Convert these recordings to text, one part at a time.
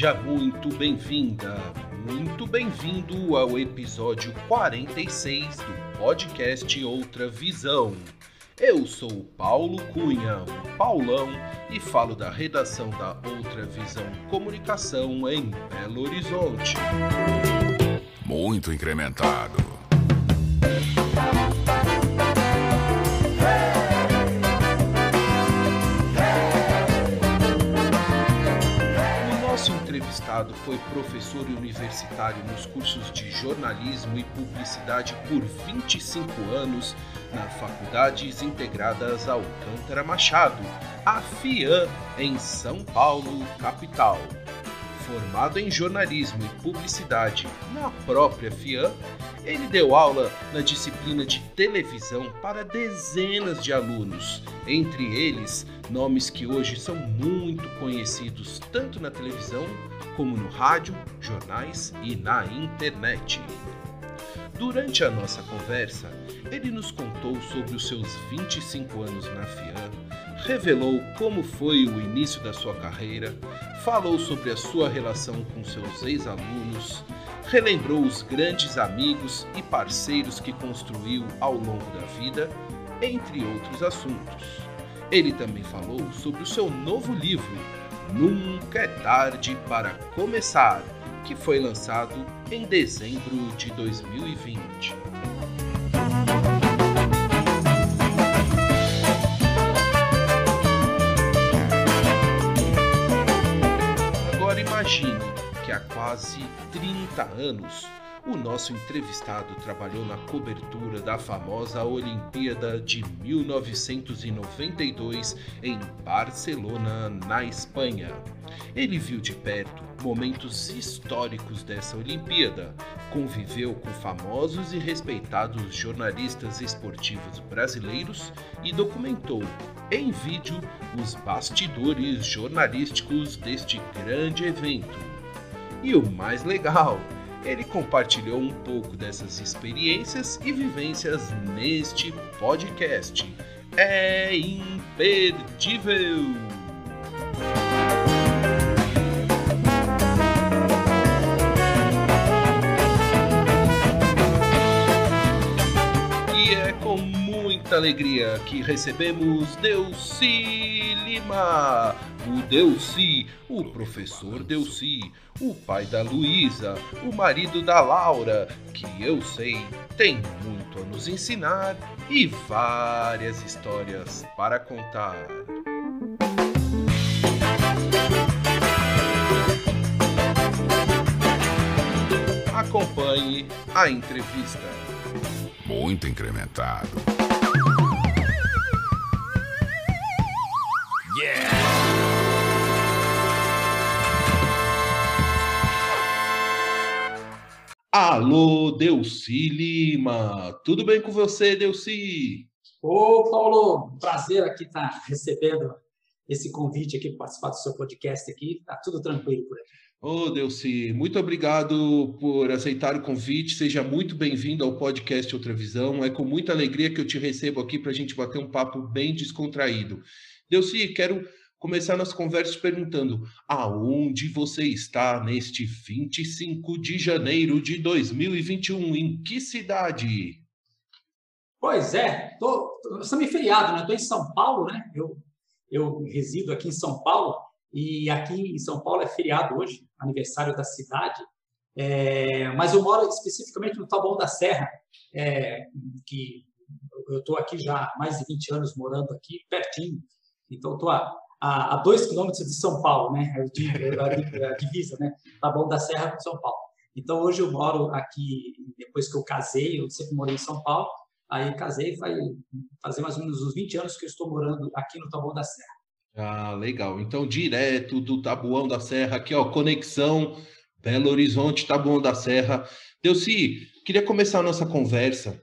Seja muito bem-vinda, muito bem-vindo ao episódio 46 do podcast Outra Visão. Eu sou Paulo Cunha, o Paulão, e falo da redação da Outra Visão Comunicação em Belo Horizonte. Muito incrementado. Foi professor universitário nos cursos de jornalismo e publicidade por 25 anos na Faculdades Integradas Alcântara Machado, a FIAM, em São Paulo, capital. Formado em jornalismo e publicidade na própria FIAM, ele deu aula na disciplina de televisão para dezenas de alunos, entre eles nomes que hoje são muito conhecidos tanto na televisão como no rádio, jornais e na internet. Durante a nossa conversa, ele nos contou sobre os seus 25 anos na FIAM, revelou como foi o início da sua carreira, falou sobre a sua relação com seus ex-alunos, relembrou os grandes amigos e parceiros que construiu ao longo da vida, entre outros assuntos. Ele também falou sobre o seu novo livro, Nunca é Tarde para Começar, que foi lançado em dezembro de 2020. Há quase 30 anos o nosso entrevistado trabalhou na cobertura da famosa Olimpíada de 1992 em Barcelona, na Espanha. Ele viu de perto momentos históricos dessa Olimpíada, conviveu com famosos e respeitados jornalistas esportivos brasileiros e documentou em vídeo os bastidores jornalísticos deste grande evento. E o mais legal, ele compartilhou um pouco dessas experiências e vivências neste podcast. É imperdível! E é com muita alegria que recebemos Delci Lima. O Delci, o professor Delci, o pai da Luísa, o marido da Laura, que eu sei tem muito a nos ensinar e várias histórias para contar. Acompanhe a entrevista. Muito incrementado. Alô, Delci Lima. Tudo bem com você, Delci? Ô, Paulo, prazer aqui estar recebendo esse convite aqui para participar do seu podcast aqui. Tá tudo tranquilo por aqui. Ô, Delci, muito obrigado por aceitar o convite. Seja muito bem-vindo ao podcast Outra Visão. É com muita alegria que eu te recebo aqui para a gente bater um papo bem descontraído. Delci, quero começar nossa conversa perguntando aonde você está neste 25 de janeiro de 2021? Em que cidade? Pois é, tô, tô, estamos feriado, né? Estou em São Paulo, né? Eu, eu resido aqui em São Paulo e aqui em São Paulo é feriado hoje, aniversário da cidade. É, mas eu moro especificamente no Taboão da Serra, é, que eu estou aqui já há mais de 20 anos morando aqui, pertinho. Então, estou a, a, a dois quilômetros de São Paulo, né? A, a divisa, né? Taboão da Serra com São Paulo. Então, hoje eu moro aqui, depois que eu casei, eu sempre morei em São Paulo, aí casei, vai fazer mais ou menos uns 20 anos que eu estou morando aqui no Taboão da Serra. Ah, legal. Então, direto do Tabuão da Serra, aqui, ó, conexão Belo Horizonte, Tabuão da Serra. Delci, queria começar a nossa conversa,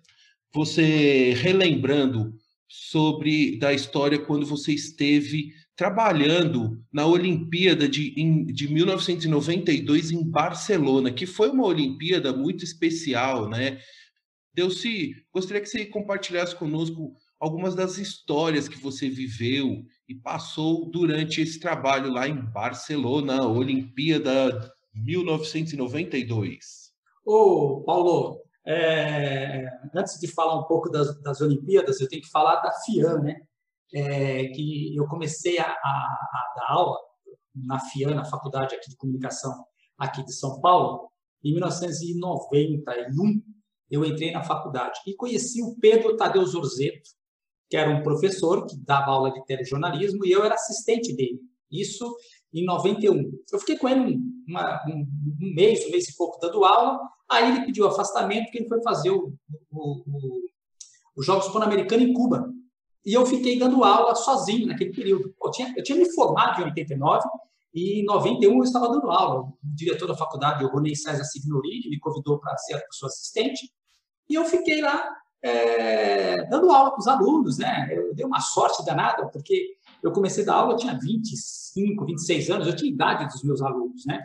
você relembrando sobre da história quando você esteve trabalhando na Olimpíada de, de 1992 em Barcelona, que foi uma Olimpíada muito especial, né? Delci, gostaria que você compartilhasse conosco algumas das histórias que você viveu e passou durante esse trabalho lá em Barcelona, Olimpíada 1992. Ô, Paulo, é, antes de falar um pouco das, das, Olimpíadas, eu tenho que falar da FIAN, né? É, que eu comecei a, a, a, dar aula na FIAN, na Faculdade aqui de Comunicação aqui de São Paulo, em 1991. Eu entrei na faculdade e conheci o Pedro Tadeu Zorzeto, que era um professor que dava aula de telejornalismo e eu era assistente dele. Isso em 91. Eu fiquei com ele uma, um, um, mês, um mês e pouco dando aula, aí ele pediu afastamento porque ele foi fazer o, o, o, os Jogos Pan-Americanos em Cuba. E eu fiquei dando aula sozinho naquele período. Eu tinha, eu tinha me formado em 89 e em 91 eu estava dando aula. O diretor da faculdade, o Rony César Signori, me convidou para ser sua assistente. E eu fiquei lá é, dando aula para os alunos, né? Eu dei uma sorte danada, porque eu comecei a dar aula, eu tinha 25, 26 anos, eu tinha idade dos meus alunos, né?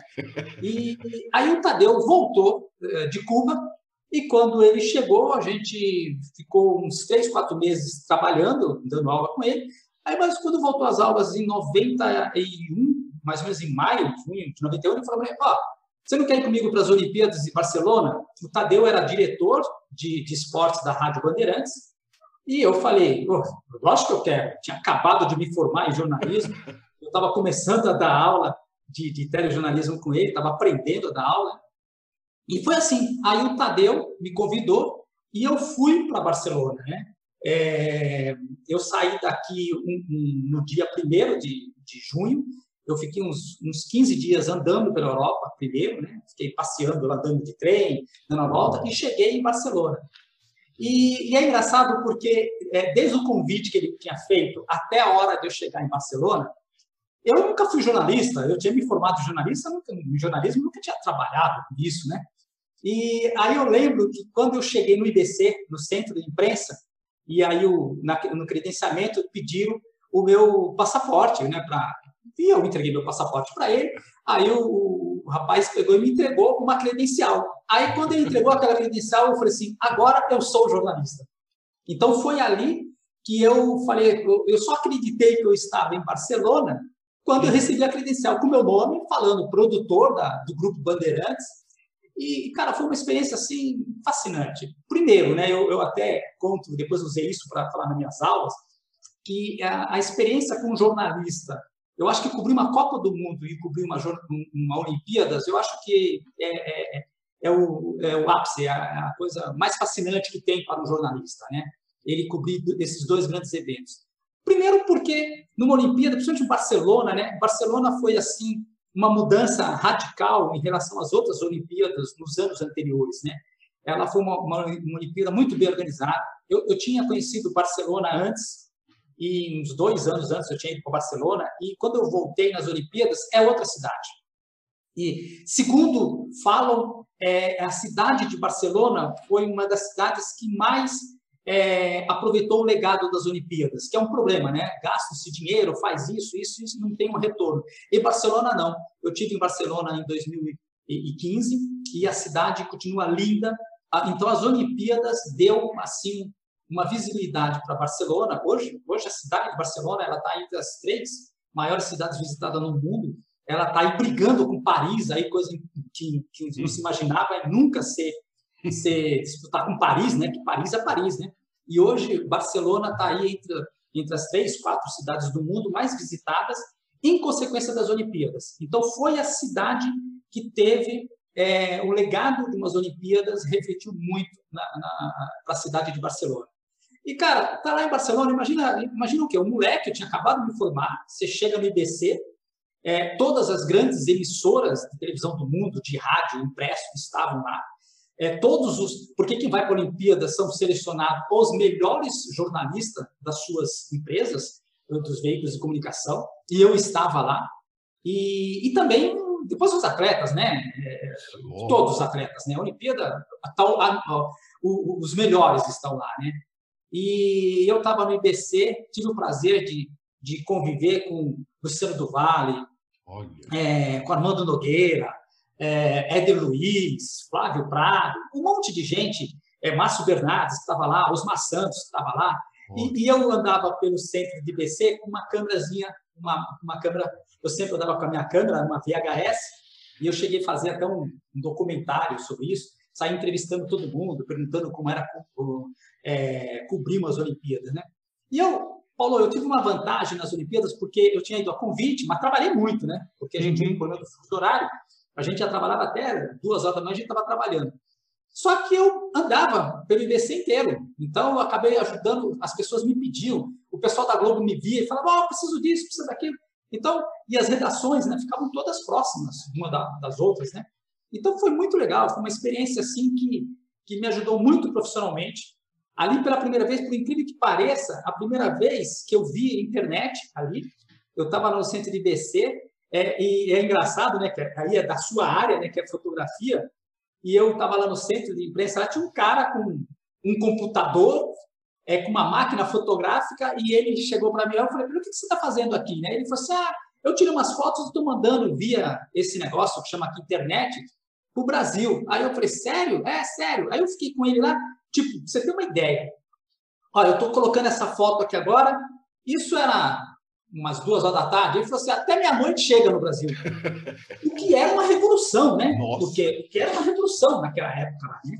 E aí o Tadeu voltou eh, de Cuba e quando ele chegou, a gente ficou uns três, quatro meses trabalhando, dando aula com ele. Aí, mas quando voltou às aulas em 91, mais ou menos em maio, junho de 91, ele falou ó, você não quer ir comigo para as Olimpíadas de Barcelona? O Tadeu era diretor de, de esportes da Rádio Bandeirantes e eu falei, lógico que eu quero. Tinha acabado de me formar em jornalismo, eu estava começando a dar aula de, de telejornalismo com ele, estava aprendendo a dar aula. E foi assim. Aí o Tadeu me convidou e eu fui para Barcelona. Né? É, eu saí daqui um, um, no dia 1 de, de junho. Eu fiquei uns, uns 15 dias andando pela Europa, primeiro, né? fiquei passeando, andando de trem, dando a volta, e cheguei em Barcelona. E, e, é engraçado porque, é, desde o convite que ele tinha feito até a hora de eu chegar em Barcelona, eu nunca fui jornalista, eu tinha me formado jornalista, nunca, em jornalismo, nunca tinha trabalhado com isso, né? E aí eu lembro que quando eu cheguei no IBC, no centro de imprensa, e aí o, na, no credenciamento pediram o meu passaporte, né? E eu entreguei meu passaporte para ele, aí o, o rapaz pegou e me entregou uma credencial. Aí, quando ele entregou aquela credencial, eu falei assim: agora eu sou jornalista. Então, foi ali que eu falei, eu só acreditei que eu estava em Barcelona quando eu recebi a credencial com meu nome, falando produtor da, do grupo Bandeirantes. E, cara, foi uma experiência assim fascinante. Primeiro, né, eu, eu até conto, depois usei isso para falar nas minhas aulas, que a, a experiência com jornalista eu acho que cobrir uma Copa do Mundo e cobrir uma, uma Olimpíadas, eu acho que é, é, é, o, é o ápice, é a, a coisa mais fascinante que tem para um jornalista, né? Ele cobrir esses dois grandes eventos. Primeiro porque numa Olimpíada, principalmente em Barcelona, né? Barcelona foi assim uma mudança radical em relação às outras Olimpíadas nos anos anteriores, né? Ela foi uma, uma, uma Olimpíada muito bem organizada. Eu, eu tinha conhecido Barcelona antes, e uns dois anos antes eu tinha ido para Barcelona, e quando eu voltei nas Olimpíadas, é outra cidade. E, segundo falam, é, a cidade de Barcelona foi uma das cidades que mais é, aproveitou o legado das Olimpíadas, que é um problema, né? Gasta-se dinheiro, faz isso, isso, isso, não tem um retorno. E Barcelona não. Eu tive em Barcelona em 2015 e a cidade continua linda. Ah, então as Olimpíadas deu assim uma visibilidade para Barcelona. Hoje, hoje a cidade de Barcelona ela está entre as três maiores cidades visitadas no mundo. Ela está brigando com Paris, aí coisa que, que não se imaginava nunca ser, ser disputar com Paris, né? Que Paris é Paris, né? E hoje Barcelona está aí entre, entre as três, quatro cidades do mundo mais visitadas em consequência das Olimpíadas. Então foi a cidade que teve é, o legado de umas Olimpíadas refletiu muito na, na, cidade de Barcelona. E, cara, tá lá em Barcelona, imagina, imagina o quê? Um moleque, eu tinha acabado de me formar, você chega no IBC, É, todas as grandes emissoras de televisão do mundo, de rádio, impresso, estavam lá. É, todos os, porque quem vai para a Olimpíada são selecionados os melhores jornalistas das suas empresas, dos veículos de comunicação, e eu estava lá. E, e também depois os atletas, né? É, todos os atletas, né? A Olimpíada, a, a, a, os melhores estão lá, né? E eu estava no IBC, tive o prazer de, de conviver com Luciano do Vale, é, com Armando Nogueira, é, Éder Luiz, Flávio Prado, um monte de gente, é, Márcio Bernardes estava lá, Osmar Santos estava lá, e, e, eu andava pelo centro de IBC com uma câmerazinha, uma, uma câmera, eu sempre andava com a minha câmera, uma VHS, e eu cheguei a fazer até um, um documentário sobre isso, saí entrevistando todo mundo, perguntando como era é, cobrir umas Olimpíadas, né? E eu, Paulo, eu tive uma vantagem nas Olimpíadas porque eu tinha ido a convite, mas trabalhei muito, né? Porque a gente tinha um problema do horário, a gente já trabalhava até duas horas da manhã, a gente estava trabalhando. Só que eu andava pelo IBC inteiro, então eu acabei ajudando, as pessoas me pediam, o pessoal da Globo me via e falava, oh, preciso disso, preciso daquilo. Então, e as redações né, ficavam todas próximas uma das outras, né? Então foi muito legal, foi uma experiência assim que, que me ajudou muito profissionalmente. Ali pela primeira vez, por incrível que pareça, a primeira vez que eu vi internet ali, eu estava no centro de BC, é, e é engraçado, né, que aí é da sua área, né, que é fotografia, e eu estava lá no centro de imprensa, lá tinha um cara com um computador, é, com uma máquina fotográfica, e ele chegou para mim, eu falei, o que você está fazendo aqui? Né? Ele falou assim, ah, eu tiro umas fotos e estou mandando via esse negócio que chama aqui internet, para o Brasil. Aí eu falei, sério? É, sério. Aí eu fiquei com ele lá, tipo, você tem uma ideia. Olha, eu estou colocando essa foto aqui agora, isso era umas duas horas da tarde, ele falou assim, até meia-noite chega no Brasil. o que era uma revolução, né? Nossa. Porque, o que era uma revolução naquela época lá, né?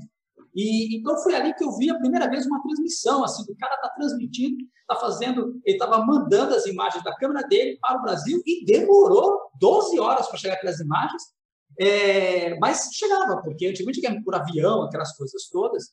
E, então foi ali que eu vi a primeira vez uma transmissão, assim, o cara está transmitindo, está fazendo, ele estava mandando as imagens da câmera dele para o Brasil e demorou 12 horas para chegar aquelas imagens, é, mas chegava, porque antigamente ia por avião, aquelas coisas todas.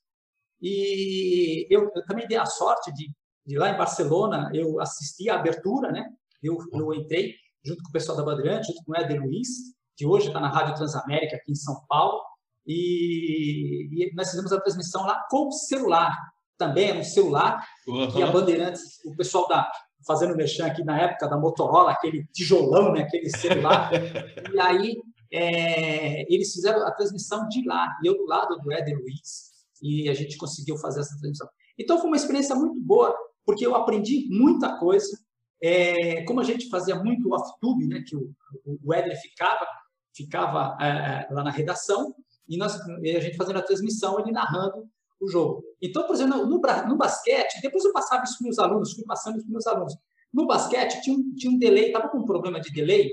E eu, eu, também dei a sorte de, de lá em Barcelona, eu assisti a abertura, né? Eu, eu entrei junto com o pessoal da Bandeirantes, junto com o Éder Luiz, que hoje está na Rádio Transamérica aqui em São Paulo, e, e, nós fizemos a transmissão lá com o celular, também um celular, uhum. que a Bandeirantes, o pessoal da fazendo mexer aqui na época da Motorola, aquele tijolão, né, aquele celular, e aí é, eles fizeram a transmissão de lá, e eu do lado do Éder Luiz, e a gente conseguiu fazer essa transmissão. Então, foi uma experiência muito boa, porque eu aprendi muita coisa. É, como a gente fazia muito off-tube, né, que o, o ficava, ficava é, é lá na redação, e, nós, e a gente fazendo a transmissão, ele narrando o jogo. Então, por exemplo, no, no basquete, depois eu passava isso para meus alunos, fui passando isso para meus alunos. No basquete, tinha um, tinha um delay, estava com um problema de delay,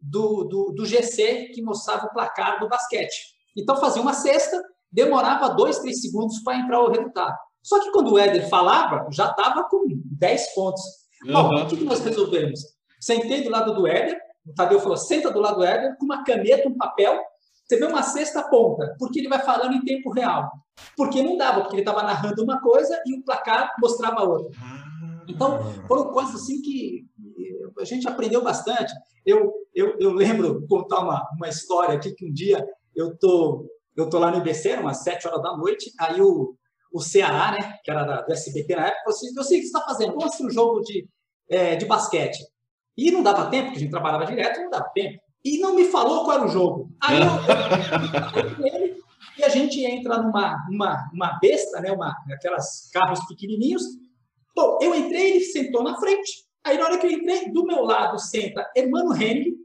do, do, do GC que mostrava o placar do basquete. Então fazia uma cesta, demorava dois, três segundos para entrar o resultado. Só que quando o Éder falava, já estava com 10 pontos. Uhum. Bom, o que, que nós resolvemos? Sentei do lado do Éder, o Tadeu falou, senta do lado do Éder, com uma caneta, um papel, você vê uma sexta ponta, porque ele vai falando em tempo real. Porque não dava, porque ele estava narrando uma coisa e o placar mostrava outra. Ah. Então, foram coisas assim que a gente aprendeu bastante. Eu, eu, eu lembro, contar uma, uma história aqui, que um dia eu tô, eu tô lá no IBC, umas sete horas da noite, aí o, o Ceará, né, que era da, do SBT na época, falou assim, eu sei o que você está fazendo, vamos assistir um jogo de, é, de basquete. E não dava tempo, porque a gente trabalhava direto, não dava tempo. E não me falou qual era o jogo. Aí eu, eu e a gente entra numa uma, uma besta, né, uma, aquelas carros pequenininhos. Bom, eu entrei, ele sentou na frente. Aí, na hora que eu entrei, do meu lado senta Hermano Henrique,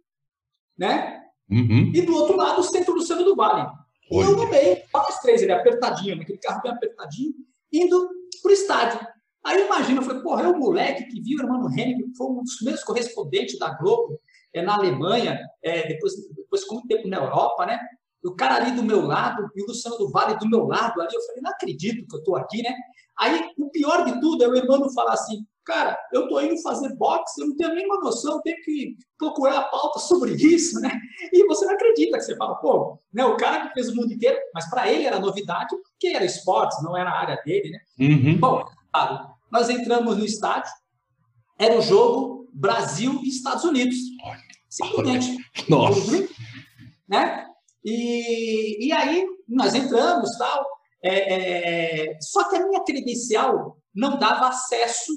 né? Uhum. E do outro lado senta o Luciano do Vale. E eu no meio, nós três, ele apertadinho, naquele carro bem apertadinho, indo pro estádio. Aí eu imagino, eu falei, porra, é o moleque que viu o Hermano Henrique, que foi um dos primeiros correspondentes da Globo, é, na Alemanha, é, depois, depois com muito tempo na Europa, né? O cara ali do meu lado, e o Luciano do Vale do meu lado ali, eu falei, não acredito que eu estou aqui, né? Aí, o pior de tudo é o irmão falar assim, cara, eu estou indo fazer boxe, eu não tenho nenhuma noção, tenho que procurar a pauta sobre isso, né? E você não acredita que você fala, pô, né, o cara que fez o mundo inteiro, mas para ele era novidade, porque era esportes, não era a área dele, né? Uhum. Bom, claro, nós entramos no estádio, era o jogo Brasil e Estados Unidos. simplesmente. Nossa. Né? E, e aí nós entramos tal. É, é, só que a minha credencial não dava acesso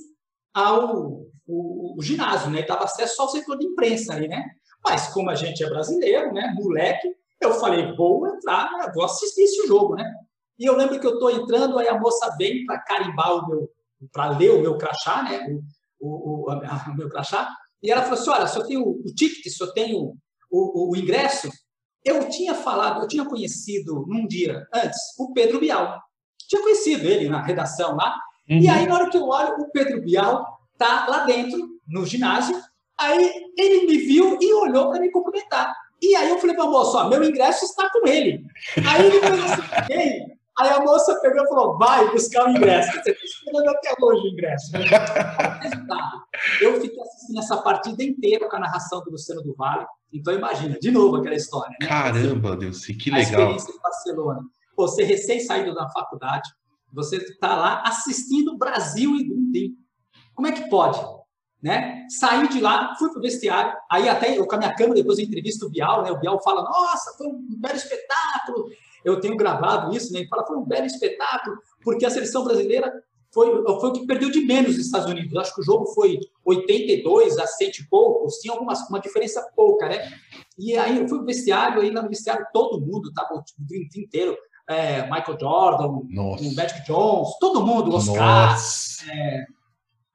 ao o, o ginásio, né? Dava acesso só ao setor de imprensa ali, né? Mas como a gente é brasileiro, né? Moleque, eu falei, vou entrar, vou assistir esse jogo, né? E eu lembro que eu estou entrando, aí a moça vem para carimbar o meu, para ler o meu crachá, né? O, o, o, o, meu crachá. E ela falou assim: olha, se eu tenho o ticket, se eu tenho o, o, ingresso, eu tinha falado, eu tinha conhecido num dia antes o Pedro Bial. Tinha conhecido ele na redação lá. Uhum. E aí, na hora que eu olho, o Pedro Bial tá lá dentro, no ginásio. Aí ele me viu e olhou para me cumprimentar. E aí eu falei para a moça, ó, meu ingresso está com ele. Aí ele falou assim, quem? Aí a moça pegou e falou, vai buscar o ingresso. Você está esperando até hoje o ingresso. eu fiquei assistindo essa partida inteira com a narração do Luciano do Vale. Então imagina, de novo aquela história. Né? Caramba, Deus, que legal. A experiência em Barcelona. Você recém saído da faculdade, você está lá assistindo o Brasil e Green Como é que pode? né? Saí de lá, fui para o vestiário, aí até eu com a minha câmera, depois eu entrevisto o Bial, né? O Bial fala, nossa, foi um belo espetáculo. Eu tenho gravado isso, né? Ele fala, foi um belo espetáculo, porque a seleção brasileira foi, foi o que perdeu de menos nos Estados Unidos. Acho que o jogo foi 82 a 100 e poucos, tinha algumas, uma diferença pouca, né? E aí eu fui para o vestiário, aí lá no vestiário todo mundo, tava o time inteiro, é, Michael Jordan, Nossa. o Magic Jones, todo mundo, Oscar, é,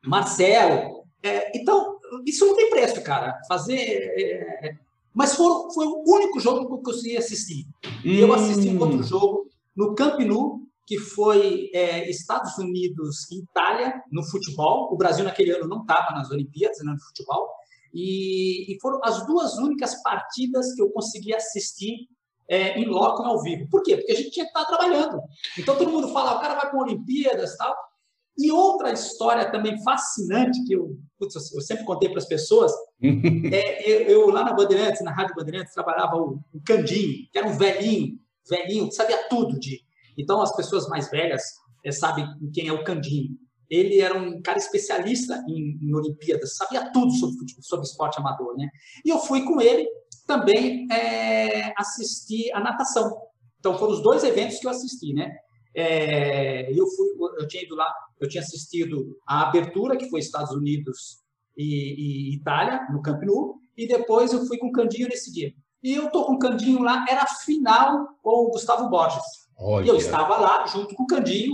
Marcelo, é, então, isso não tem preço, cara. Fazer. É, mas foi, foi o único jogo que eu consegui assistir. E eu assisti um outro hum. jogo no Camp Nou, que foi é, Estados Unidos e Itália no futebol. O Brasil naquele ano não estava nas Olimpíadas, né, no futebol. E, e, foram as duas únicas partidas que eu consegui assistir é, em loco, ao vivo. Por quê? Porque a gente tinha que estar trabalhando. Então todo mundo fala, o cara vai para Olimpíadas e tal. E outra história também fascinante que eu, putz, eu sempre contei para as pessoas, é, eu, eu, lá na Bandeirantes, na Rádio Bandeirantes, trabalhava o, o Candinho, que era um velhinho, velhinho, que sabia tudo de. Então as pessoas mais velhas é, sabem quem é o Candinho. Ele era um cara especialista em, em Olimpíadas, sabia tudo sobre, sobre esporte amador, né? E eu fui com ele também é, assistir a natação. Então foram os dois eventos que eu assisti, né? É, eu fui, eu tinha ido lá, eu tinha assistido a abertura que foi Estados Unidos e, e Itália no Camp Nou e depois eu fui com o Candinho nesse dia. E eu tô com o Candinho lá, era a final com o Gustavo Borges. Olha. E eu estava lá junto com o Candinho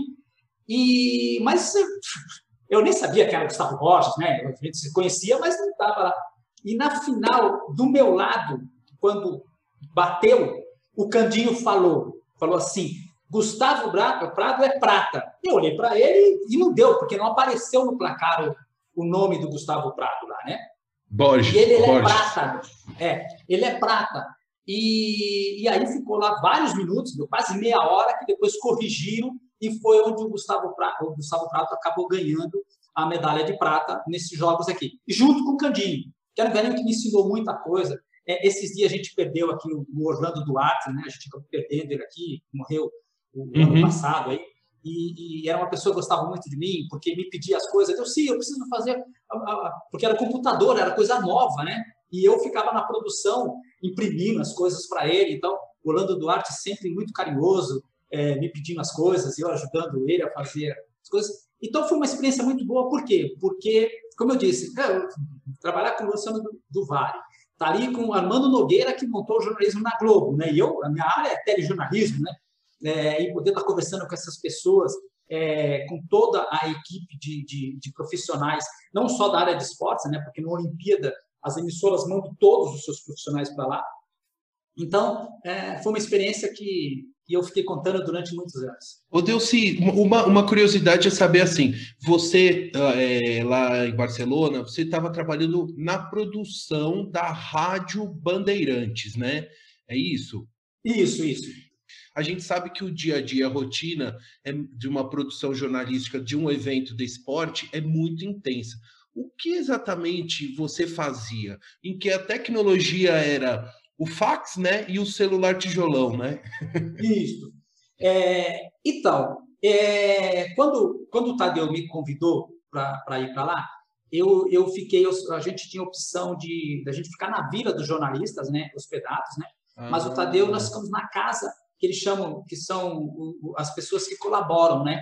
e mas eu nem sabia que era o Gustavo Borges, né? A gente se conhecia, mas não estava lá. E na final, do meu lado, quando bateu, o Candinho falou, falou assim: Gustavo Prado é prata. Eu olhei para ele e não deu, porque não apareceu no placar o, nome do Gustavo Prado lá, né? Borges. E ele, ele é prata. É, ele é prata. E, e aí ficou lá vários minutos, quase meia hora, que depois corrigiram e foi onde o Gustavo Prato, o Gustavo Prato acabou ganhando a medalha de prata nesses jogos aqui, junto com o Candinho, que era um velhinho que me ensinou muita coisa. É, esses dias a gente perdeu aqui o Orlando Duarte, né? A gente acabou perdendo ele aqui, morreu o uhum. ano passado aí, e, e, era uma pessoa que gostava muito de mim, porque me pedia as coisas. Eu, sim, eu preciso fazer, porque era computador, era coisa nova, né? E eu ficava na produção, imprimindo as coisas para ele. Então, o Orlando Duarte sempre muito carinhoso, é, me pedindo as coisas, eu ajudando ele a fazer as coisas. Então, foi uma experiência muito boa, por quê? Porque, como eu disse, eu, trabalhar com o Luciano do Vale, tá ali com o Armando Nogueira, que montou o jornalismo na Globo, né? E eu, a minha área é telejornalismo, né? é, e poder estar conversando com essas pessoas, é, com toda a equipe de, de, de, profissionais, não só da área de esportes, né, porque na Olimpíada as emissoras mandam todos os seus profissionais para lá. Então, é, foi uma experiência que, que eu fiquei contando durante muitos anos. Ô, Delci, uma, uma curiosidade é saber assim, você é, lá em Barcelona, você estava trabalhando na produção da Rádio Bandeirantes, né? É isso? Isso, isso. A gente sabe que o dia a dia, a rotina é de uma produção jornalística de um evento de esporte é muito intensa. O que exatamente você fazia? Em que a tecnologia era o fax, né, e o celular tijolão, né? Isso. É, então, é, quando, quando o Tadeu me convidou para ir para lá, eu, eu fiquei, a gente tinha opção de, a gente ficar na vila dos jornalistas, né, hospedados, né? Mas o Tadeu, nós ficamos na casa que eles chamam, que são as pessoas que colaboram, né?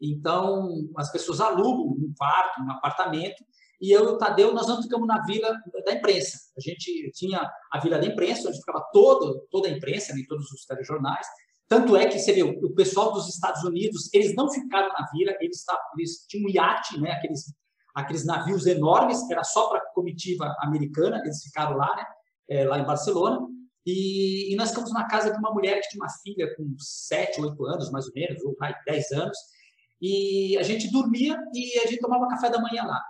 Então, as pessoas alugam um quarto, um apartamento, e eu e o Tadeu, nós não ficamos na vila da imprensa. A gente tinha a vila da imprensa, onde ficava todo, toda a imprensa, né, todos os telejornais. Tanto é que, você vê, o pessoal dos Estados Unidos, eles não ficaram na vila, eles, eles tinham um iate, né, aqueles aqueles navios enormes, que era só para comitiva americana, eles ficaram lá, né, é, lá em Barcelona, e, e, nós ficamos na casa de uma mulher que tinha uma filha com 7, 8 anos, mais ou menos, ou 10 anos, e a gente dormia e a gente tomava café da manhã lá.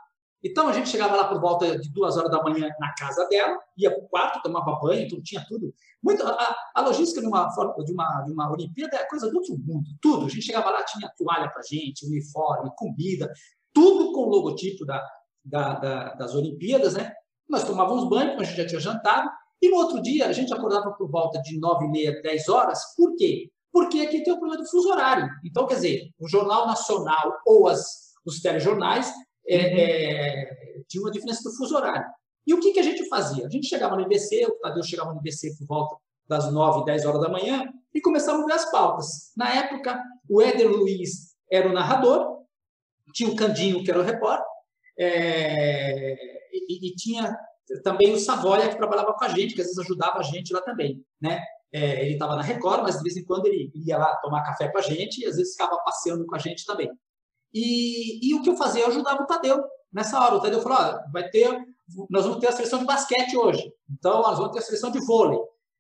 Então a gente chegava lá por volta de duas horas da manhã na casa dela, ia para o quarto, tomava banho, tudo, tinha tudo. Muito, a, a logística de uma, de, uma, de uma Olimpíada é coisa do outro mundo, tudo. A gente chegava lá, tinha toalha para gente, uniforme, comida, tudo com o logotipo da, da, da, das Olimpíadas, né? Nós tomávamos banho, a gente já tinha jantado, e no outro dia a gente acordava por volta de nove e meia, dez horas. Por quê? Porque aqui tem o problema do fuso horário. Então, quer dizer, o Jornal Nacional ou as, os telejornais é, uhum. é, tinha uma diferença do fuso horário. E o que, que a gente fazia? A gente chegava no IBC, o Tadeu chegava no IBC por volta das 9, 10 horas da manhã e começava a ver as pautas. Na época, o Éder Luiz era o narrador tinha o Candinho, que era o repórter, é, e, e, tinha também o Savoia, que trabalhava com a gente, que às vezes ajudava a gente lá também. Né? É, ele estava na Record, mas de vez em quando ele ia lá tomar café com a gente e às vezes ficava passeando com a gente também. E, e o que eu fazia? Eu ajudava o Tadeu. Nessa hora, o Tadeu falou: ah, vai ter, nós vamos ter a seleção de basquete hoje. Então, nós vamos ter a seleção de vôlei.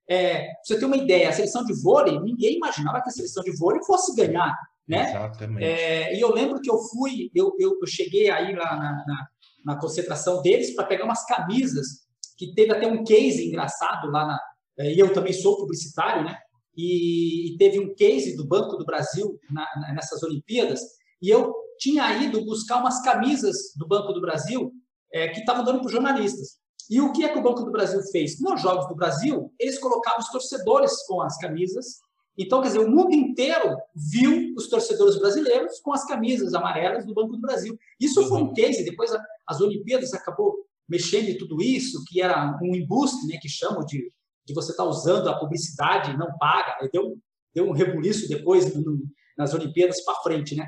É, você ter uma ideia, a seleção de vôlei, ninguém imaginava que a seleção de vôlei fosse ganhar né? Exatamente. É, e eu lembro que eu fui, eu, eu, eu cheguei aí lá na, na, na concentração deles para pegar umas camisas, que teve até um case engraçado lá na. É, e eu também sou publicitário, né? E, e teve um case do Banco do Brasil na, nessas Olimpíadas, e eu tinha ido buscar umas camisas do Banco do Brasil é, que estavam dando para os jornalistas. E o que é que o Banco do Brasil fez? Nos Jogos do Brasil, eles colocavam os torcedores com as camisas então, quer dizer, o mundo inteiro viu os torcedores brasileiros com as camisas amarelas do Banco do Brasil. Isso foi um uhum. case, depois as Olimpíadas acabou mexendo em tudo isso, que era um embuste, né, que chamam de, de você estar tá usando a publicidade não paga, deu, deu um rebuliço depois no, nas Olimpíadas para frente, né?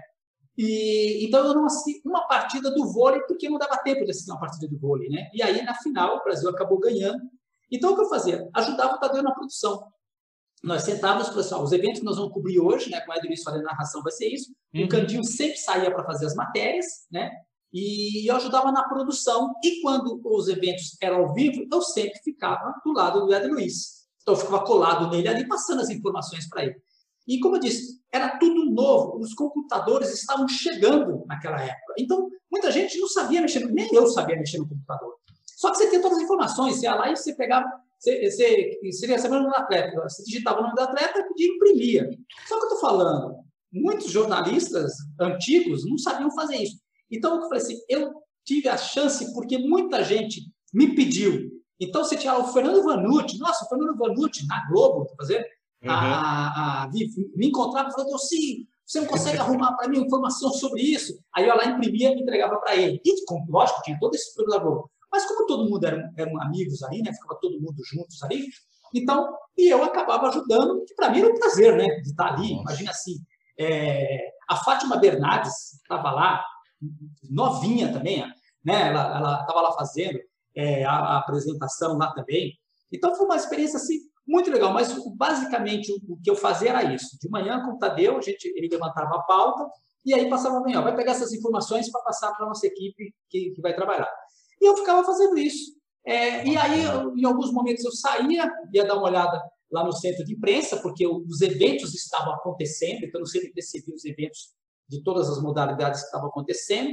E, então eu não assisti uma partida do vôlei porque não dava tempo de assistir uma partida do vôlei, né? E aí na final o Brasil acabou ganhando. Então o que eu fazia? Ajudava o Tadeu na produção nós sentávamos, pessoal, os eventos que nós vamos cobrir hoje, né, com a Edilson fazendo narração, vai ser isso. Uhum. O Candinho sempre saía para fazer as matérias, né? E eu ajudava na produção. E quando os eventos eram ao vivo, eu sempre ficava do lado do Ed Luiz. Então eu ficava colado nele ali, passando as informações para ele. E como eu disse, era tudo novo. Os computadores estavam chegando naquela época. Então, muita gente não sabia mexer, nem eu sabia mexer no computador. Só que você tem todas as informações. Você ia lá e você pegava você, você, você recebeu o nome do atleta, você digitava o nome do atleta e imprimia. Só que eu estou falando, muitos jornalistas antigos não sabiam fazer isso. Então, eu falei assim, eu tive a chance porque muita gente me pediu. Então, você tinha o Fernando Vanucci, nossa, o Fernando Vanucci, na Globo, fazer, uhum. a, a, me encontrava e falou, sim, você não consegue arrumar para mim informação sobre isso? Aí eu lá imprimia e entregava para ele. E, lógico, tinha todo esse problema. Mas como todo mundo eram, eram amigos ali, né? Ficava todo mundo juntos ali. Então, e eu acabava ajudando, que para mim era um prazer, né? De estar ali. Imagina assim, é, a Fátima Bernardes estava lá, novinha também, né? Ela estava lá fazendo é, a, a, apresentação lá também. Então foi uma experiência assim muito legal. Mas basicamente o, que eu fazia era isso. De manhã com o Tadeu, a gente, ele levantava a pauta e aí passava amanhã. Vai pegar essas informações para passar para a nossa equipe que, que vai trabalhar. E eu ficava fazendo isso. É, e aí, eu, em alguns momentos, eu saía, ia dar uma olhada lá no centro de imprensa, porque os eventos estavam acontecendo, então no centro de os eventos de todas as modalidades que estavam acontecendo.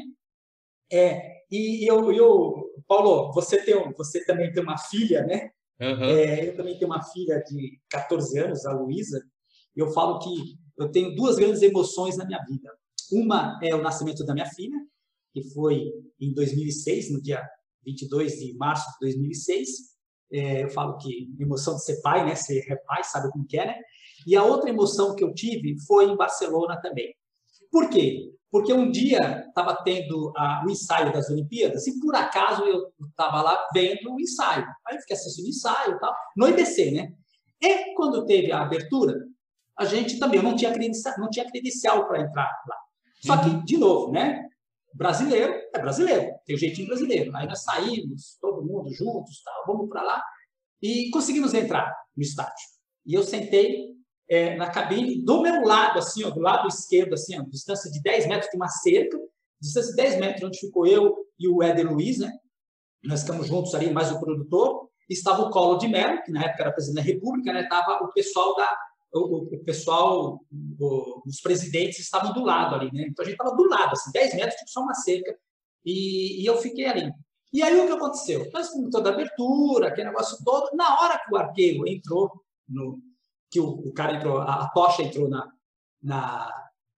É, e eu, eu, Paulo, você, tem, você também tem uma filha, né? Uhum. É, eu também tenho uma filha de 14 anos, a Luísa, e eu falo que eu tenho duas grandes emoções na minha vida. Uma é o nascimento da minha filha, que foi em 2006, no dia 22 de março de 2006. É, eu falo que emoção de ser pai, né? Ser pai, sabe como que é, né? E a outra emoção que eu tive foi em Barcelona também. Por quê? Porque um dia estava tendo a, o ensaio das Olimpíadas e por acaso eu estava lá vendo o ensaio. Aí eu fiquei assistindo o ensaio e tal, no IBC, né? E quando teve a abertura, a gente também não tinha credencial, não tinha credencial para entrar lá. Só que, uhum. de novo, né? Brasileiro é brasileiro, tem o jeitinho brasileiro. Aí nós saímos, todo mundo juntos, tal, vamos para lá e conseguimos entrar no estádio. E eu sentei é, na cabine, do meu lado, assim, ó, do lado esquerdo, assim, ó, distância de 10 metros, tem uma cerca, distância de 10 metros, onde ficou eu e o Éder Luiz, né? Nós ficamos juntos ali, mais o produtor. Estava o Collor de Mello, que na época era presidente da República, né? Estava o pessoal da. O, o pessoal, o, os presidentes estavam do lado ali, né? Então a gente estava do lado, assim, 10 metros, tipo só uma cerca, e, e eu fiquei ali. E aí o que aconteceu? Nós fomos toda a abertura, aquele negócio todo. Na hora que o arqueiro entrou no, que o, o cara entrou, a, a tocha entrou na, na,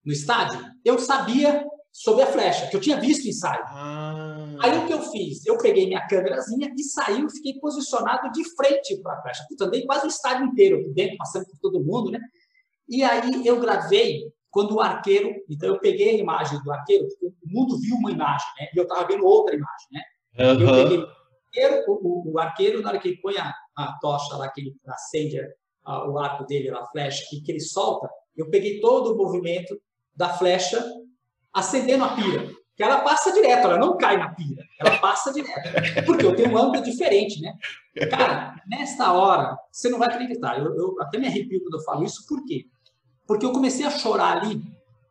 no estádio, eu sabia sobre a flecha, que eu tinha visto o ensaio. Ah. Aí o que eu fiz? Eu peguei minha câmerazinha e saí, eu fiquei posicionado de frente para a flecha. Puta, andei quase o estádio inteiro por dentro, passando por todo mundo, né? E aí eu gravei quando o arqueiro, então eu peguei a imagem do arqueiro, porque o mundo viu uma imagem, né? E eu estava vendo outra imagem, né? Uhum. Eu peguei o arqueiro, o, o, arqueiro, na hora que ele põe a, a tocha lá, que ele acende a, o arco dele, a flecha, que, que ele solta, eu peguei todo o movimento da flecha acendendo a pira. Que ela passa direto, ela não cai na pira, ela passa direto. Porque eu tenho um ângulo diferente, né? Cara, nesta hora, você não vai acreditar. Eu, eu até me arrepio quando eu falo isso, por quê? Porque eu comecei a chorar ali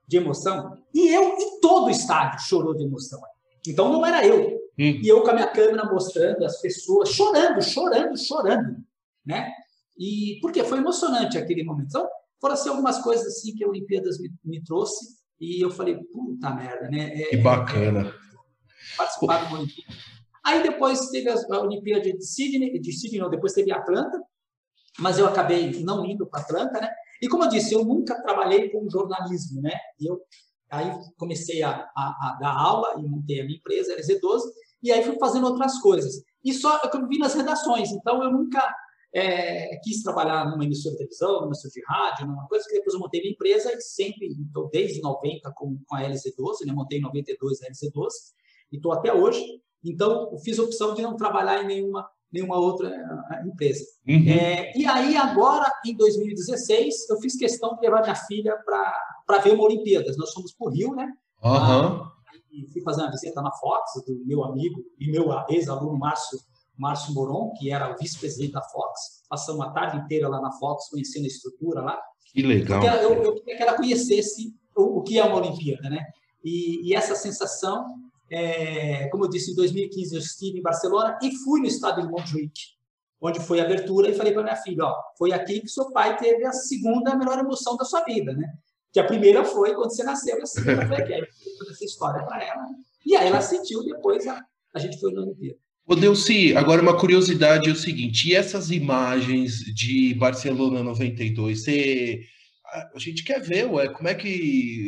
de emoção, e eu e todo o estádio chorou de emoção. Então não era eu. Hum. E eu com a minha câmera mostrando as pessoas chorando, chorando, chorando, né? E porque foi emocionante aquele momento. Então, foram assim, algumas coisas assim que a Olimpíadas me, me trouxe e eu falei, puta merda, né? É, que bacana. É, participar de uma Olimpíada. Aí depois teve a Olimpíada de Sydney, de Sydney não, depois teve Atlanta, mas eu acabei não indo para Atlanta, né? E como eu disse, eu nunca trabalhei com jornalismo, né? Eu aí comecei a, a, a dar aula e montei a minha empresa, LZ12, e aí fui fazendo outras coisas. E só eu vi nas redações, então eu nunca é, quis trabalhar numa emissora de televisão, numa emissora de rádio, numa coisa que depois eu montei minha empresa e sempre, então, desde 90 com, com a LC12, né? montei em 92 a LC12 e estou até hoje. Então, fiz a opção de não trabalhar em nenhuma, nenhuma outra eh, empresa. Uhum. É, e aí, agora, em 2016, eu fiz questão de levar minha filha para ver uma Olimpíadas. Nós fomos para o Rio, né? Uhum. Ah, fui fazer uma visita na Fox, do meu amigo e meu ex-aluno Márcio Márcio Moron, que era o vice-presidente da Fox. Passamos a tarde inteira lá na Fox, conhecendo a estrutura lá. Que legal. Eu, eu queria que ela conhecesse o, o, que é uma Olimpíada, né? E, e essa sensação, é, como eu disse, em 2015 eu estive em Barcelona e fui no estádio de Montjuic, onde foi a abertura, e falei para minha filha, ó, foi aqui que seu pai teve a segunda melhor emoção da sua vida, né? Que a primeira foi quando você nasceu, a segunda foi aqui. Aí fiz essa história para ela, né? e aí ela sentiu, depois a, a gente foi na Olimpíada. Ô Delci, agora uma curiosidade é o seguinte, e essas imagens de Barcelona 92, você, a gente quer ver, ué, como é que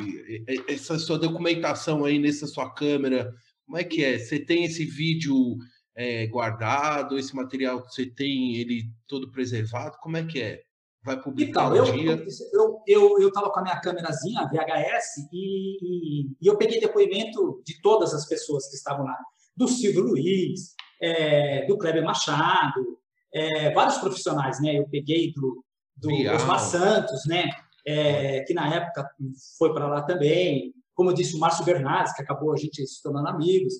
essa sua documentação aí nessa sua câmera, como é que é? Você tem esse vídeo é, guardado, esse material você tem ele todo preservado, como é que é? Vai publicar então, um eu, dia? Eu, eu, eu tava com a minha câmerazinha VHS e, e, e eu peguei depoimento de todas as pessoas que estavam lá, do Silvio Luiz, é, do Kleber Machado, é, vários profissionais, né? Eu peguei do, do Osmar Santos, né? É, que na época foi para lá também. Como eu disse, o Márcio Bernardes, que acabou a gente se tornando amigos.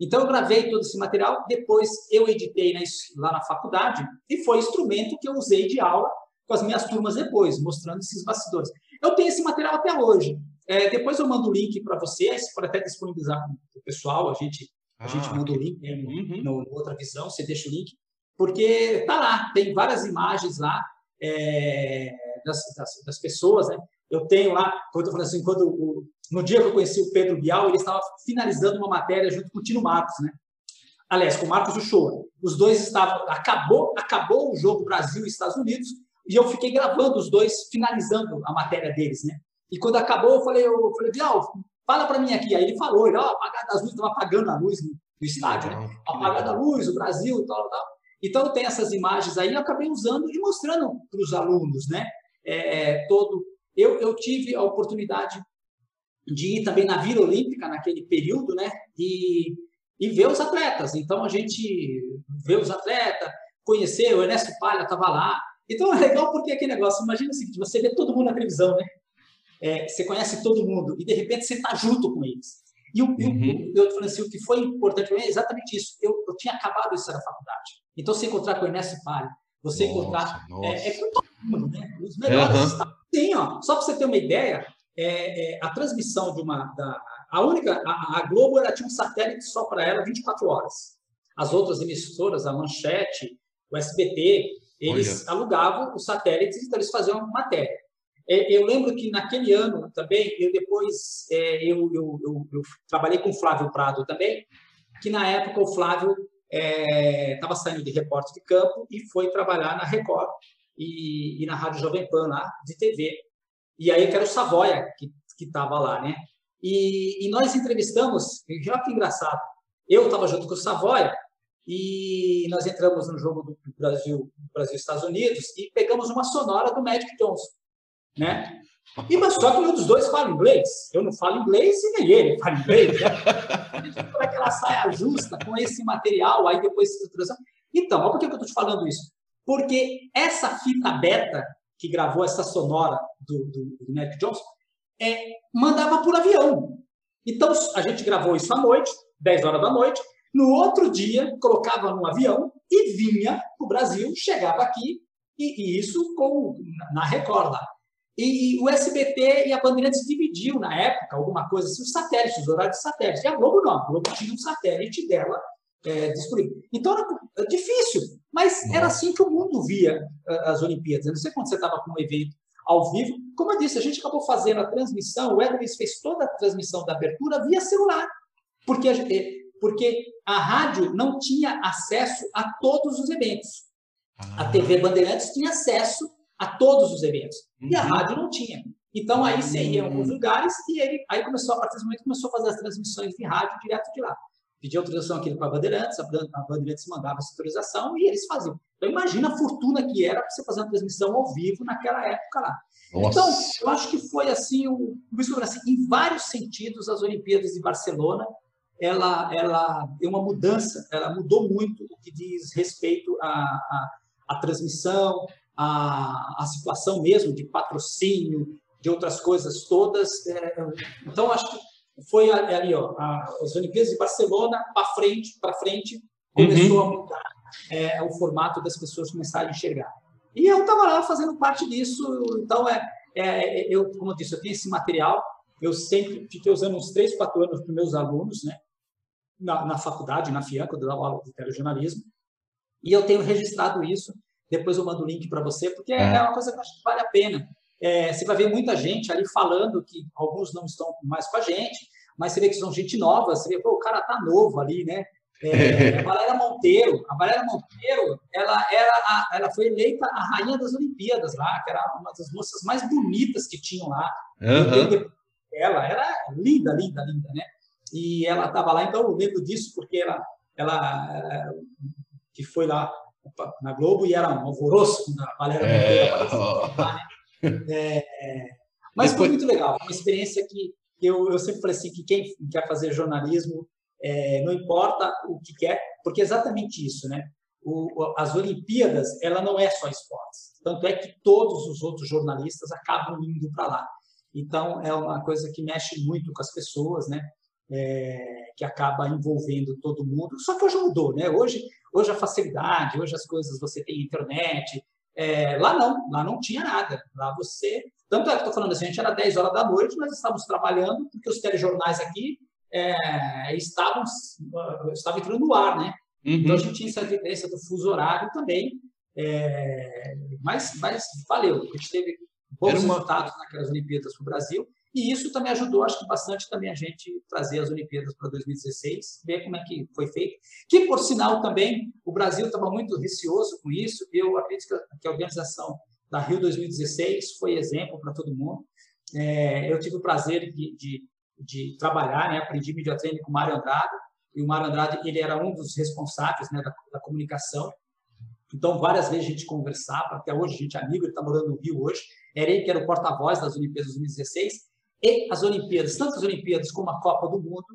Então, eu gravei todo esse material, depois eu editei lá na faculdade, e foi instrumento que eu usei de aula com as minhas turmas depois, mostrando esses bastidores. Eu tenho esse material até hoje. É, depois eu mando o link para vocês, para até disponibilizar para o pessoal, a gente a gente ah, manda o link né, uhum. no, outra visão, você deixa o link, porque tá lá, tem várias imagens lá é, das, das, das, pessoas, né? Eu tenho lá, quando eu falando assim, quando o, no dia que eu conheci o Pedro Bial, ele estava finalizando uma matéria junto com o Tino Marcos, né? Aliás, com o Marcos Uchoa. Os dois estavam, acabou, acabou o jogo Brasil e Estados Unidos, e eu fiquei gravando os dois, finalizando a matéria deles, né? E quando acabou, eu falei, eu falei, Bial, fala para mim aqui. Aí ele falou, ele, ó, apagada as luzes, estava apagando a luz no, no estádio, né? Apagada a luz, o Brasil, tal, tal. Então, tem essas imagens aí, eu acabei usando e mostrando para os alunos, né? É, todo. Eu, eu tive a oportunidade de ir também na Vila Olímpica naquele período, né? E, e ver os atletas. Então a gente vê os atletas, conhecer, o Ernesto Palha estava lá. Então é legal porque aquele negócio, imagina o seguinte, você vê todo mundo na televisão, né? É, você conhece todo mundo e de repente você está junto com eles. E o, uhum. eu, falei assim, o que foi importante para mim é exatamente isso. Eu, eu tinha acabado isso na faculdade. Então, você encontrar com o Ernesto Palha, você nossa, encontrar. Nossa. É, é com todo mundo, né? Os melhores. Uhum. Sim, ó. Só para você ter uma ideia, é, é, a transmissão de uma. Da, a única. A, a Globo ela tinha um satélite só para ela 24 horas. As outras emissoras, a Manchete, o SBT, eles Olha. alugavam os satélites, então eles faziam matéria. É, eu lembro que naquele ano também, eu depois é, eu, eu, eu, eu, trabalhei com o Flávio Prado também, que na época o Flávio estava é, saindo de repórter de campo e foi trabalhar na Record e, e, na Rádio Jovem Pan lá de TV. E aí que era o Savoia que estava lá, né? E, e, nós entrevistamos, olha que engraçado, eu estava junto com o Savoia e nós entramos no jogo do Brasil, Brasil Estados Unidos e pegamos uma sonora do Magic Johnson né? E, mas só que um dos dois fala inglês. Eu não falo inglês e nem ele fala inglês. Né? Para aquela saia justa com esse material, aí depois estruturação. Então, por que eu estou te falando isso? Porque essa fita beta que gravou essa sonora do, do, do Johnson é, mandava por avião. Então, a gente gravou isso à noite, 10 horas da noite. No outro dia, colocava no avião e vinha para o Brasil, chegava aqui, e, e isso com, na Record lá. E, e, o SBT e a Bandeirantes dividiu na época alguma coisa assim, os satélites, os horários de satélites. E a Globo não, a Globo tinha um satélite dela é, disponível. Então era difícil, mas era assim que o mundo via as Olimpíadas. Eu não sei quando você estava com um evento ao vivo. Como eu disse, a gente acabou fazendo a transmissão, o Edwin fez toda a transmissão da abertura via celular, porque a, porque a rádio não tinha acesso a todos os eventos. A TV Bandeirantes tinha acesso a todos os eventos. E a uhum. rádio não tinha. Então aí você ia em alguns lugares e ele aí começou a partir desse momento começou a fazer as transmissões de rádio direto de lá. Pedia autorização aqui para a Bandeirantes, a Bandeirantes mandava essa autorização e eles faziam. Então imagina a fortuna que era para você fazer uma transmissão ao vivo naquela época lá. Nossa. Então, eu acho que foi assim, o, assim, em vários sentidos, as Olimpíadas de Barcelona, ela, ela deu uma mudança, ela mudou muito o que diz respeito à, à, à transmissão, a, a situação mesmo de patrocínio, de outras coisas todas. É, então, acho que foi ali, ó, as Olimpíadas de Barcelona, para frente, para frente, começou uhum. a mudar é, o formato das pessoas começarem a enxergar. E eu estava lá fazendo parte disso, então, é, é, eu, como eu disse, eu tenho esse material, eu sempre fiquei usando uns três, quatro anos para meus alunos, né, na, na faculdade, na FIANCA, eu dava aula de telejornalismo, e eu tenho registrado isso, depois eu mando o link para você, porque é. é. uma coisa que eu acho que vale a pena. É, você vai ver muita gente ali falando que alguns não estão mais com a gente, mas você vê que são gente nova, você vê, pô, o cara tá novo ali, né? É, a Valéria Monteiro, a Valéria Monteiro, ela, era a, ela foi eleita a rainha das Olimpíadas lá, que era uma das moças mais bonitas que tinham lá. Uhum. Ela era linda, linda, linda, né? E ela estava lá, então eu lembro disso porque ela, ela que foi lá na Globo e era um alvoroço quando a Valéria é... Monteiro né? é, Mas Depois... foi muito legal, uma experiência que eu, eu sempre falei assim, que quem quer fazer jornalismo, é, não importa o que quer, porque é exatamente isso, né? O, as Olimpíadas, ela não é só esportes. Tanto é que todos os outros jornalistas acabam indo para lá. Então, é uma coisa que mexe muito com as pessoas, né? É, que acaba envolvendo todo mundo. Só que hoje mudou, né? Hoje Hoje a facilidade, hoje as coisas, você tem internet. É, lá não, lá não tinha nada. Lá você. Tanto é que estou falando assim, a gente era 10 horas da noite, nós estávamos trabalhando, porque os telejornais aqui é, estavam, estavam entrando no ar, né? Uhum. Então a gente tinha essa diferença do fuso horário também. É, mas, mas valeu, a gente teve bons uma... resultados naquelas Olimpíadas para o Brasil. E isso também ajudou, acho que bastante também a gente trazer as Olimpíadas para 2016, ver como é que foi feito. Que, por sinal, também o Brasil estava muito receoso com isso. Eu acredito que a organização da Rio 2016 foi exemplo para todo mundo. É, eu tive o prazer de, de, de trabalhar, né? aprendi media training com o Mário Andrade, e o Mário Andrade ele era um dos responsáveis né, da, da comunicação. Então, várias vezes a gente conversava, até hoje a gente é amigo, ele está morando no Rio hoje. Era ele que era o porta-voz das Olimpíadas 2016. E as Olimpíadas, tanto as Olimpíadas como a Copa do Mundo,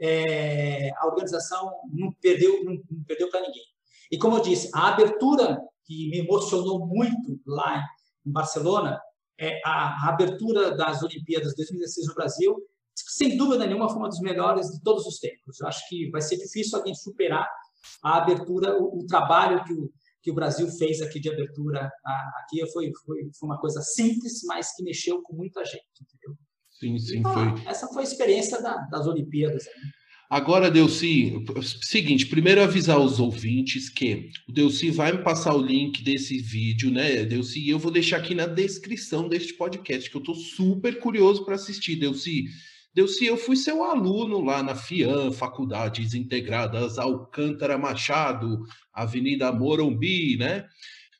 é, a organização não perdeu, não, não perdeu para ninguém. E como eu disse, a abertura que me emocionou muito lá em Barcelona é a, a abertura das Olimpíadas 2016 no Brasil, sem dúvida nenhuma foi uma dos melhores de todos os tempos. Eu acho que vai ser difícil alguém superar a abertura, o, o trabalho que o, que o Brasil fez aqui de abertura. Aqui foi, foi, foi uma coisa simples, mas que mexeu com muita gente, entendeu? Sim, sim, então, foi. Essa foi a experiência da, das Olimpíadas. Né? Agora, Delci, seguinte, primeiro avisar os ouvintes que o Delci vai me passar o link desse vídeo, né, Delci? E eu vou deixar aqui na descrição deste podcast, que eu estou super curioso para assistir, Delci. Delci, eu fui seu aluno lá na FIAM, Faculdades Integradas Alcântara Machado, Avenida Morumbi, né?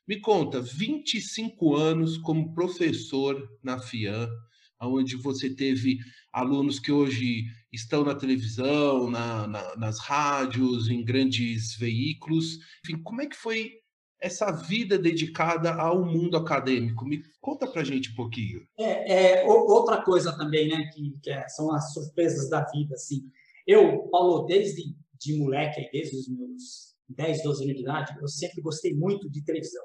Me conta, 25 anos como professor na FIAM, onde você teve alunos que hoje estão na televisão, na, na, nas rádios, em grandes veículos. Enfim, como é que foi essa vida dedicada ao mundo acadêmico? Me conta para gente um pouquinho. É, é outra coisa também, né, que, que é, são as surpresas da vida, assim. Eu, Paulo, desde de moleque, desde os meus 10, 12 anos de idade, eu sempre gostei muito de televisão.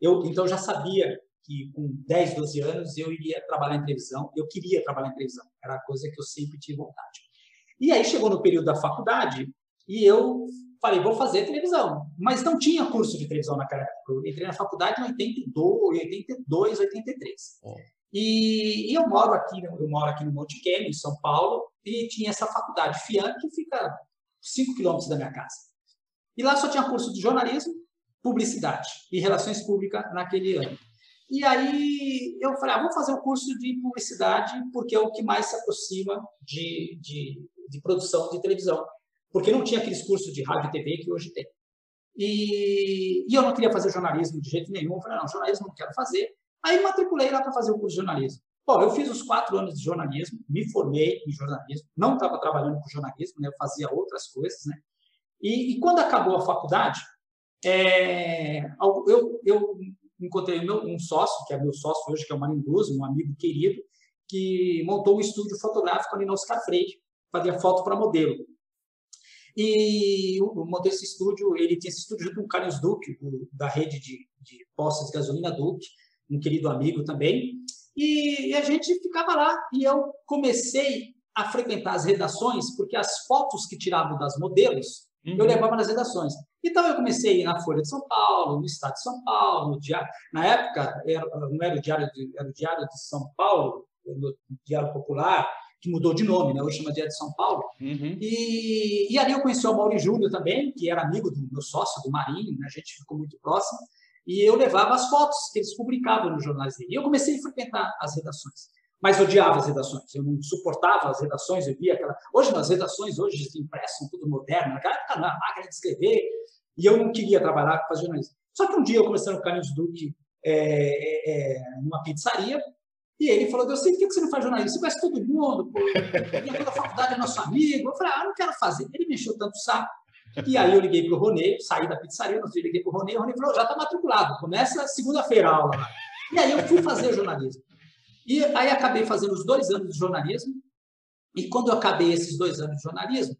Eu, então, já sabia que com 10, 12 anos eu iria trabalhar em televisão, eu queria trabalhar em televisão, era a coisa que eu sempre tive vontade. E aí chegou no período da faculdade e eu falei, vou fazer televisão. Mas não tinha curso de televisão naquela época. Eu entrei na faculdade em 82, 82 83. Oh. E, e, eu moro aqui, eu moro aqui no Monte Kennedy, em São Paulo, e tinha essa faculdade FIAN que fica 5 quilômetros da minha casa. E lá só tinha curso de jornalismo, publicidade e relações públicas naquele ano. E aí eu falei, ah, vou fazer o um curso de publicidade porque é o que mais se aproxima de, de, de produção de televisão porque não tinha aqueles cursos de rádio e TV que hoje tem. E, e, eu não queria fazer jornalismo de jeito nenhum. Eu falei, não, jornalismo não quero fazer. Aí matriculei lá para fazer o curso de jornalismo. Bom, eu fiz os quatro anos de jornalismo, me formei em jornalismo, não estava trabalhando com jornalismo, né, eu fazia outras coisas, né? E, e quando acabou a faculdade, é, eu, eu encontrei meu, um sócio, que é meu sócio hoje, que é o Marinduzo, um amigo querido, que montou um estúdio fotográfico ali no Oscar Freire, fazia foto para modelo. E eu montei esse estúdio, ele tinha esse estúdio junto com o Carlos Duque, da rede de, de postos de gasolina Duque, um querido amigo também. E, e a gente ficava lá e eu comecei a frequentar as redações, porque as fotos que tiravam das modelos, uhum. eu levava nas redações. Então eu comecei na Folha de São Paulo, no Estado de São Paulo, no diário, na época era, não era o Diário de, era o Diário de São Paulo, no Diário Popular, que mudou de nome, né? hoje chama Dia de São Paulo. Uhum. E, e ali eu conheci o Mauri Júnior também, que era amigo do meu sócio, do Marinho, né? a gente ficou muito próximo. E eu levava as fotos que eles publicavam nos jornais dele. E eu comecei a frequentar as redações. Mas odiava as redações, eu não suportava as redações, eu via aquela. Hoje, nas redações, hoje impressam tudo moderno, naquela época não, a máquina de escrever, e eu não queria trabalhar com fazer jornalismo. Só que um dia eu comecei no Carlos Duque, é, é, é, numa pizzaria, e ele falou, Deus, por que você não faz jornalismo? Você conhece todo mundo, pô, toda a faculdade é nosso amigo. Eu falei, ah, não quero fazer. Ele mexeu tanto o saco. E aí eu liguei para o Ronê, saí da pizzaria, dia liguei para o Ronê, o Ronê falou, já está matriculado, começa segunda-feira a aula. E aí eu fui fazer jornalismo. E aí acabei fazendo os dois anos de jornalismo, e quando eu acabei esses dois anos de jornalismo,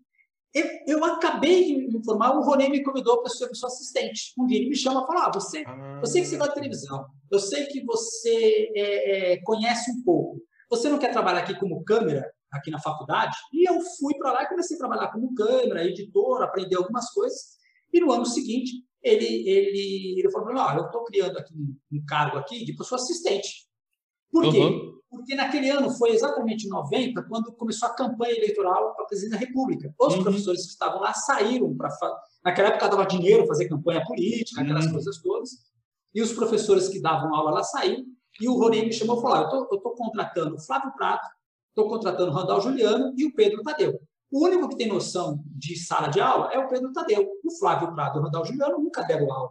eu, eu acabei de me informar, o Ronê me convidou para ser sua assistente. Um dia ele me chama e fala: ah, você, ah. eu sei que você gosta de televisão, eu sei que você é, é, conhece um pouco. Você não quer trabalhar aqui como câmera, aqui na faculdade? E eu fui para lá e comecei a trabalhar como câmera, editor, aprender algumas coisas. E no ano seguinte, ele, ele, ele falou ah, eu estou criando aqui um, um cargo aqui de pessoa assistente. Por uhum. quê? Porque naquele ano foi exatamente em 90 quando começou a campanha eleitoral para a presidência da República. Os uhum. professores que estavam lá saíram para. Naquela época dava dinheiro fazer campanha política, aquelas uhum. coisas todas. E os professores que davam aula lá saíram. E o Rony me chamou e falou: ah, Eu estou contratando o Flávio Prato, estou contratando o Randall Juliano e o Pedro Tadeu. O único que tem noção de sala de aula é o Pedro Tadeu. O Flávio Prato e o Randall Juliano nunca deram aula.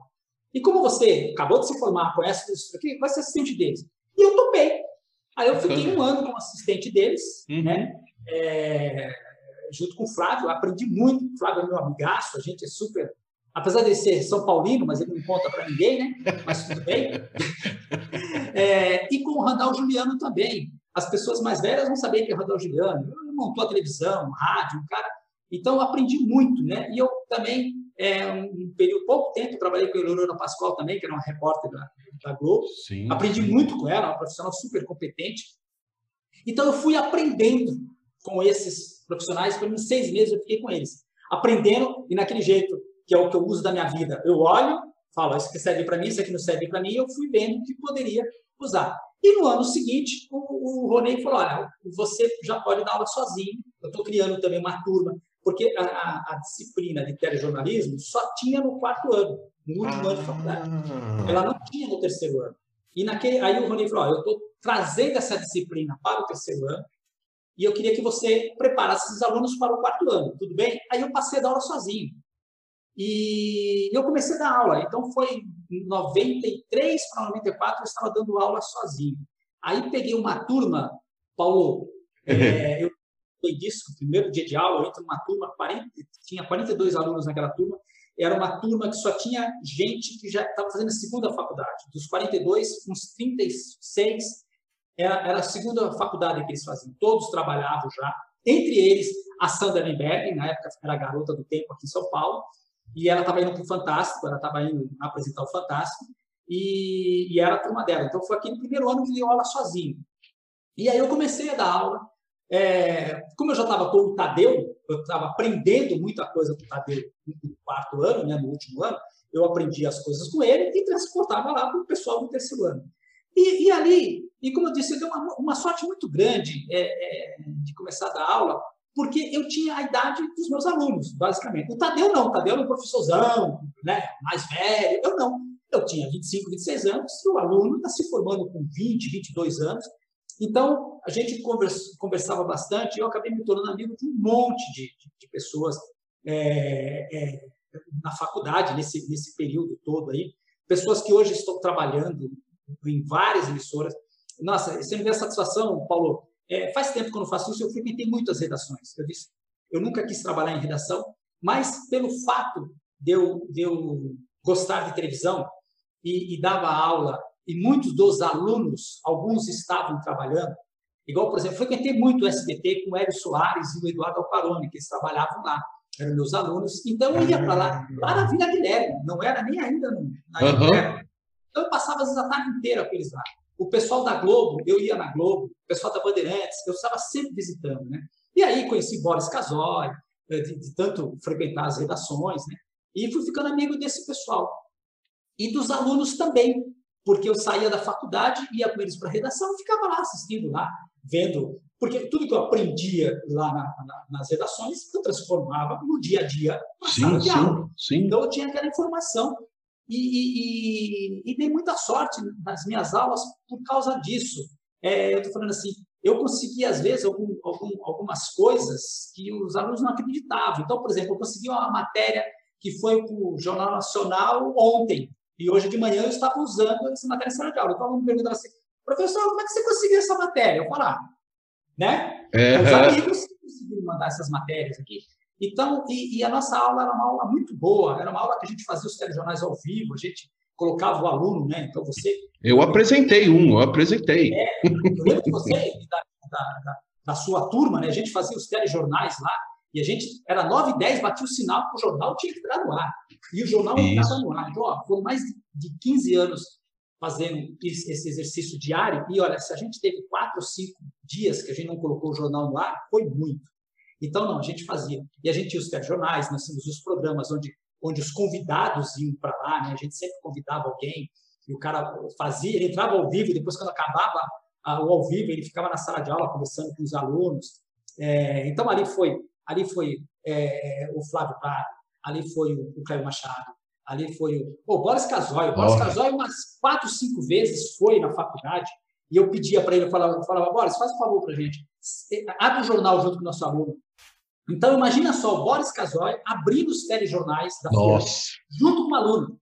E como você acabou de se formar, conhece isso aqui, vai ser assistente deles. E eu topei. Aí eu fiquei um ano como assistente deles, uhum. né? É, junto com o Flávio, aprendi muito. O Flávio é meu amigaço, a gente é super. Apesar de ser São Paulino, mas ele não conta para ninguém, né? Mas tudo bem. É, e com o Randall Juliano também. as pessoas mais velhas não sabiam que é Rodolfo Giuliani. Ele montou a televisão, rádio, um cara. Então, eu aprendi muito, né? E eu também, é, um período, pouco tempo, trabalhei com a Eleonora Pascoal também, que era uma repórter da, da Globo. Sim, aprendi sim. muito com ela, uma profissional super competente. Então, eu fui aprendendo com esses profissionais, por uns seis meses eu fiquei com eles. Aprendendo, e naquele jeito, que é o que eu uso da minha vida, eu olho, falo, isso aqui serve para mim, isso aqui não serve para mim, eu fui vendo que poderia usar. E no ano seguinte, o, o Ronei falou: olha, você já pode dar aula sozinho. Eu estou criando também uma turma, porque a, a, a, disciplina de telejornalismo só tinha no quarto ano, no último ah. ano de faculdade. Ela não tinha no terceiro ano. E naquele, aí o Ronei falou: olha, eu estou trazendo essa disciplina para o terceiro ano e eu queria que você preparasse esses alunos para o quarto ano, tudo bem? Aí eu passei a dar aula sozinho. E eu comecei a dar aula. Então, foi em 93 para 94, eu estava dando aula sozinho. Aí peguei uma turma, Paulo, é, eu falei disso, no primeiro dia de aula, eu entro numa turma, 40, tinha 42 alunos naquela turma, era uma turma que só tinha gente que já estava fazendo a segunda faculdade. Dos 42, uns 36 era, era a segunda faculdade que eles faziam. Todos trabalhavam já. Entre eles, a Sandra Lemberg, na época era garota do tempo aqui em São Paulo, e ela estava indo para o Fantástico, ela estava indo apresentar o Fantástico, e, e, era a turma dela. Então, foi aquele primeiro ano que deu aula sozinho. E aí eu comecei a dar aula. É, como eu já estava com o Tadeu, eu estava aprendendo muita coisa com o Tadeu no quarto ano, né, no último ano, eu aprendi as coisas com ele e transportava lá para o pessoal do terceiro ano. E, e, ali, e como eu disse, eu dei uma, uma sorte muito grande é, é, de começar a dar aula, porque eu tinha a idade dos meus alunos, basicamente. O Tadeu não, o Tadeu era um professorzão, né, mais velho, eu não. Eu tinha 25, 26 anos e o aluno está se formando com 20, 22 anos. Então, a gente conversava bastante e eu acabei me tornando amigo de um monte de, de, de pessoas é, é, na faculdade, nesse, nesse período todo aí. Pessoas que hoje estão trabalhando em várias emissoras. Nossa, você me deu satisfação, Paulo, é, faz tempo que eu não faço isso, eu frequentei muitas redações. Eu disse, eu nunca quis trabalhar em redação, mas pelo fato de eu, de eu gostar de televisão e, e dava aula, e muitos dos alunos, alguns estavam trabalhando, igual, por exemplo, frequentei muito o SBT com o Hélio Soares e o Eduardo Alparoni, que eles trabalhavam lá, eram meus alunos, então eu ia para lá, lá na Vila Guilherme, não era nem ainda na Vila uhum. Guilherme. Então eu passava às vezes a tarde inteira com eles lá. O pessoal da Globo, eu ia na Globo, o pessoal da Bandeirantes, eu estava sempre visitando, né? E aí conheci Boris Casoy, eh, de, de, tanto frequentar as redações, né? E fui ficando amigo desse pessoal. E dos alunos também, porque eu saía da faculdade, ia com eles para a redação e ficava lá assistindo lá, vendo. Porque tudo que eu aprendia lá na, na, nas redações, eu transformava no dia a dia na sim, sala de aula. Sim. Então eu tinha aquela informação e, e, e, dei muita sorte nas minhas aulas por causa disso. É, eu estou falando assim, eu consegui, às vezes, algum, algum, algumas coisas que os alunos não acreditavam. Então, por exemplo, eu consegui uma matéria que foi para o Jornal Nacional ontem, e hoje de manhã eu estava usando essa matéria em sala de aula. Então, aluno me perguntava assim, professor, como é que você conseguiu essa matéria? Eu falava, ah, né? É. Os amigos conseguiram mandar essas matérias aqui. Então, e, e, a nossa aula era uma aula muito boa, era uma aula que a gente fazia os telejornais ao vivo, a gente colocava o aluno, né? Então você. Eu apresentei um, eu apresentei. É, eu lembro de você, da, da, da, da, sua turma, né? A gente fazia os telejornais lá, e a gente, era 9 e 10, batia o sinal que o jornal tinha que entrar no ar. E o jornal estava no ar. Então, ó, foram mais de 15 anos fazendo esse exercício diário, e olha, se a gente teve quatro ou cinco dias que a gente não colocou o jornal no ar, foi muito. Então, não, a gente fazia. E a gente tinha os telejornais, nós tínhamos os programas onde, onde os convidados iam para lá, né? a gente sempre convidava alguém, e o cara fazia, ele entrava ao vivo, depois, quando acabava a, o ao vivo, ele ficava na sala de aula conversando com os alunos. É, então, ali foi, ali foi é, o Flávio Prado, ali foi o, o Cléber Machado, ali foi o, o Boris Casoy. O Boris oh. Casoy, umas quatro, cinco vezes foi na faculdade, e eu pedia para ele, eu falava, eu falava, Boris, faz um favor para a gente, abre o jornal junto com o nosso aluno, então, imagina só o Boris Casoy abrindo os telejornais da FIA, junto com o aluno.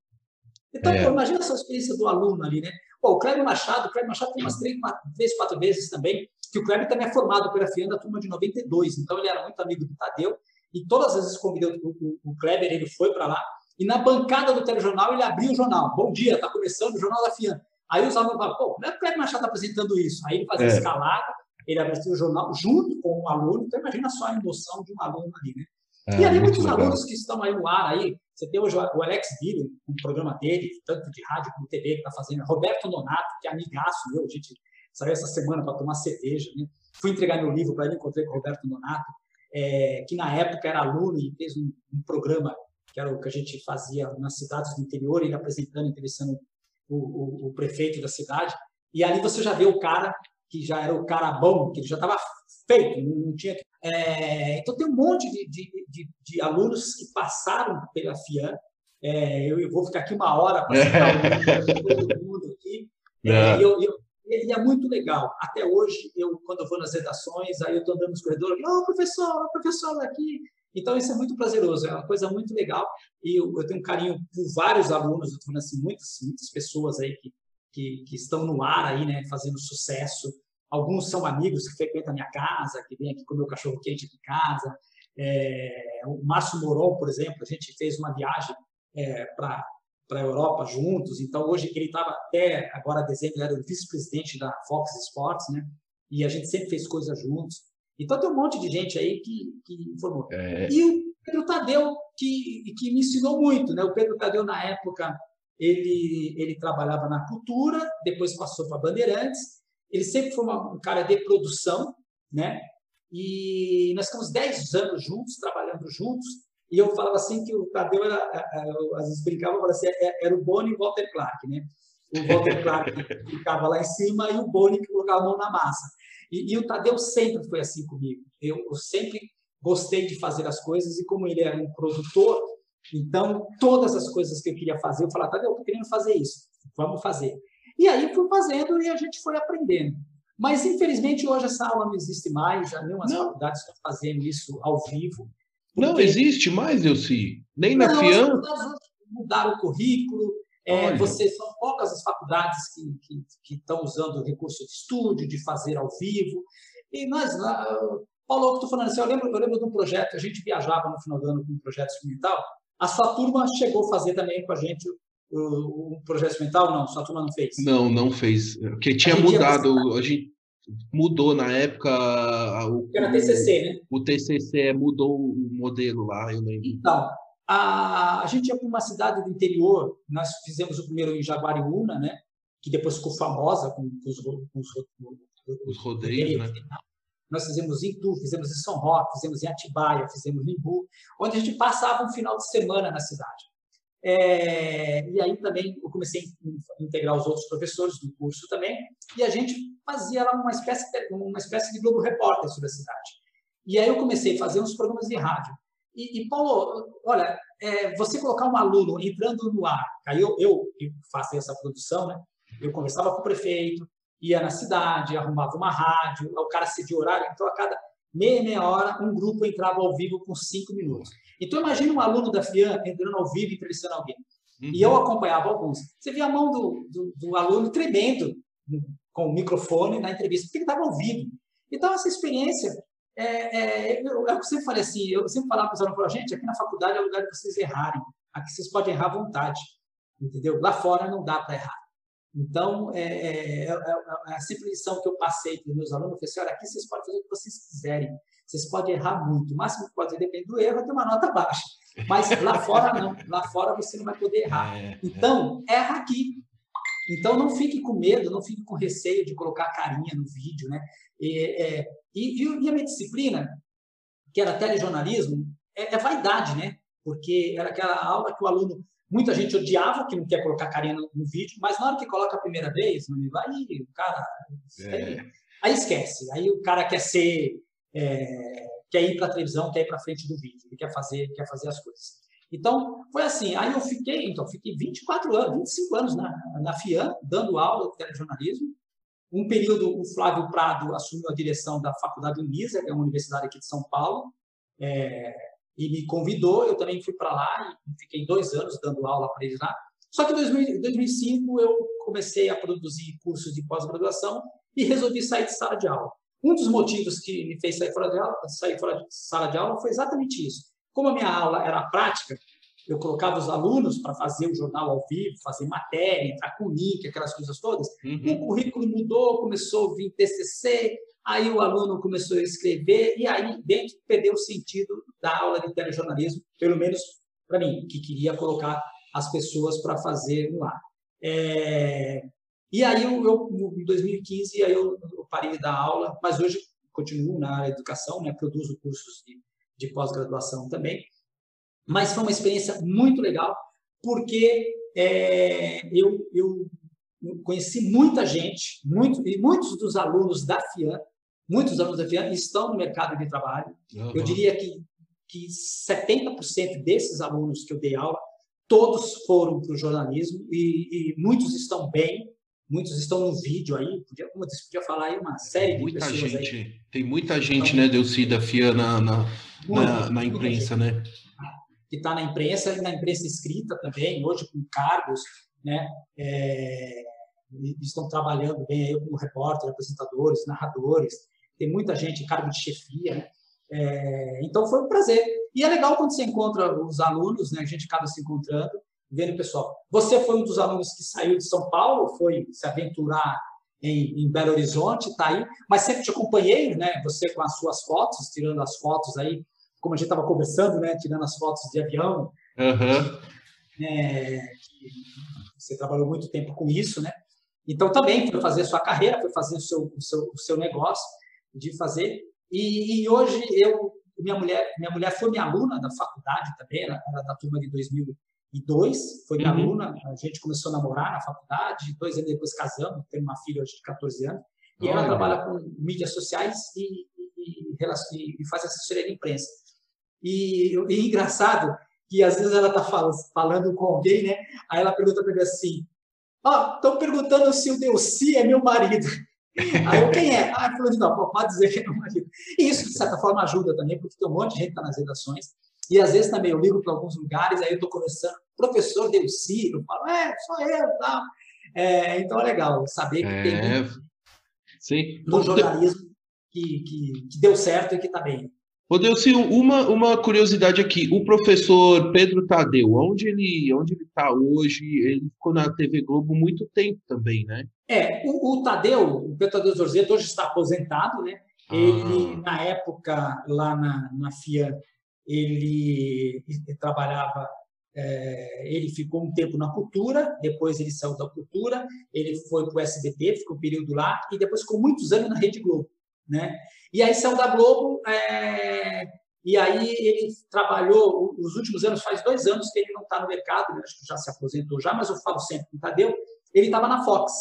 Então, é. pô, imagina essa experiência do aluno ali, né? Pô, o Kleber Machado, o Kleber Machado tem umas três, quatro, três, quatro vezes também, que o Kleber também é formado pela FIAN da turma de 92, então ele era muito amigo do Tadeu, e todas as vezes convidei o, o, o Kleber, ele foi para lá, e na bancada do telejornal ele abriu o jornal. Bom dia, está começando o Jornal da FIAN. Aí os alunos falavam, pô, como é o Kleber Machado está apresentando isso? Aí ele fazia é. escalada, ele abriu o jornal junto com um aluno, então imagina só a emoção de um aluno ali, né? É, e ali muitos legal. alunos que estão aí no ar aí, você tem hoje o Alex Billy, um programa dele, tanto de rádio como TV, que está fazendo, Roberto Donato, que é amigaço meu, a gente saiu essa semana para tomar cerveja, né? Fui entregar meu livro para ele, encontrei com o Roberto Donato, é, que na época era aluno e fez um, um, programa que era o que a gente fazia nas cidades do interior, ele apresentando, entrevistando o, o, o prefeito da cidade. E ali você já vê o cara que já era o cara bom, que ele já estava feito, não tinha. É, então tem um monte de, de, de, de, alunos que passaram pela FIAN. É, eu, eu, vou ficar aqui uma hora para citar todo mundo aqui. É, é. eu, eu, ele é muito legal. Até hoje, eu quando eu vou nas redações, aí eu estou andando nos corredores, ô oh, professor, oh, professor aqui. Então isso é muito prazeroso, é uma coisa muito legal. E eu, eu tenho um carinho por vários alunos, eu estou assim, muitas, muitas pessoas aí que, que, que estão no ar aí, né, fazendo sucesso. Alguns são amigos que frequentam a minha casa, que vêm aqui comer o cachorro quente aqui em casa. É, o Márcio Moron, por exemplo, a gente fez uma viagem é, para para a Europa juntos. Então, hoje, ele estava até agora, dezembro, ele era o vice-presidente da Fox Sports, né? E a gente sempre fez coisas juntos. Então, tem um monte de gente aí que, que informou. É... E o Pedro Tadeu, que, que me ensinou muito, né? O Pedro Tadeu, na época, ele, ele trabalhava na cultura, depois passou para Bandeirantes. Ele sempre foi uma, um cara de produção, né? E nós ficamos 10 anos juntos, trabalhando juntos. E eu falava assim que o Tadeu era, às vezes brincava, falava assim, é, era o Boni e o Walter Clark, né? O Walter Clark ficava lá em cima e o Boni que colocava a mão na massa. E, e o Tadeu sempre foi assim comigo. Eu, eu, sempre gostei de fazer as coisas e como ele era um produtor, então todas as coisas que eu queria fazer, eu falava, Tadeu, eu estou querendo fazer isso, vamos fazer. E aí fui fazendo e a gente foi aprendendo. Mas, infelizmente, hoje essa aula não existe mais, nenhuma das faculdades estão fazendo isso ao vivo. Não existe mais, Elci? Nem na não, FIAM? Mudaram o currículo. É, você, são poucas as faculdades que, estão usando o recurso de estúdio, de fazer ao vivo. E nós, Paulo, eu estou falando assim, eu lembro, eu lembro de um projeto, a gente viajava no final do ano com um projeto experimental, a sua turma chegou a fazer também com a gente o, o projeto experimental? Não, sua turma não fez? Não, não fez. Porque tinha mudado, a gente, mudou na época o, era TCC, né? O TCC mudou o modelo lá, eu lembro. Então, a, a gente ia para uma cidade do interior, nós fizemos o primeiro em Jaguariúna, né? Que depois ficou famosa com, os, com os, os rodeios, né? Nós fizemos em Tu, fizemos em São Roque, fizemos em Atibaia, fizemos em Imbu, onde a gente passava um final de semana na cidade. É, e aí também eu comecei a integrar os outros professores do curso também, e a gente fazia lá uma espécie de, uma espécie de Globo Repórter sobre a cidade. E aí eu comecei a fazer uns programas de rádio. E, e Paulo, olha, é, você colocar um aluno entrando no ar, aí eu, eu, eu faço essa produção, né? Eu conversava com o prefeito, ia na cidade, arrumava uma rádio, o cara cedia horário, então a cada meia, meia hora, um grupo entrava ao vivo com cinco minutos. Então, imagine um aluno da FIAN entrando ao vivo e entrevistando alguém. Uhum. E eu uhum. acompanhava alguns. Você via a mão do, do, do aluno tremendo com o microfone na entrevista, porque ele estava ao vivo. Então, essa experiência, é, é, eu, eu sempre falei assim, eu sempre falava para os alunos, gente, aqui na faculdade é o lugar de vocês errarem. Aqui vocês podem errar à vontade, entendeu? Lá fora não dá para errar. Então, é, é, é, é, a simples lição que eu passei para os meus alunos, eu falei assim, olha, aqui vocês podem fazer o que vocês quiserem. Vocês podem errar muito. O máximo que pode ser, depende do erro, é ter uma nota baixa. Mas lá fora, não. Lá fora você não vai poder errar. É, é. Então, erra aqui. Então, não fique com medo, não fique com receio de colocar carinha no vídeo. Né? E, é, e, e a minha disciplina, que era telejornalismo, é, é vaidade, né? Porque era aquela aula que o aluno Muita gente odiava, que não quer colocar carinha no, no, vídeo, mas na hora que coloca a primeira vez, não vai, o cara. É. Aí esquece. Aí o cara quer ser é, quer ir para a televisão, quer ir para frente do vídeo, ele quer fazer, quer fazer as coisas. Então, foi assim. Aí eu fiquei, então, fiquei 24 anos, 25 anos na, na FIAN, dando aula de telejornalismo. Um período, o Flávio Prado assumiu a direção da Faculdade Unisa, que é uma universidade aqui de São Paulo, é, e me convidou. Eu também fui para lá e fiquei dois anos dando aula para eles lá. Só que em 2005 eu comecei a produzir cursos de pós-graduação e resolvi sair de sala de aula. Um dos motivos que me fez sair fora de aula, sair fora de sala de aula foi exatamente isso. Como a minha aula era prática, eu colocava os alunos para fazer o jornal ao vivo, fazer matéria, entrar com link, aquelas coisas todas. Uhum. O currículo mudou, começou a vir TCC, aí o aluno começou a escrever, e aí dentro perdeu o sentido da aula de telejornalismo, pelo menos para mim, que queria colocar as pessoas para fazer no ar. É... E aí, eu, eu, em 2015, aí eu, eu parei dar aula, mas hoje continuo na área de educação, né? produzo cursos de, de pós-graduação também. Mas foi uma experiência muito legal, porque é, eu, eu conheci muita gente, muito, e muitos dos alunos da FIAN, muitos alunos da FIAN estão no mercado de trabalho. Uhum. Eu diria que, que 70% desses alunos que eu dei aula, todos foram para o jornalismo e, e, muitos estão bem, muitos estão no vídeo aí, podia, como eu disse, podia falar aí uma série muita de pessoas gente, aí. Tem muita gente, então, né, Delci, da FIA na, na, na, na imprensa, né? Que está na imprensa e na imprensa escrita também, hoje com cargos, né? É, estão trabalhando bem aí como repórter, apresentadores, narradores, tem muita gente cargo de chefia, né? É, então foi um prazer. E é legal quando você encontra os alunos, né? A gente acaba se encontrando, vendo o pessoal. Você foi um dos alunos que saiu de São Paulo, foi se aventurar em, em Belo Horizonte, está aí, mas sempre te acompanhei, né? Você com as suas fotos, tirando as fotos aí como a gente estava conversando, né, tirando as fotos de avião. Uhum. É, você trabalhou muito tempo com isso, né? Então também foi fazer a sua carreira, foi fazer o seu, o seu, o seu negócio de fazer. E, e, hoje eu, minha mulher, minha mulher foi minha aluna da faculdade também, ela era da turma de 2002, foi minha uhum. aluna. A gente começou a namorar na faculdade, dois anos depois casamos, tenho uma filha hoje de 14 anos. E ela trabalha com mídias sociais e, e, e, e faz assessoria de imprensa. E, e engraçado que às vezes ela está falando com alguém, né? Aí ela pergunta para ele assim: Ó, oh, estão perguntando se o Delci é meu marido. Aí eu, quem é? Ah, falou de não, pode dizer que é meu marido. E isso, de certa forma, ajuda também, porque tem um monte de gente que está nas redações. E às vezes também eu ligo para alguns lugares, aí eu estou conversando, professor Delci, eu falo, é, sou eu, tá. É, então é legal saber que é, tem sim. no jornalismo que, que, que deu certo e que está bem. Delci, uma, uma curiosidade aqui. O professor Pedro Tadeu, onde ele onde ele está hoje? Ele ficou na TV Globo muito tempo também, né? É, o, o Tadeu, o Pedro Tadeu Zorzeto, hoje está aposentado, né? Ele, ah. na época, lá na, na FIA, ele, ele trabalhava, é, ele ficou um tempo na cultura, depois ele saiu da cultura, ele foi para o SBT, ficou um período lá, e depois ficou muitos anos na Rede Globo né? E aí saiu da Globo, é, e aí ele trabalhou os últimos anos, faz dois anos que ele não está no mercado, né? acho que já se aposentou já, mas eu falo sempre com o Tadeu, ele estava na Fox,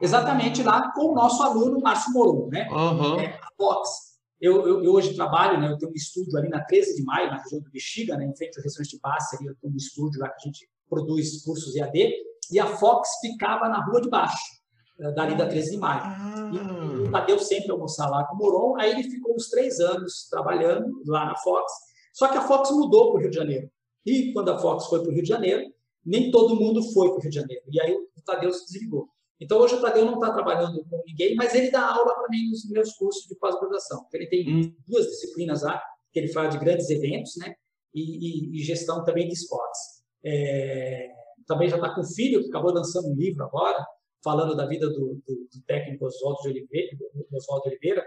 exatamente lá com o nosso aluno Márcio Moron, né? Uhum. É, a Fox. Eu, eu, eu, hoje trabalho, né? Eu tenho um estúdio ali na 13 de maio, na região do Bexiga, né? Em frente ao restaurante Bassi, ali eu tenho um estúdio lá que a gente produz cursos EAD, e a Fox ficava na rua de baixo. Eh, dali da 13 de maio. Ah. E o Tadeu sempre almoçar lá com o Moron, aí ele ficou uns três anos trabalhando lá na Fox, só que a Fox mudou para o Rio de Janeiro. E quando a Fox foi para o Rio de Janeiro, nem todo mundo foi para o Rio de Janeiro. E aí o Tadeu se desligou. Então hoje o Tadeu não está trabalhando com ninguém, mas ele dá aula para mim nos meus cursos de pós-graduação. Ele tem hum. duas disciplinas lá, que ele fala de grandes eventos, né? E, e, e gestão também de esportes. É, também já está com o filho, que acabou lançando um livro agora, falando da vida do, do, do técnico Oswaldo de Oliveira, Oswaldo Oliveira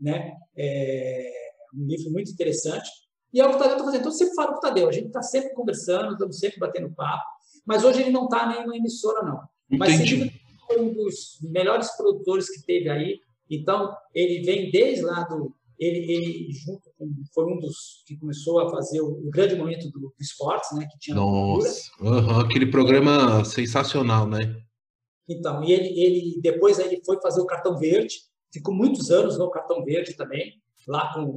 né? É um livro muito interessante. E é o que o Tadeu está fazendo. Então, sempre falo com o Tadeu, a gente está sempre conversando, estamos sempre batendo papo, mas hoje ele não está nem na emissora, não. Mas ele foi um dos melhores produtores que teve aí. Então, ele vem desde lá do. Ele, ele junto com, foi um dos que começou a fazer o, o grande momento do, do esportes, né? Que tinha Nossa, uhum, aquele programa sensacional, né? Então, e ele, ele depois ele foi fazer o cartão verde, ficou muitos anos no cartão verde também, lá com o,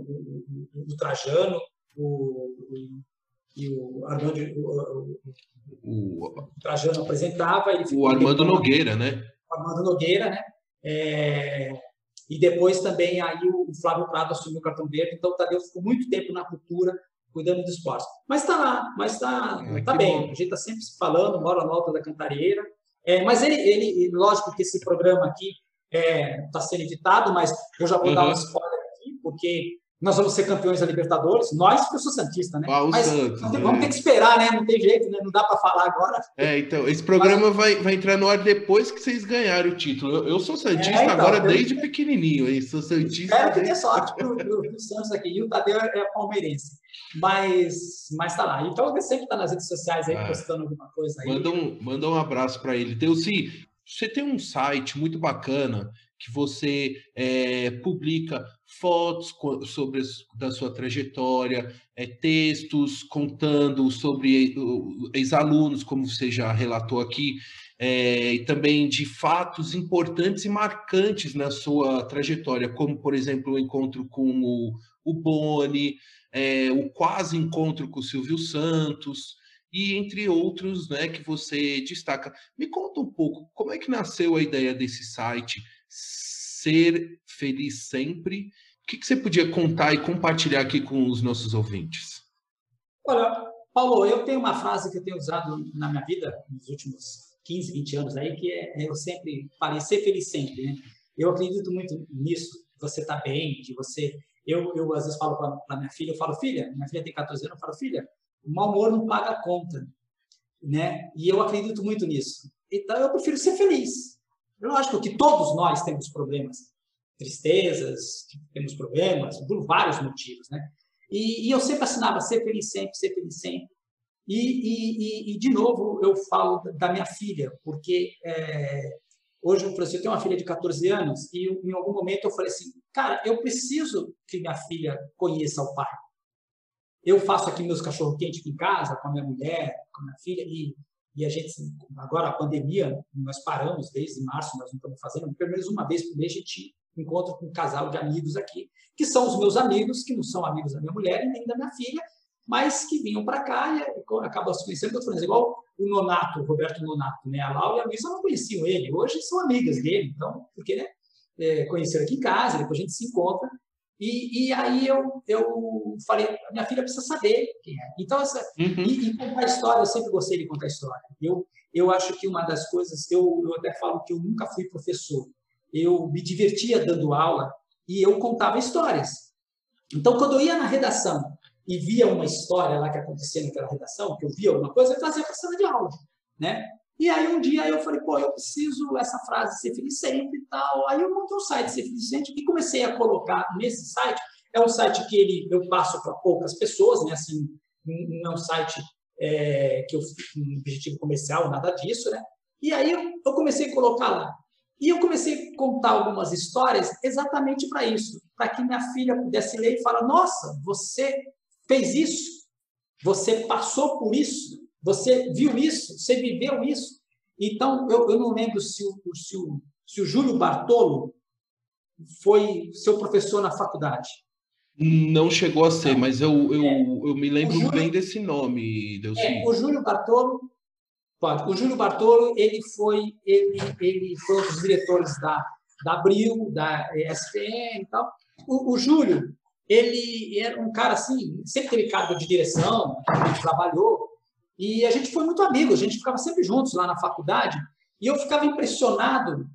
o, o Trajano, o, e o Armando o, Trajano apresentava. O Armando Nogueira, né? O Armando Nogueira, né? É, e depois também aí o Flávio Prado assumiu o cartão verde, então o Tadeu ficou muito tempo na cultura, cuidando do esporte. Mas está lá, mas está ah, tá bem. Bom. A gente está sempre se falando, mora na Alta da Cantareira, é, mas ele, ele, lógico que esse programa aqui está é, tá sendo editado, mas eu já vou uhum. dar um spoiler aqui, porque nós vamos ser campeões da Libertadores, nós, porque eu sou Santista, né? Ah, Mas Santos, tem- né? vamos ter que esperar, né? Não tem jeito, né? Não dá para falar agora. É, então, esse programa vai, vai entrar no ar depois que vocês ganharem o título. Eu, eu sou Santista É, então, agora eu- desde pequenininho, hein? Sou Santista. Espero que dê sorte pro, pro, pro Santos aqui. E o Tadeu é, é palmeirense. Mas, mas tá lá. Então, ele sempre tá nas redes sociais aí, Ah. postando alguma coisa aí. Manda um, manda um abraço para ele. Deusi, você tem um site muito bacana que você é, publica fotos sobre da sua trajetória, é, textos contando sobre ex-alunos, como você já relatou aqui, é, e também de fatos importantes e marcantes na sua trajetória, como, por exemplo, o encontro com o, o Boni, é, o quase encontro com o Silvio Santos, e entre outros né, que você destaca. Me conta um pouco como é que nasceu a ideia desse site, Ser Feliz Sempre. O que, que você podia contar e compartilhar aqui com os nossos ouvintes? Olha, Paulo, eu tenho uma frase que eu tenho usado na minha vida nos últimos 15, 20 anos aí, que é eu sempre falei, ser feliz sempre, né? Eu acredito muito nisso, você estar bem, de você... Eu, eu às vezes falo para minha filha, eu falo, filha, minha filha tem 14 anos, eu falo, filha, o mau humor não paga a conta, né? E eu acredito muito nisso. Então, eu prefiro ser feliz. Lógico que todos nós temos problemas, tristezas, temos problemas, por vários motivos, né? E, e eu sempre assinava ser feliz sempre, ser feliz sempre. E, e, e, de novo, eu falo da minha filha, porque é, hoje falei assim, tenho uma filha de 14 anos e em algum momento eu falei assim, cara, eu preciso que minha filha conheça o pai. Eu faço aqui meus cachorro-quente aqui em casa, com a minha mulher, com a minha filha, e, e a gente, agora a pandemia, nós paramos desde março, nós não estamos fazendo, pelo menos uma vez por mês a gente encontra com um casal de amigos aqui, que são os meus amigos, que não são amigos da minha mulher e nem da minha filha, mas que vinham para cá e acabam se conhecendo. Estou falando, igual o Nonato, o Roberto Nonato, né? A Laura e a Luísa não conheciam ele, hoje são amigas dele, então, porque né? É, conheceram aqui em casa, depois a gente se encontra. E, e aí eu, eu falei, minha filha precisa saber quem é. Então, essa, uhum. e, e, contar história, eu sempre gostei de contar história. Eu, eu acho que uma das coisas, eu, eu até falo que eu nunca fui professor, eu me divertia dando aula e eu contava histórias. Então, quando eu ia na redação e via uma história lá que acontecia naquela redação, que eu via alguma coisa, eu trazia para a sala de aula, né? E aí um dia eu falei, pô, eu preciso essa frase ser feliz sempre e tal. Aí eu montei um site ser feliz sempre e comecei a colocar nesse site. É um site que ele eu passo para poucas pessoas, né? Assim, não é um site é, que eu um objetivo comercial, nada disso, né? E aí eu, comecei a colocar lá. E eu comecei a contar algumas histórias exatamente para isso, para que minha filha pudesse ler e falar: Nossa, você fez isso, você passou por isso, você viu isso, você viveu isso. Então, eu, eu não lembro se o, se, o, se o Júlio Bartolo foi seu professor na faculdade. Não chegou a ser, mas eu, eu, é, eu me lembro Júlio, bem desse nome, Delci. É, o Júlio Bartolo, pode, o Júlio Bartolo, ele foi, ele, ele foi um dos diretores da, da Abril, da ESPN e tal. O, o Júlio, ele era um cara assim, sempre teve cargo de direção, trabalhou, e a gente foi muito amigo, a gente ficava sempre juntos lá na faculdade, e eu ficava impressionado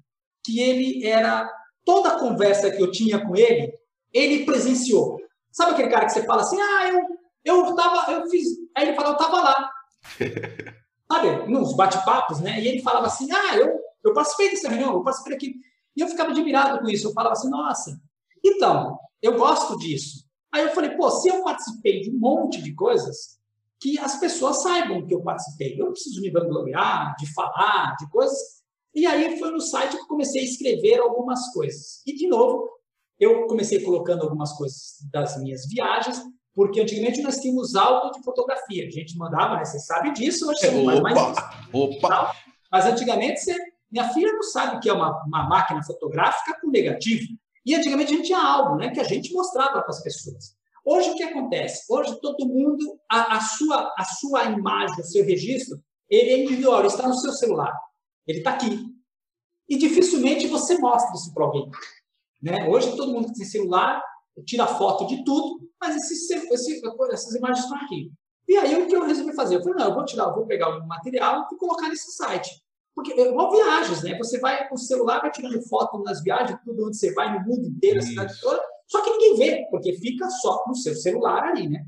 que ele era toda a conversa que eu tinha com ele, ele presenciou. Sabe aquele cara que você fala assim: "Ah, eu eu tava, eu fiz". Aí ele fala: "Eu tava lá". Sabe? Nos bate-papos, né? E ele falava assim: "Ah, eu eu participei dessa reunião, eu participei aqui". E eu ficava admirado com isso. Eu falava assim: "Nossa, então, eu gosto disso". Aí eu falei: "Pô, se eu participei de um monte de coisas, que as pessoas saibam que eu participei. Eu não preciso me vangloriar, de falar, de coisas. E aí foi no site que eu comecei a escrever algumas coisas. E, de novo, eu comecei colocando algumas coisas das minhas viagens, porque antigamente nós tínhamos álbum de fotografia. A gente mandava, né? Você sabe disso, hoje você não faz mais isso. Opa! Mas antigamente, você... minha filha não sabe o que é uma, uma máquina fotográfica com negativo. E antigamente a gente tinha álbum, né? Que a gente mostrava para as pessoas. Hoje o que acontece? Hoje todo mundo, a, a, sua, a sua imagem, o seu registro, ele é individual, ele está no seu celular. Ele está aqui. E dificilmente você mostra isso para alguém. Né? Hoje todo mundo que tem celular tira foto de tudo, mas esse, esse, essas imagens estão aqui. E aí o que eu resolvi fazer? Eu falei, não, eu vou tirar, eu vou pegar o material e colocar nesse site. Porque é igual viagens, né? Você vai com o celular, vai tirando foto nas viagens, tudo onde você vai, no mundo inteiro, a cidade toda, Só que ninguém vê, porque fica só no seu celular ali, né?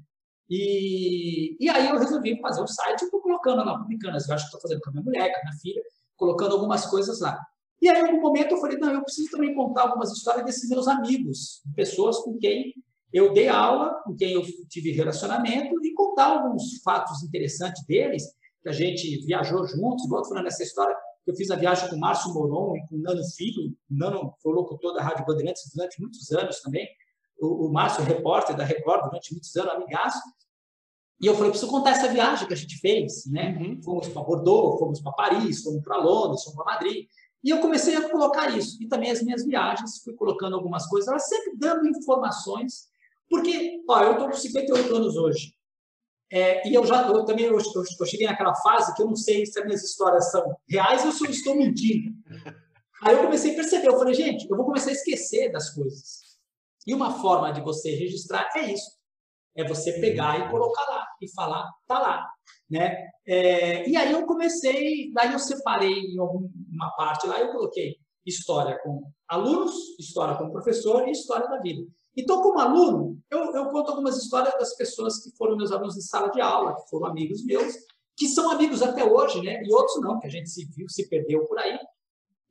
E, e aí eu resolvi fazer um site, estou colocando lá, publicando as viagens que estou fazendo com a minha mulher, com a minha filha, colocando algumas coisas lá. E aí, em algum momento, eu falei, não, eu preciso também contar algumas histórias desses meus amigos, pessoas com quem eu dei aula, com quem eu tive relacionamento, e contar alguns fatos interessantes deles, que a gente viajou juntos, igual falando nessa história, eu fiz a viagem com o Márcio Moron e com o Nano Filho. O Nano foi locutor da Rádio Bandeirantes durante muitos anos também. O, o Márcio, repórter da Record durante muitos anos, amigaço. E eu falei, preciso contar essa viagem que a gente fez, né? Uhum. Fomos para Bordeaux, fomos para Paris, fomos para Londres, fomos para Madrid. E eu comecei a colocar isso. E também as minhas viagens, fui colocando algumas coisas, elas sempre dando informações. Porque, ó, eu estou com 58 anos hoje. É, e eu já eu também eu, eu, eu, cheguei naquela fase que eu não sei se as minhas histórias são reais ou se eu estou mentindo. Aí eu comecei a perceber, eu falei, gente, eu vou começar a esquecer das coisas. E uma forma de você registrar é isso. É você pegar e colocar lá e falar, tá lá. Né? É, e aí eu comecei, daí eu separei em alguma parte lá, eu coloquei história com alunos, história com professor e história da vida. Então, como aluno, eu, eu conto algumas histórias das pessoas que foram meus alunos de sala de aula, que foram amigos meus, que são amigos até hoje, né? E outros não, que a gente se viu, se perdeu por aí.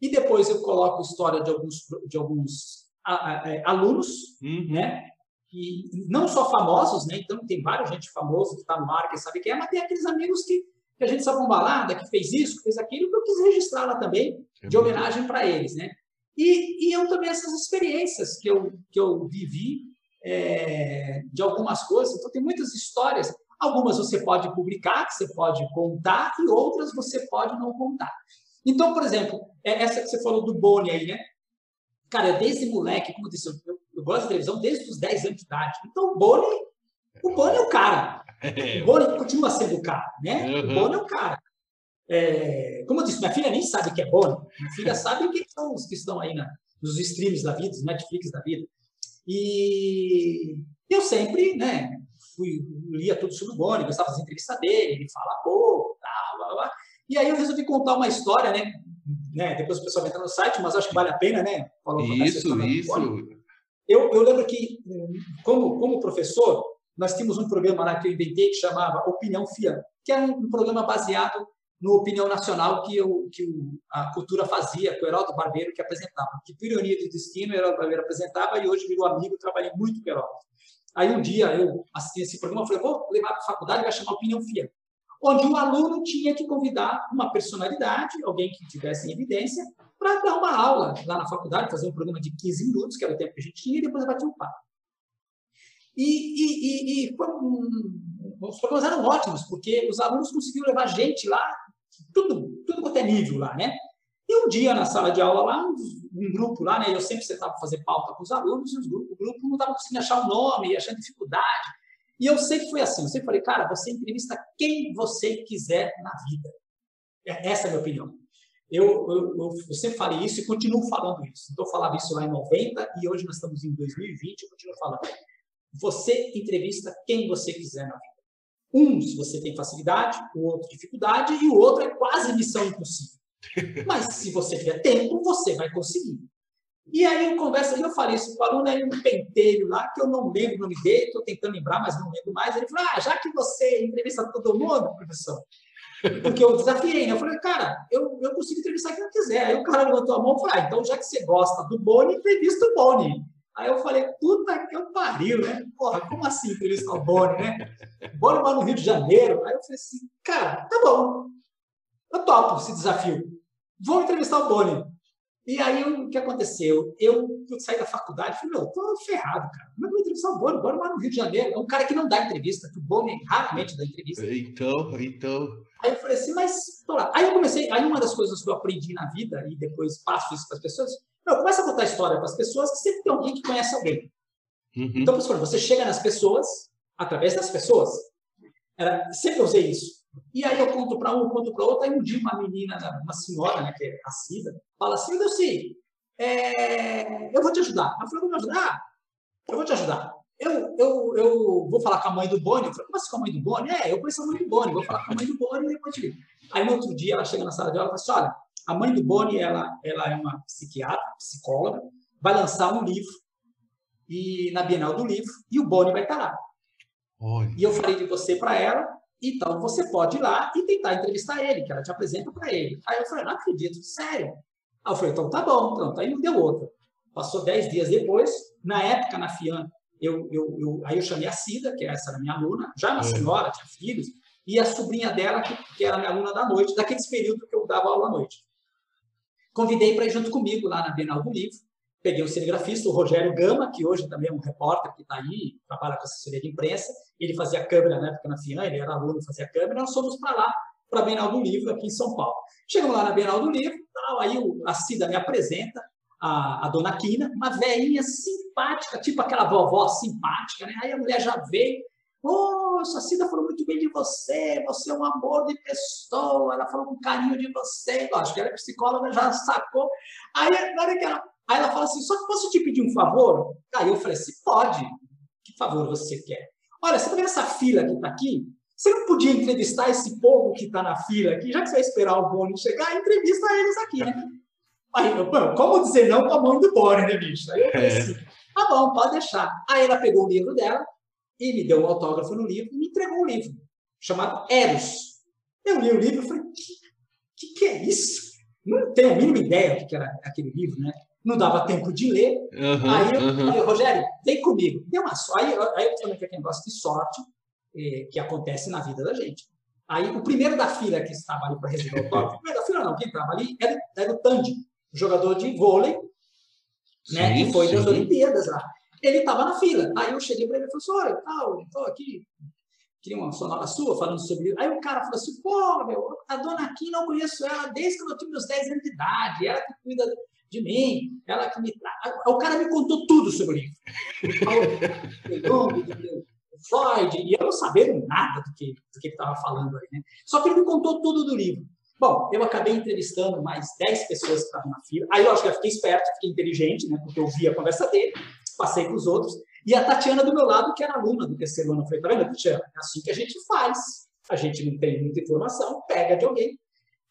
E depois eu coloco história de alguns, de alguns a, a, é, alunos, uhum. né? E não só famosos, né? Então tem vários gente famosa que está no mar, que sabe quem é, mas tem aqueles amigos que, que a gente sabe uma balada, que fez isso, que fez aquilo, que eu quis registrar lá também, de homenagem para eles, né? E, e eu também essas experiências que eu, que eu vivi é, de algumas coisas. Então, tem muitas histórias. Algumas você pode publicar, você pode contar, e outras você pode não contar. Então, por exemplo, é essa que você falou do Boni aí, né? Cara, desde moleque, como eu disse, eu, eu gosto de televisão desde os 10 anos de idade. Então, o Boni, o Boni é o cara. O Boni continua sendo o cara, né? Uhum. O Boni é o cara. É, como eu disse, minha filha nem sabe o que é Boni. Minha filha sabe quem são os que estão aí na, nos streams da vida, nos Netflix da vida. E eu sempre, né, fui, lia tudo sobre o Boni, gostava das entrevistas dele, ele fala pouco, tal, blá, blá. E aí eu resolvi contar uma história, né, né depois o pessoal vai entrar no site, mas acho que vale a pena, né? Falou, isso, isso. Eu, eu lembro que, como, como professor, nós tínhamos um programa lá que eu inventei que chamava Opinião FIA, que era um programa baseado no Opinião Nacional que, eu, que a cultura fazia, com o Heraldo Barbeiro que apresentava. Que, por ironia do destino, o Heraldo Barbeiro apresentava e hoje virou amigo, trabalhei muito com o Heraldo. Aí um dia eu assisti esse programa, falei, vou levar para a faculdade, vai chamar Opinião FIA, onde o aluno tinha que convidar uma personalidade, alguém que tivesse em evidência, para dar uma aula lá na faculdade, fazer um programa de 15 minutos, que era o tempo que a gente tinha, e depois bater um papo. E, e, e, e um, os programas eram ótimos, porque os alunos conseguiam levar gente lá tudo, tudo quanto é nível lá, né? E um dia na sala de aula lá, um grupo lá, né? Eu sempre tentava fazer pauta com os alunos, e os grupos, o grupo não estava conseguindo achar o nome, achando dificuldade. E eu sempre fui assim, eu sempre falei, cara, você entrevista quem você quiser na vida. É, essa é a minha opinião. Eu, eu, eu, eu sempre falei isso e continuo falando isso. Então, eu falava isso lá em 90 e hoje nós estamos em 2020 e continuo falando. Você entrevista quem você quiser na vida. Um, se você tem facilidade, o outro dificuldade, e o outro é quase missão impossível. Mas se você tiver tempo, você vai conseguir. E aí eu converso, eu falei isso para o aluno, aí um penteiro lá, que eu não lembro o nome dele, estou tentando lembrar, mas não lembro mais. Ele falou: Ah, já que você entrevista todo mundo, professor, porque eu desafiei, né? Eu falei, cara, eu, eu consigo entrevistar quem eu quiser. Aí o cara levantou a mão e falou: ah, então já que você gosta do Boni, entrevista o Boni. Aí eu falei, puta que eu pariu, né? Porra, como assim entrevistar o Boni, né? Boni vai no Rio de Janeiro. Aí eu falei assim, cara, tá bom. Eu topo esse desafio. Vou entrevistar o Boni. E aí o que aconteceu? Eu, eu saí da faculdade e falei, meu, tô ferrado, cara. Como é que eu vou entrevistar o Boni? O Boni vai no Rio de Janeiro. É um cara que não dá entrevista, que o Boni raramente dá entrevista. Então, então. Aí eu falei assim, mas tô lá. Aí eu comecei, aí uma das coisas que eu aprendi na vida, e depois passo isso para as pessoas, não, começa a contar a história para as pessoas que sempre tem alguém que conhece alguém. Uhum. Então, professor, você chega nas pessoas, através das pessoas. Era, sempre usei isso. E aí eu conto para um, conto para outro, aí um dia uma menina, uma senhora, né, que é a Cida, fala assim, Delci, é, eu vou te ajudar. Ela falou, vou me ajudar? Eu vou te ajudar. Eu, eu, eu vou falar com a mãe do Boni. Eu falei, como assim com a mãe do Boni? É, eu conheço a mãe do Boni, vou falar com a mãe do Boni e depois te ligo. Aí no outro dia ela chega na sala de aula e fala assim, olha, a mãe do Boni, ela, ela é uma psiquiatra, psicóloga, vai lançar um livro e na Bienal do Livro, e o Boni vai estar lá. Olha. E eu falei de você para ela, então você pode ir lá e tentar entrevistar ele, que ela te apresenta para ele. Aí eu falei, não acredito, sério. Aí eu falei, então tá bom, pronto. Aí não deu outra. Passou dez dias depois, na época na FIAN, eu, eu, eu, aí eu chamei a Cida, que essa era minha aluna, já uma É. senhora, tinha filhos, e a sobrinha dela, que, que era minha aluna da noite, daqueles períodos que eu dava aula à noite. Convidei para ir junto comigo lá na Bienal do Livro. Peguei o cinegrafista, o Rogério Gama, que hoje também é um repórter que está aí, trabalha com assessoria de imprensa. Ele fazia câmera na época na FIAN, ele era aluno, fazia câmera. Nós fomos para lá, para a Bienal do Livro, aqui em São Paulo. Chegamos lá na Bienal do Livro, tal, aí a Cida me apresenta, a, a dona Quina, uma velhinha simpática, tipo aquela vovó simpática, né? Aí a mulher já veio, Ô, sua Cida falou muito bem de você, você é um amor de pessoa, ela falou com carinho de você, acho que ela é psicóloga, já sacou. Aí, na hora que ela, aí ela fala assim, só que posso te pedir um favor? Aí eu falei assim, pode, que favor você quer? Olha, você tá vendo essa fila que está aqui? Você não podia entrevistar esse povo que está na fila aqui, já que você vai esperar o Boni chegar, entrevista eles aqui, né? Aí, eu, "Pô, como dizer não com a mãe do Boni, né, bicho? Aí eu falei É. assim, tá bom, pode deixar. Aí ela pegou o livro dela e me deu um autógrafo no livro e me entregou um livro chamado Eros. Eu li o livro e falei, que, que, que é isso? Não tenho a mínima ideia do que era aquele livro, né? Não dava tempo de ler, Aham, Aí eu aham. falei, Rogério, vem comigo. Deu uma sorte. Aí, aí eu também tenho negócio de sorte eh, que acontece na vida da gente. Aí o primeiro da fila que estava ali para receber o autógrafo, o primeiro da fila não, quem estava ali era, era o Tandy, jogador de vôlei, né? Sim, que foi das sim. Olimpíadas lá. Ele estava na fila. Aí eu cheguei para ele e falei assim, olha, tal, estou aqui, queria uma sonora sua falando sobre isso. Aí o cara falou assim, pô, meu, a dona Aqui não conheço ela desde que eu tive meus 10 anos de idade, ela que cuida de mim, ela que me traz. O cara me contou tudo sobre o livro. Freud, e eu não sabia nada do que, do que ele estava falando ali, né? Só que ele me contou tudo do livro. Bom, eu acabei entrevistando mais 10 pessoas que estavam na fila. Aí, lógico, eu fiquei esperto, fiquei inteligente, né? Porque eu vi a conversa dele, passei para os outros. E a Tatiana do meu lado, que era aluna do terceiro ano, eu falei, tá vendo, Tatiana? É assim que a gente faz. A gente não tem muita informação, pega de alguém.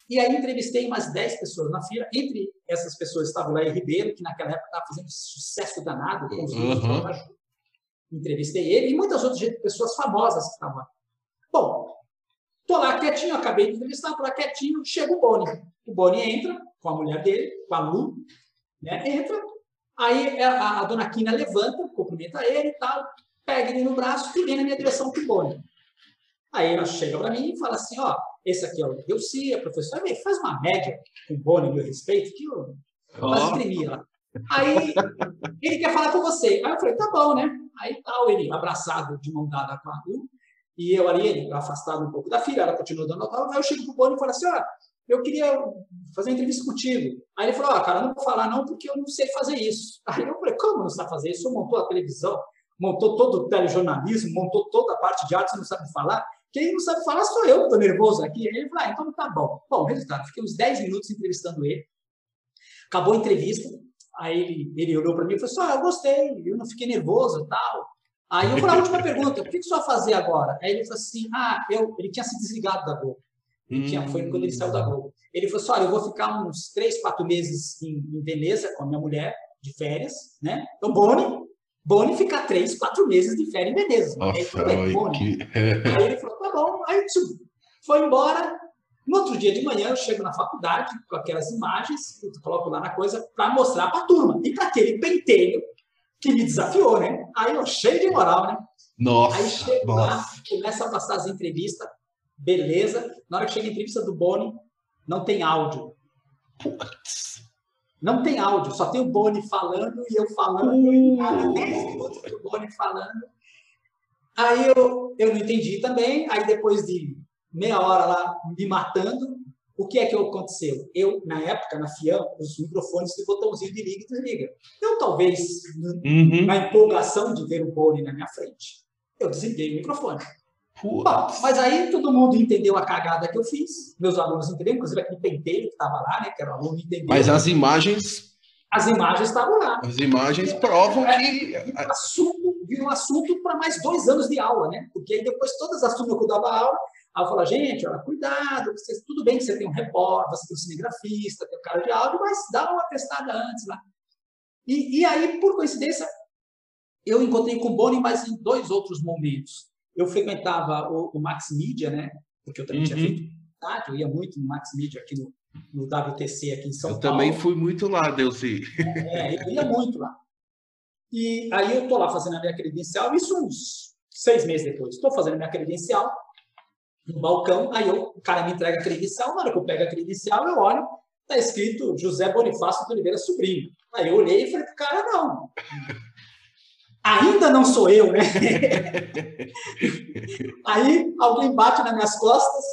E aí entrevistei umas 10 pessoas na fila. Entre essas pessoas estava o Léo Ribeiro, que naquela época estava fazendo sucesso danado com os Uhum. Entrevistei ele e muitas outras pessoas famosas que estavam lá. Bom, tô lá quietinho, acabei de entrevistar, tô lá quietinho, chega o Boni. O Boni entra com a mulher dele, com a Lu, né? Entra, aí a, a dona Quina levanta, cumprimenta ele e tal, pega ele no braço e vem na minha direção com o Boni. Aí ela chega para mim e fala assim, ó, esse aqui é o Delci, a professora, "Vem, faz uma média com o Boni, meu respeito, que eu quase tremia lá. Aí ele quer falar com você. Aí eu falei, tá bom, né? Aí tal, ele abraçado de mão dada com a Lu, e eu ali, ele afastado um pouco da filha, ela continua dando autógrafo, aí eu chego pro Boni e falo assim, ó, eu queria fazer uma entrevista contigo. Aí ele falou, ó, cara, não vou falar não, porque eu não sei fazer isso. Aí eu falei, como não sabe fazer isso? Você montou a televisão, montou todo o telejornalismo, montou toda a parte de arte, você não sabe falar? Quem não sabe falar sou eu, estou nervoso aqui. Aí ele falou, ah, então tá bom. Bom, resultado, fiquei uns 10 minutos entrevistando ele. Acabou a entrevista, aí ele, ele olhou para mim e falou assim, ah, eu gostei, eu não fiquei nervoso tal. Aí eu falei, a última pergunta, o que que você vai fazer agora? Aí ele falou assim, ah, eu, ele tinha se desligado da Globo. Ele tinha, foi quando ele saiu da Globo. Ele falou assim, olha, eu vou ficar uns três, quatro meses em, em Veneza com a minha mulher, de férias, né? Então, Boni, Boni ficar três, quatro meses de férias em Veneza. Aí, Nossa, tudo bem, Boni. que... Aí ele falou, tá bom. Aí foi embora. No outro dia de manhã, eu chego na faculdade com aquelas imagens, eu coloco lá na coisa, para mostrar para a turma. E para aquele pentelho que me desafiou, né? Aí eu cheio de moral, né? Aí Nossa, chego lá, nossa. começa a passar as entrevistas, beleza. Na hora que chega a entrevista do Boni, não tem áudio. Putz. Não tem áudio, só tem o Boni falando e eu falando, nada, 10 minutos do Boni falando. Aí eu, eu não entendi também, aí depois de meia hora lá me matando, o que é que aconteceu? Eu, na época, na FIAM, os microfones de botãozinho de liga e desliga. Eu talvez, Uhum. na empolgação de ver o Boni na minha frente, eu desliguei o microfone. Mas aí todo mundo entendeu a cagada que eu fiz, meus alunos entenderam, inclusive aquele penteiro que estava lá, né, que era o aluno, entendeu. Mas as imagens, As imagens estavam lá. as imagens provam que Virou assunto, virou um assunto para mais dois anos de aula, né? Porque aí depois todas as turmas que eu dava aula, aí eu falava, gente, olha, cuidado, vocês, tudo bem que você tem um repórter, você tem um cinegrafista, tem um cara de áudio, mas dá uma testada antes lá. E, e aí, por coincidência, eu encontrei com o Boni, mas em dois outros momentos. Eu frequentava o, o Max Media, né? Porque eu também uhum. tinha feito eu ia muito no Max Media aqui no, no WTC aqui em São eu Paulo. Eu também fui muito lá, Delci. É, eu ia muito lá. E aí eu estou lá fazendo a minha credencial, isso uns seis meses depois. Estou fazendo a minha credencial no balcão, aí eu, o cara me entrega a credencial, na hora que eu pego a credencial, eu olho, está escrito José Bonifácio de Oliveira Sobrinho. Aí eu olhei e falei, cara, não. Ainda não sou eu, né? aí alguém bate nas minhas costas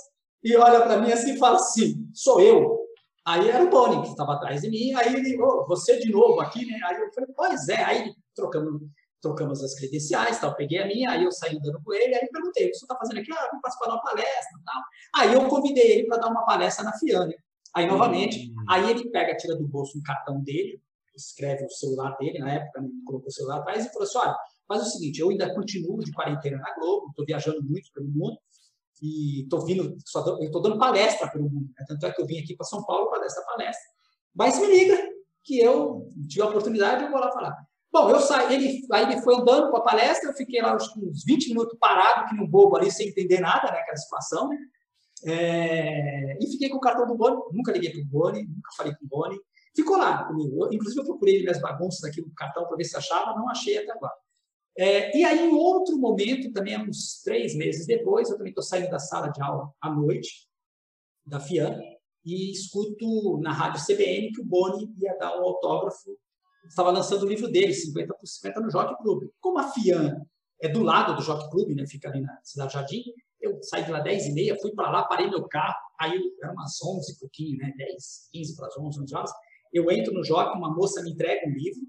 e olha para mim assim e fala assim, sou eu. Aí era o Boni que estava atrás de mim, aí ele, oh, você de novo aqui, né? Aí eu falei, pois é, aí trocamos, trocamos as credenciais, tal, peguei a minha, aí eu saí andando com ele, aí perguntei, o que você está fazendo aqui? Ah, vou participar de uma palestra, tal. Aí eu convidei ele para dar uma palestra na Fiane. Aí, novamente, uhum. aí ele pega, tira do bolso um cartão dele, escreve o celular dele, na época, ele colocou o celular atrás e falou assim, olha, faz o seguinte, eu ainda continuo de quarentena na Globo, estou viajando muito pelo mundo, e estou vindo, só estou dando palestra pelo mundo. Né? Tanto é que eu vim aqui para São Paulo para dar essa palestra. Mas me liga, que eu tive a oportunidade, eu vou lá falar. Bom, eu saí, ele, aí ele foi andando com a palestra, eu fiquei lá uns, uns 20 minutos parado, que no bobo ali, sem entender nada, né, aquela situação, né? É, e fiquei com o cartão do Boni, nunca liguei para o Boni, nunca falei com o Boni. Ficou lá comigo. Eu, inclusive, eu procurei minhas bagunças aqui no cartão para ver se achava, não achei até agora. É, e aí, em outro momento, também uns três meses depois, eu também estou saindo da sala de aula à noite, da FIAN, e escuto na rádio CBN que o Boni ia dar um autógrafo, estava lançando o livro dele, 50 por 50, no Jockey Club. Como a FIAN é do lado do Jockey Club, né, fica ali na Cidade Jardim, eu saí de lá 10 e meia, fui para lá, parei meu carro, aí era umas 11 e pouquinho, né, 10, 15 para as 11, 11 horas, eu entro no Jockey, uma moça me entrega um livro,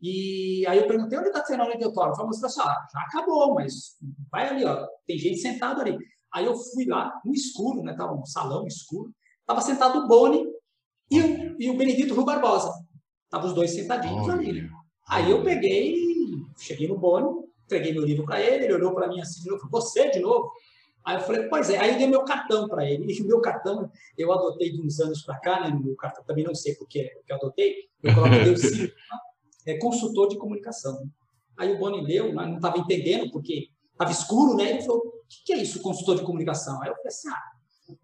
e aí eu perguntei, onde está tendo aula de autógrafo? A moça falou assim, ah, já acabou, mas vai ali, ó, tem gente sentada ali. Aí eu fui lá, no escuro, né, tava um salão escuro, tava sentado o Boni e o, e o Benedito Rui Barbosa. Estavam os dois sentadinhos ali. Aí eu peguei, cheguei no Boni, entreguei meu livro para ele, ele olhou para mim assim de novo, você de novo? Aí eu falei, pois é, aí eu dei meu cartão para ele. E o meu cartão eu adotei de uns anos para cá, né? Meu cartão também não sei porque que eu adotei. Eu coloquei o é, consultor de comunicação. Aí o Boni leu, não estava entendendo, porque estava escuro, né? Ele falou, o que, que é isso, consultor de comunicação? Aí eu falei assim, ah,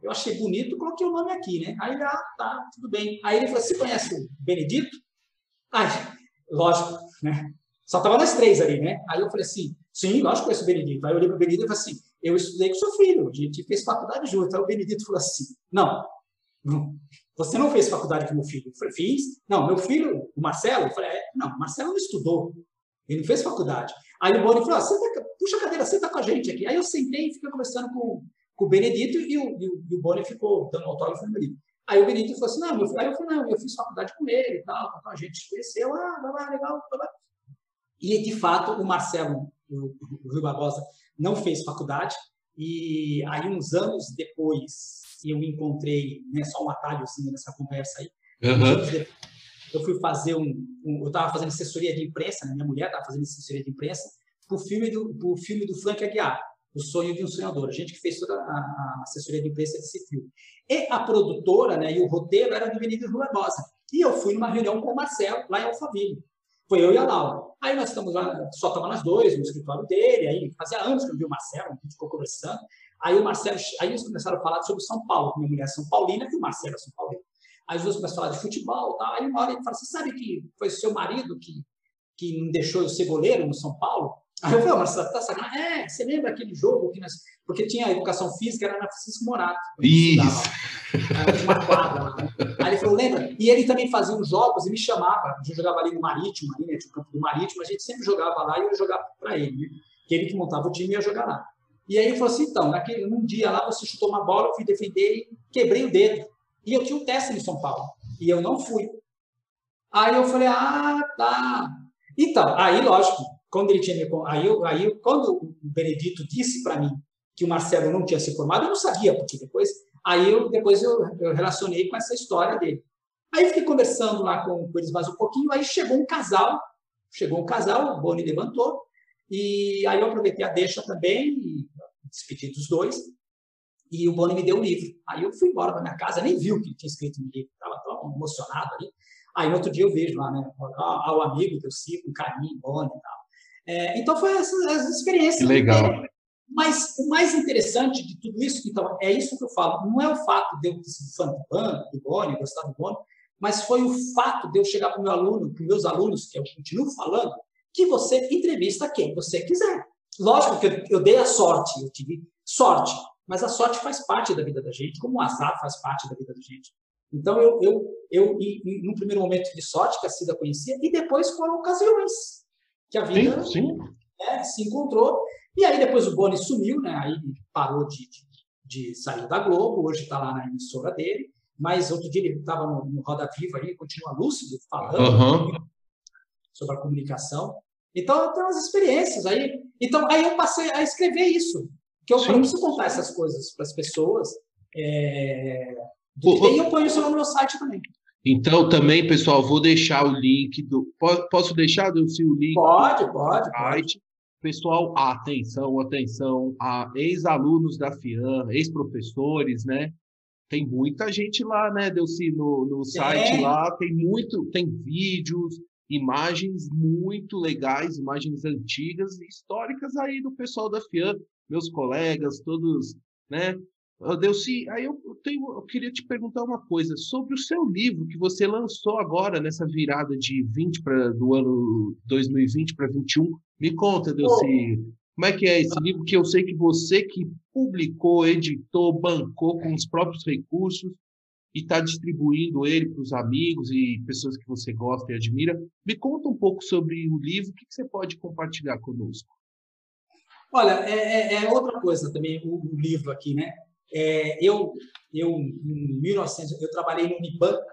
eu achei bonito, coloquei o nome aqui, né? Aí ele, ah, tá, tudo bem. Aí ele falou, você conhece o Benedito? Aí, lógico, né? Só estava nós três ali, né? Aí eu falei assim, sim, lógico que conheço o Benedito. Aí eu olhei para o Benedito e falei assim, eu estudei com seu filho, a gente fez faculdade junto. Aí o Benedito falou assim, não, você não fez faculdade com meu filho? Eu falei, fiz. Não, meu filho, o Marcelo, eu falei, é, não, o Marcelo não estudou. Ele não fez faculdade. Aí o Boni falou, ah, senta, puxa a cadeira, senta com a gente aqui. Aí eu sentei e fiquei conversando com, com o Benedito e o, e o, e o Boni ficou dando autógrafo no livro. Aí o Benedito falou assim, não, meu filho. Aí eu falei, não, eu fiz faculdade com ele e tal, a gente se conheceu, ah, vai lá, legal, vai lá. E, de fato, o Marcelo, o, o Rio Barbosa, não fez faculdade. E aí, uns anos depois, eu encontrei, né, só um atalho assim, nessa conversa aí. Uhum. Eu fui fazer um, um eu estava fazendo assessoria de imprensa, né, minha mulher estava fazendo assessoria de imprensa para o filme do pro filme do Frank Aguiar, O Sonho de um Sonhador. A gente que fez toda a, a assessoria de imprensa desse filme. E a produtora, né, e o roteiro era do Rua Barbosa. E eu fui numa reunião com o Marcelo lá em Alphaville. Foi eu e a Laura. Aí nós estamos lá, só estavam nós dois no escritório dele, aí fazia anos que eu vi o Marcelo, a gente ficou conversando. Aí o Marcelo, aí eles começaram a falar sobre São Paulo, minha mulher é São Paulina e o Marcelo é São Paulino. Aí os dois começaram a falar de futebol, tá? aí uma hora ele fala, você sabe que foi seu marido que, que me deixou eu ser goleiro no São Paulo? Aí eu falei, Marcelo, tá sabendo? É, você lembra aquele jogo que nós... Porque tinha educação física, era na Francisco Morato. Isso. Uma quadra lá. Né? Aí ele falou, lembra? E ele também fazia uns jogos e me chamava. A gente jogava ali no Marítimo, ali, né? Tinha o campo do Marítimo, a gente sempre jogava lá e eu jogava para ele, né? Que ele que montava o time ia jogar lá. E aí ele falou assim, então, naquele, num dia lá você chutou uma bola, eu fui defender e quebrei o dedo. E eu tinha um teste em São Paulo. E eu não fui. Aí eu falei, ah, tá. Então, aí, lógico, quando ele tinha me... Aí, eu, aí quando o Benedito disse para mim que o Marcelo não tinha se formado, eu não sabia, porque depois... Aí eu, depois eu, eu relacionei com essa história dele. Aí fiquei conversando lá com, com eles mais um pouquinho, aí chegou um casal, chegou um casal, o Boni levantou, e aí eu aproveitei a deixa também, e despedi dos dois, e o Boni me deu o livro. Aí eu fui embora para minha casa, nem vi o que tinha escrito no livro, estava tão emocionado ali. Aí no outro dia eu vejo lá, né, ao amigo que eu sigo, com carinho, Boni e tal. É, então, foi essas, essas experiências. Legal. Mas o mais interessante de tudo isso, então, é isso que eu falo, não é o fato de eu ter sido fã do Bano, do Boni, gostar do Boni, mas foi o fato de eu chegar para o meu aluno, para os meus alunos, que eu continuo falando, que você entrevista quem você quiser. Lógico que eu, eu dei a sorte, eu tive sorte, mas a sorte faz parte da vida da gente, como o azar faz parte da vida da gente. Então, eu, eu, eu e, num primeiro momento de sorte, que a Cida conhecia, e depois foram ocasiões que a vida sim, sim. Né, se encontrou. E aí depois o Boni sumiu, né? aí parou de, de, de sair da Globo, hoje está lá na emissora dele, mas outro dia ele estava no, no, Roda Viva aí, continua lúcido, falando uhum. sobre a comunicação. Então, tem umas experiências aí. Então, aí eu passei a escrever isso, que eu, eu preciso contar essas coisas para as pessoas. É... E eu ponho isso no meu site também. Então, também, pessoal, vou deixar o link do. Posso deixar, Dulce, o link? Pode, pode. Site. Pessoal, atenção, atenção, a ex-alunos da FIAN, ex-professores, né? Tem muita gente lá, né, Delci, no, no site é. lá, tem muito, tem vídeos, imagens muito legais, imagens antigas e históricas aí do pessoal da FIAN, meus colegas, todos, né? Delci, aí eu, tenho, eu queria te perguntar uma coisa sobre o seu livro que você lançou agora nessa virada de 20 para do ano 2020 para 21. Me conta, Delci, oh. como é que é esse livro que eu sei que você que publicou, editou, bancou com os próprios recursos e está distribuindo ele para os amigos e pessoas que você gosta e admira. Me conta um pouco sobre o livro, o que, que você pode compartilhar conosco? Olha, é, é, é outra coisa também o, o livro aqui, né? É, eu, eu, em 1900, eu trabalhei no Unibanco,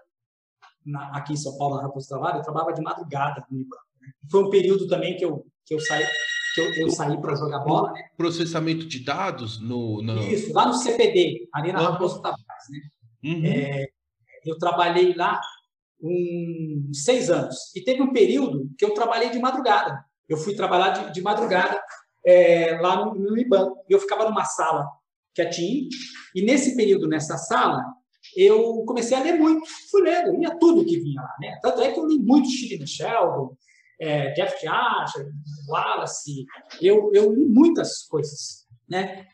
aqui em São Paulo, na Raposo Trabalho, eu trabalhava de madrugada no Unibanco. Né? Foi um período também que eu, que eu saí que eu, eu saí para jogar bola, né? Processamento de dados no, no... Isso, lá no CPD, ali na Raposo Tavares, né? Uhum. É, eu trabalhei lá uns seis anos. E teve um período que eu trabalhei de madrugada. Eu fui trabalhar de, de madrugada é, lá no, no IBAN. E eu ficava numa sala quietinho. E nesse período, nessa sala, eu comecei a ler muito. Fui lendo, lia tudo que vinha lá. Né? Tanto é que eu li muito Stephen Sheldon, é, Jeff Asher, Wallace. Eu, eu li muitas coisas. Né?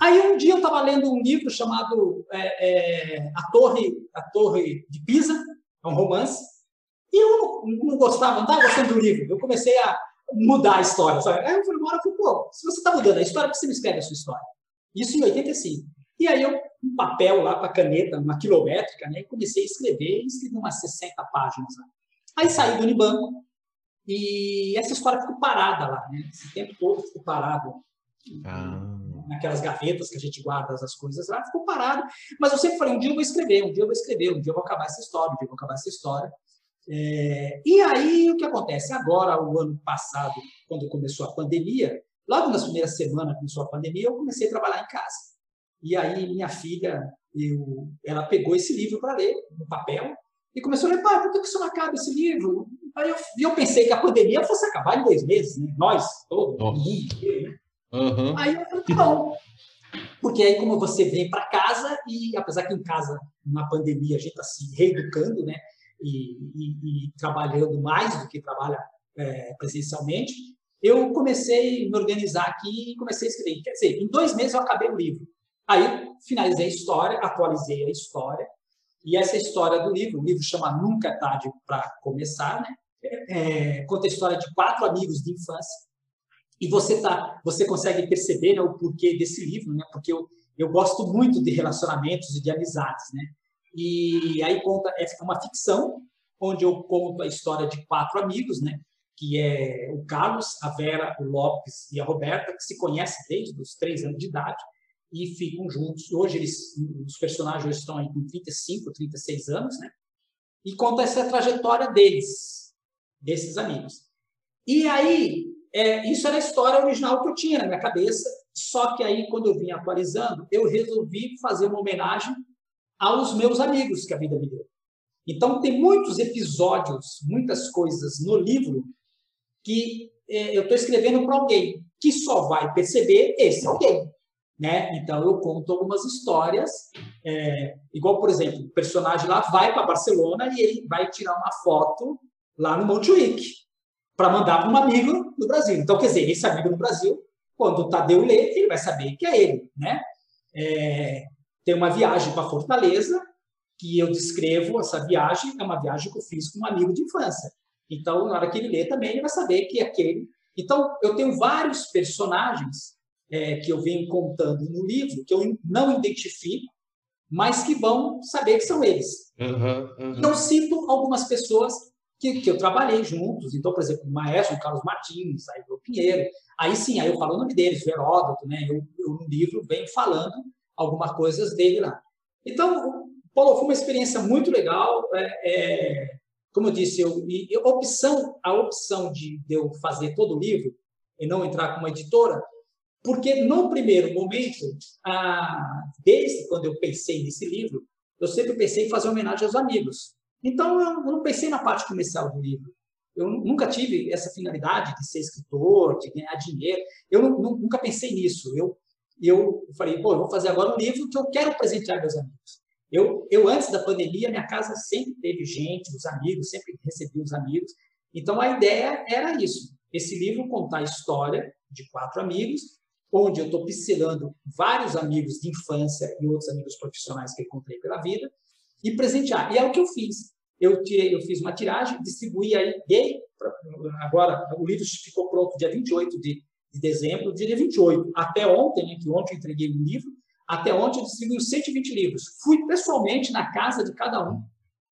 Aí um dia eu estava lendo um livro chamado é, é, a, Torre, a Torre de Pisa, é um romance, e eu não, não gostava, não estava gostando do livro. Eu comecei a mudar a história. Sabe? Aí eu falei, bora, pô, se você está mudando a história, por que você não escreve a sua história? Isso em 85. E aí eu, um papel lá com a caneta, uma quilométrica, né, e comecei a escrever, escrevi umas 60 páginas. Lá. Aí saí do Unibanco, e essa história ficou parada lá, né? Esse tempo todo ficou parado. Ah. Naquelas gavetas que a gente guarda as coisas lá, ficou parado. Mas eu sempre falei: um dia eu vou escrever, um dia eu vou escrever, um dia eu vou acabar essa história, um dia eu vou acabar essa história. É... e aí o que acontece? Agora, o ano passado, quando começou a pandemia, logo nas primeiras semanas que começou a pandemia, eu comecei a trabalhar em casa. E aí minha filha, eu, ela pegou esse livro para ler no papel e começou a ler, pai, por que isso não acaba esse livro? Aí eu, eu pensei que a pandemia fosse acabar em dois meses, né? nós, todo Nossa. mundo né? Uhum. Aí eu falei, tá bom. Porque aí, como você vem para casa, e apesar que em casa, na pandemia, a gente está se reeducando, né? E, e, e, trabalhando mais do que trabalha é, presencialmente, eu comecei a me organizar aqui e comecei a escrever. Quer dizer, em dois meses eu acabei o livro. Aí finalizei a história, atualizei a história, e essa história do livro, o livro chama Nunca é Tarde para Começar, né? É, conta a história de quatro amigos de infância. E você tá, você consegue perceber né, o porquê desse livro, né? Porque eu, eu gosto muito de relacionamentos e de amizades, né? E aí conta é uma ficção onde eu conto a história de quatro amigos, né? Que é o Carlos, a Vera, o Lopes e a Roberta, que se conhecem desde os três anos de idade e ficam juntos. Hoje eles, os personagens estão aí com 35, 36 anos, né? E conta essa trajetória deles, desses amigos. E aí, é, isso era a história original que eu tinha na minha cabeça, só que aí, quando eu vim atualizando, eu resolvi fazer uma homenagem aos meus amigos que a vida me deu. Então, tem muitos episódios, muitas coisas no livro que é, eu estou escrevendo para alguém que só vai perceber esse alguém. Né? Então, eu conto algumas histórias, é, igual, por exemplo, o personagem lá vai para Barcelona e ele vai tirar uma foto lá no Montjuic. para mandar para um amigo no Brasil. Então, quer dizer, esse amigo no Brasil, quando o Tadeu lê, ele vai saber que é ele. Né? É, tem uma viagem para Fortaleza, que eu descrevo essa viagem, é uma viagem que eu fiz com um amigo de infância. Então, na hora que ele lê também, ele vai saber que é aquele. Então, eu tenho vários personagens é, que eu venho contando no livro, que eu não identifico, mas que vão saber que são eles. Uhum, uhum. Eu cito algumas pessoas que, que, eu trabalhei juntos. Então, por exemplo, o maestro Carlos Martins, aí o Pinheiro. Aí sim, aí eu falo o nome deles, o Heródoto, né? Eu, eu no livro venho falando algumas coisas dele lá. Então, Paulo, foi uma experiência muito legal. É, é, como eu disse, eu, eu, opção, a opção de, de eu fazer todo o livro e não entrar com uma editora, porque no primeiro momento, desde quando eu pensei nesse livro, eu sempre pensei em fazer homenagem aos amigos. Então, eu não pensei na parte comercial do livro. Eu nunca tive essa finalidade de ser escritor, de ganhar dinheiro. Eu nunca pensei nisso. Eu, eu falei, pô, eu vou fazer agora um livro que eu quero presentear meus amigos. Eu, eu antes da pandemia, minha casa sempre teve gente, os amigos, sempre recebi os amigos. Então, a ideia era isso. Esse livro contar a história de quatro amigos, onde eu estou pincelando vários amigos de infância e outros amigos profissionais que encontrei pela vida, e presentear. E é o que eu fiz. Eu tirei, eu fiz uma tiragem, distribuí aí, agora o livro ficou pronto dia 28 de, de dezembro, dia 28, até ontem, né, que ontem eu entreguei o livro, até ontem eu distribuí 120 livros. Fui pessoalmente na casa de cada um.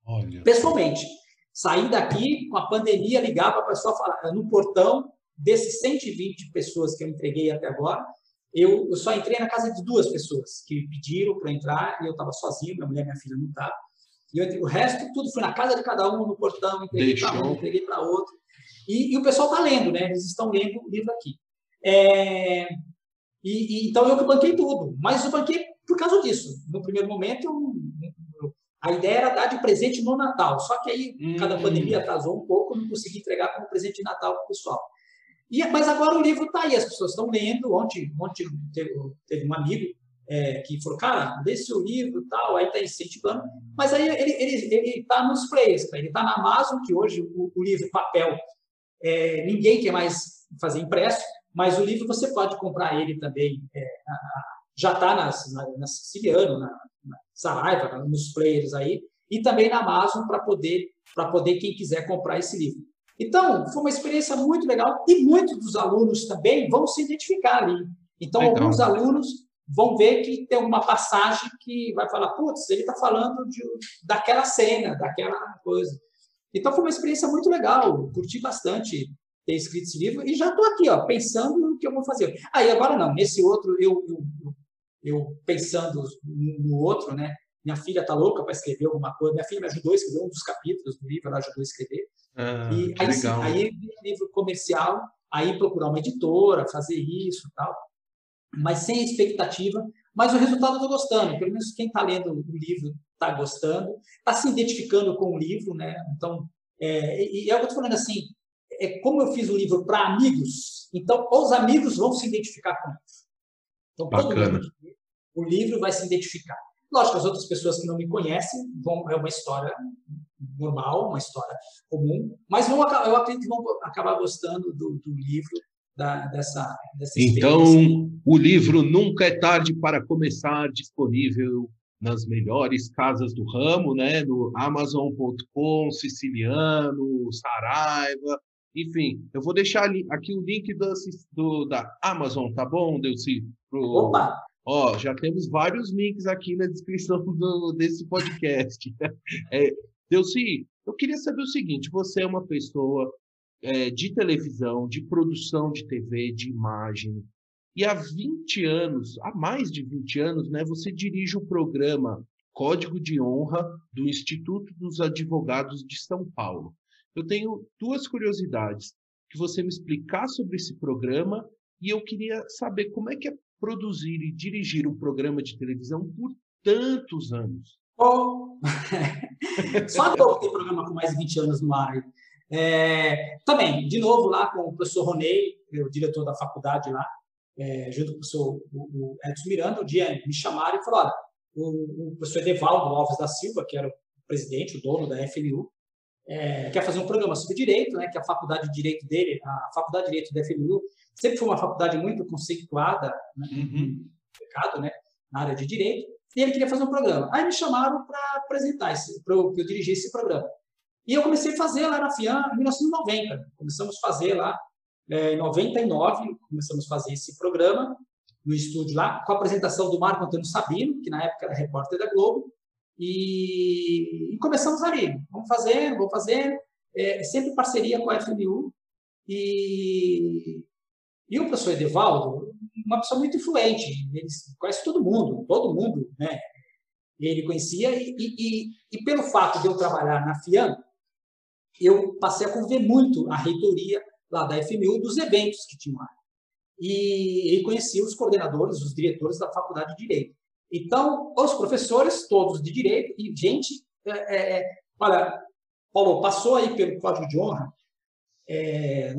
Olha. Pessoalmente. Saí daqui, com a pandemia, ligava para a pessoa falar, no portão, desses 120 pessoas que eu entreguei até agora, eu, eu só entrei na casa de duas pessoas que me pediram para entrar e eu estava sozinho, minha mulher e minha filha não estavam. E eu, o resto, tudo foi na casa de cada um, no portão, entreguei para um, entreguei para outro. E, e, o pessoal está lendo, né? Eles estão lendo o livro aqui. É, e, e, então eu que banquei tudo, mas eu banquei por causa disso. No primeiro momento, eu, a ideia era dar de presente no Natal, só que aí, hum. cada pandemia atrasou um pouco, não consegui entregar como presente de Natal para o pessoal. E, mas agora o livro está aí, as pessoas estão lendo. Ontem, ontem teve, teve um amigo é, que falou, cara, lê seu livro e tal, aí está incentivando. Mas aí ele está nos players, ele está na Amazon, que hoje o, o livro papel, é, ninguém quer mais fazer impresso, mas o livro você pode comprar ele também, é, já está na, na Siciliano, na, na Saraiva, nos players aí, e também na Amazon para poder, poder quem quiser comprar esse livro. Então, foi uma experiência muito legal e muitos dos alunos também vão se identificar ali. Então, Legal. alguns alunos vão ver que tem uma passagem que vai falar, putz, ele está falando de, daquela cena, daquela coisa. Então, foi uma experiência muito legal, curti bastante ter escrito esse livro e já estou aqui, ó, pensando no que eu vou fazer. Aí, ah, agora não, nesse outro, eu, eu, eu pensando no outro, né? Minha filha está louca para escrever alguma coisa. Minha filha me ajudou a escrever um dos capítulos do livro, ela ajudou a escrever. Ah, e aí, sim, aí livro comercial, aí procurar uma editora, fazer isso tal, mas sem expectativa. Mas o resultado eu estou gostando, pelo menos quem está lendo o livro está gostando, está se identificando com o livro, né? Então, é, e é o que eu estou falando assim, é como eu fiz o livro para amigos, então os amigos vão se identificar com isso. Então, Bacana. todo mundo o livro vai se identificar. Lógico, as outras pessoas que não me conhecem vão é uma história normal, uma história comum, mas vão, eu acredito que vão acabar gostando do, do livro, da, dessa, dessa Então, o livro Nunca é Tarde para Começar, disponível nas melhores casas do ramo, né? no Amazon.com, Siciliano, Saraiva, enfim, eu vou deixar aqui o link do, do da Amazon, tá bom, Delci? Pro... Opa! Ó, já temos vários links aqui na descrição do, desse podcast. É, Delci, eu queria saber o seguinte: você é uma pessoa é, de televisão, de produção de TV, de imagem, e há 20 anos, há mais de 20 anos, né, você dirige o programa Código de Honra do Instituto dos Advogados de São Paulo. Eu tenho duas curiosidades. Que você me explicar sobre esse programa e eu queria saber como é que é produzir e dirigir um programa de televisão por tantos anos. Oh. Só eu tenho programa com mais de 20 anos no ar. É, também, de novo, lá com o professor Ronei, o diretor da faculdade lá, é, junto com o professor o, Edson Miranda, um dia me chamaram e falaram: olha, o, o professor Edevaldo Alves da Silva, que era o presidente, o dono da FNU, é, quer fazer um programa sobre direito, né, que a faculdade de direito dele, a faculdade de direito da FMU, sempre foi uma faculdade muito conceituada né, uhum. mercado, né, na área de direito, e ele queria fazer um programa. Aí me chamaram para apresentar, para eu, eu dirigir esse programa. E eu comecei a fazer lá na FIAN em 1990. Começamos a fazer lá é, em 99, começamos a fazer esse programa no estúdio lá, com a apresentação do Marco Antônio Sabino, que na época era repórter da Globo, e, e começamos ali. Vamos fazer, vamos fazer, é, sempre parceria com a FMU. E, e o professor Edevaldo, uma pessoa muito influente, ele conhece todo mundo, todo mundo, né? Ele conhecia, e, e, e pelo fato de eu trabalhar na FIAN, eu passei a conviver muito a reitoria lá da FMU dos eventos que tinham lá. E, e conhecia os coordenadores, os diretores da faculdade de Direito. Então, os professores, todos de Direito, e gente, é, é, é olha, Paulo, passou aí pelo Código de Honra, é,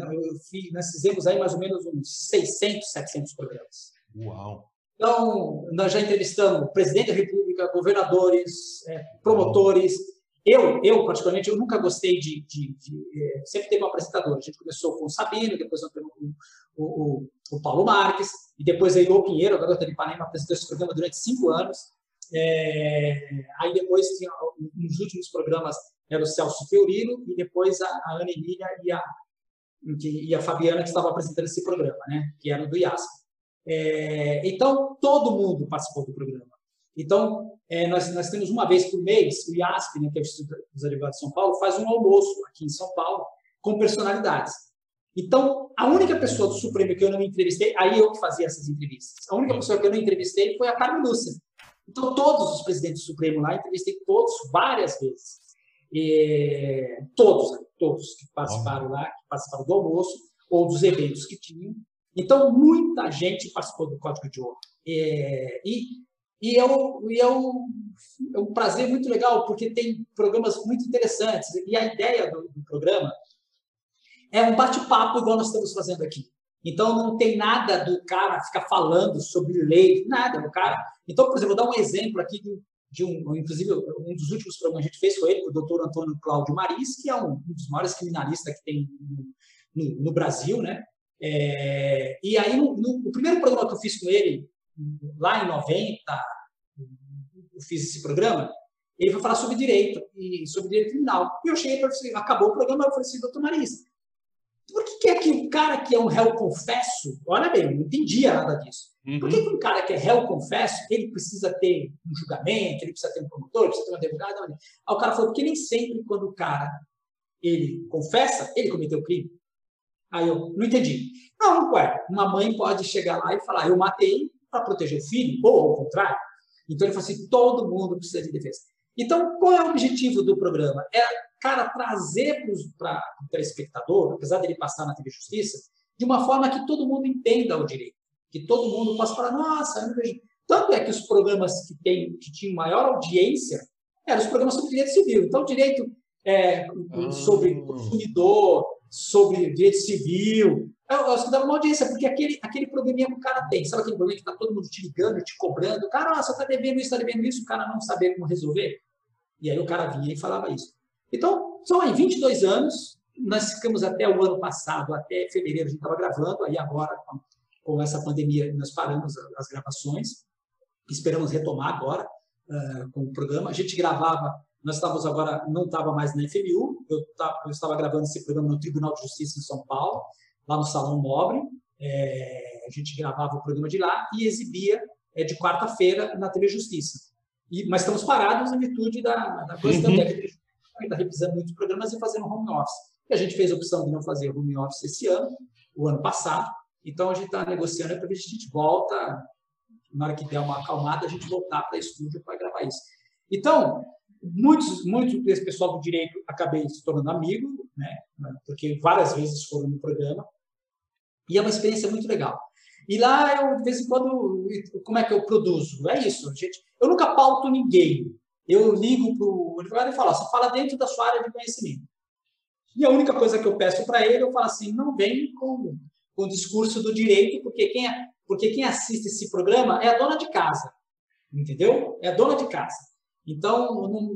fiz, nós fizemos aí mais ou menos uns 600, 700 programas. Uau! Então, nós já entrevistamos presidente da República, governadores, é, promotores, eu, eu, particularmente, eu nunca gostei de. de, de é, sempre teve um apresentador. A gente começou com o Sabino, depois o, o, o, Paulo Marques, e depois a Ilô Pinheiro, a garota de Ipanema, apresentou esse programa durante cinco anos. É, aí depois, nos últimos programas, era o Celso Fiorino, e depois a, a Ana Emília e a, e a Fabiana, que estavam apresentando esse programa, né, que era do IASP. É, então, todo mundo participou do programa. Então, é, nós, nós temos uma vez por mês, o IASP, né, que é o Instituto dos Advogados de São Paulo, faz um almoço aqui em São Paulo com personalidades. Então, a única pessoa do Supremo que eu não entrevistei, aí eu que fazia essas entrevistas, a única pessoa que eu não entrevistei foi a Carmen Lúcia. Então, todos os presidentes do Supremo lá, entrevistei todos várias vezes. E, todos, todos que participaram lá, que participaram do almoço ou dos eventos que tinham. Então, muita gente participou do Código de Honra. É, e e é, um, e é, um, é um prazer muito legal, porque tem programas muito interessantes. E a ideia do, do programa é um bate-papo igual nós estamos fazendo aqui. Então, não tem nada do cara ficar falando sobre lei, nada. O cara... Então, por exemplo, vou dar um exemplo aqui de, de um, inclusive, um dos últimos programas que a gente fez foi ele, o doutor Antônio Cláudio Maris, que é um, um dos maiores criminalistas que tem no, no, no Brasil, né? É, e aí, no, no, o primeiro programa que eu fiz com ele, lá em 90, eu fiz esse programa, ele foi falar sobre direito, e sobre direito criminal. E eu cheguei para acabou o programa, eu falei assim, doutor Marisa, por que, que é que um cara que é um réu confesso, olha bem, eu não entendia nada disso. Uhum. Por que, que um cara que é réu confesso, ele precisa ter um julgamento, ele precisa ter um promotor, precisa ter um advogado? Aí o cara falou, porque nem sempre quando o cara ele confessa, ele cometeu o crime. Aí eu não entendi. Não, não é. Uma mãe pode chegar lá e falar, eu matei para proteger o filho, ou ao contrário. Então ele falou assim: todo mundo precisa de defesa. Então, qual é o objetivo do programa? É, cara, trazer para o telespectador, apesar dele passar na TV Justiça, de uma forma que todo mundo entenda o direito. Que todo mundo possa falar, nossa, eu não vejo. Tanto é que os programas que, tem, que tinham maior audiência eram os programas sobre direito civil. Então, direito é, sobre ah. consumidor, sobre direito civil, eu acho que dava uma audiência, porque aquele, aquele probleminha que o cara tem, sabe aquele problema que está todo mundo te ligando, te cobrando, cara, ah, você está devendo isso, está devendo isso, o cara não saber como resolver. E aí o cara vinha e falava isso. Então, são aí 22 anos, nós ficamos até o ano passado, até fevereiro a gente estava gravando, aí agora, com, essa pandemia, nós paramos as gravações, esperamos retomar agora uh, com o programa. A gente gravava, nós estávamos agora, não estava mais na FMU, eu, tava, eu estava gravando esse programa no Tribunal de Justiça em São Paulo, lá no Salão Nobre. É, a gente gravava o programa de lá e exibia é, de quarta-feira na TV Justiça. E, mas estamos parados em virtude da, da questão uhum. que está revisando muitos programas e fazendo home office. E a gente fez a opção de não fazer home office esse ano, o ano passado. Então a gente está negociando para ver se a gente volta, na hora que der uma acalmada, a gente voltar para estúdio para gravar isso. Então, muitos, muitos desse pessoal do direito acabei se tornando amigo, né? Porque várias vezes foram no programa. E é uma experiência muito legal. E lá, eu, de vez em quando, como é que eu produzo? É isso, gente. Eu nunca pauto ninguém. Eu ligo para o advogado e falo, você fala dentro da sua área de conhecimento. E a única coisa que eu peço para ele, eu falo assim, não vem com, com o discurso do direito, porque quem, porque quem assiste esse programa é a dona de casa. Entendeu? É a dona de casa. Então, não,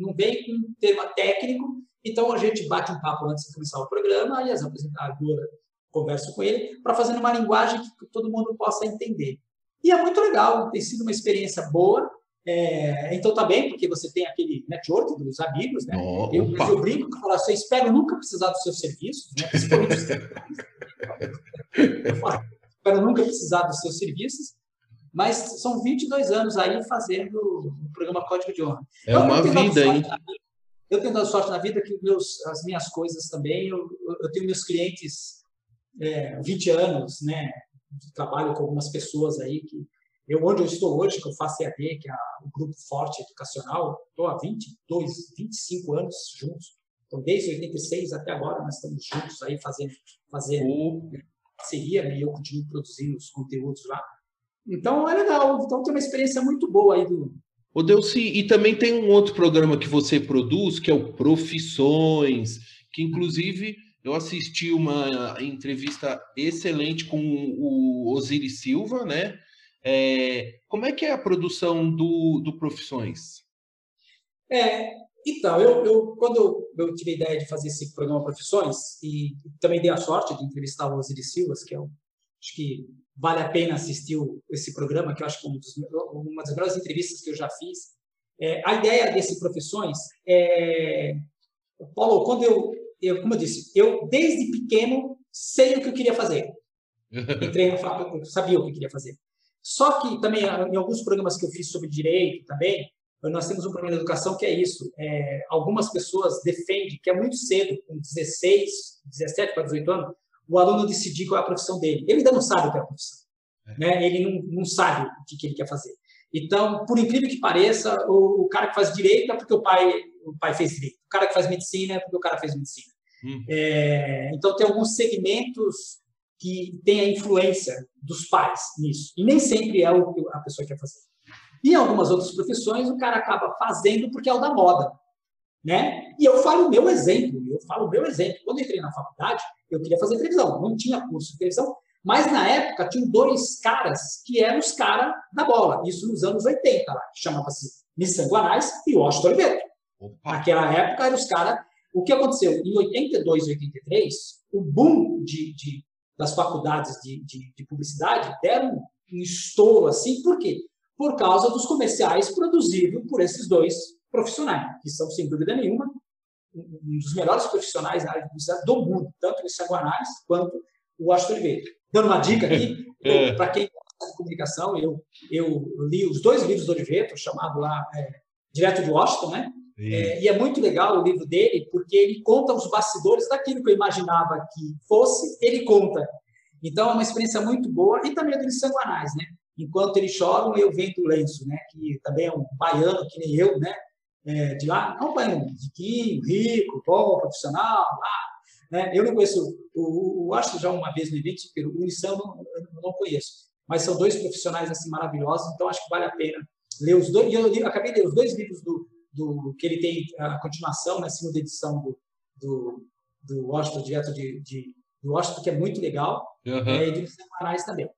não vem com um tema técnico Então a gente bate um papo antes de começar o programa e as apresentadoras conversam com ele para fazer uma linguagem que todo mundo possa entender. E é muito legal, tem sido uma experiência boa. É, então tá bem, porque você tem aquele network dos amigos, né? Oh, eu, eu brinco que eu falo, você espero nunca precisar dos seus serviços, né? principalmente os espero nunca precisar dos seus serviços, mas são 22 anos aí fazendo o programa Código de Honra. É eu uma vida, hein? Eu tenho dado sorte na vida que meus, as minhas coisas também, eu, eu tenho meus clientes é, 20 anos, né? Trabalho com algumas pessoas aí que eu, onde eu estou hoje, que eu faço EAD, que é o Grupo Forte Educacional, estou há 22, 25 anos juntos. Então, desde 86 até agora, nós estamos juntos aí fazendo, fazendo uhum. parceria, né? E eu continuo produzindo os conteúdos lá. Então, é legal. Então, tem uma experiência muito boa aí do, Ô Delci, e também tem um outro programa que você produz, que é o Profissões, que inclusive eu assisti uma entrevista excelente com o Osiris Silva, né? É, como é que é a produção do, do Profissões? É, então, eu, eu quando eu, tive a ideia de fazer esse programa Profissões, e também dei a sorte de entrevistar o Osiris Silva, que é um, acho que vale a pena assistir esse programa, que eu acho que é um dos, uma das melhores entrevistas que eu já fiz. É, a ideia desse Profissões é... Paulo, quando eu, eu, como eu disse, eu desde pequeno sei o que eu queria fazer. Entrei no eu sabia o que eu queria fazer. Só que também, em alguns programas que eu fiz sobre direito também, nós temos um programa de educação que é isso. É, algumas pessoas defendem que é muito cedo, com 16, 17 para 18 anos, o aluno decidir qual é a profissão dele. Ele ainda não sabe o que é a profissão. É. Né? Ele não, não sabe o que, que, ele quer fazer. Então, por incrível que pareça, o, o, cara que faz direito é porque o pai, o pai fez direito. O cara que faz medicina é porque o cara fez medicina. Hum. É, então, tem alguns segmentos que têm a influência dos pais nisso. E nem sempre é o que a pessoa quer fazer. E em algumas outras profissões, o cara acaba fazendo porque é o da moda. Né? E eu falo o meu exemplo, eu falo o meu exemplo. Quando eu entrei na faculdade, eu queria fazer televisão, não tinha curso de televisão, mas na época tinham dois caras que eram os caras da bola, isso nos anos 80, lá, que chamava-se Nissan Guanais e Washington Oliveira. Naquela época eram os caras. O que aconteceu? Em 82 e 83, o boom de, de das faculdades de, de, de, publicidade deram um estouro assim, por quê? Por causa dos comerciais produzidos por esses dois profissionais, que são, sem dúvida nenhuma, um dos melhores profissionais na área de publicidade do mundo, tanto o Saguanais quanto o Washington Oliveira. Dando uma dica aqui, é. para quem gosta de comunicação, eu, eu li os dois livros do Oliveira, chamado lá é, Direto de Washington, né? É, e é muito legal o livro dele, porque ele conta os bastidores daquilo que eu imaginava que fosse, ele conta. Então, é uma experiência muito boa, e também do Sanguanais, né? Enquanto eles choram, eu vendo o lenço, né? Que também é um baiano, que nem eu, né? é, de lá, não um riquinho, rico, bom, profissional, lá. Né? Eu não conheço, o, o, acho já uma vez no evento, o eu não, eu não conheço, mas são dois profissionais assim maravilhosos, então acho que vale a pena ler os dois. E eu, eu acabei de ler os dois livros do, do que ele tem a continuação, na né, segunda edição do, do, do Washington, direto de, de, do Washington, que é muito legal, uhum. é, e de semanais também.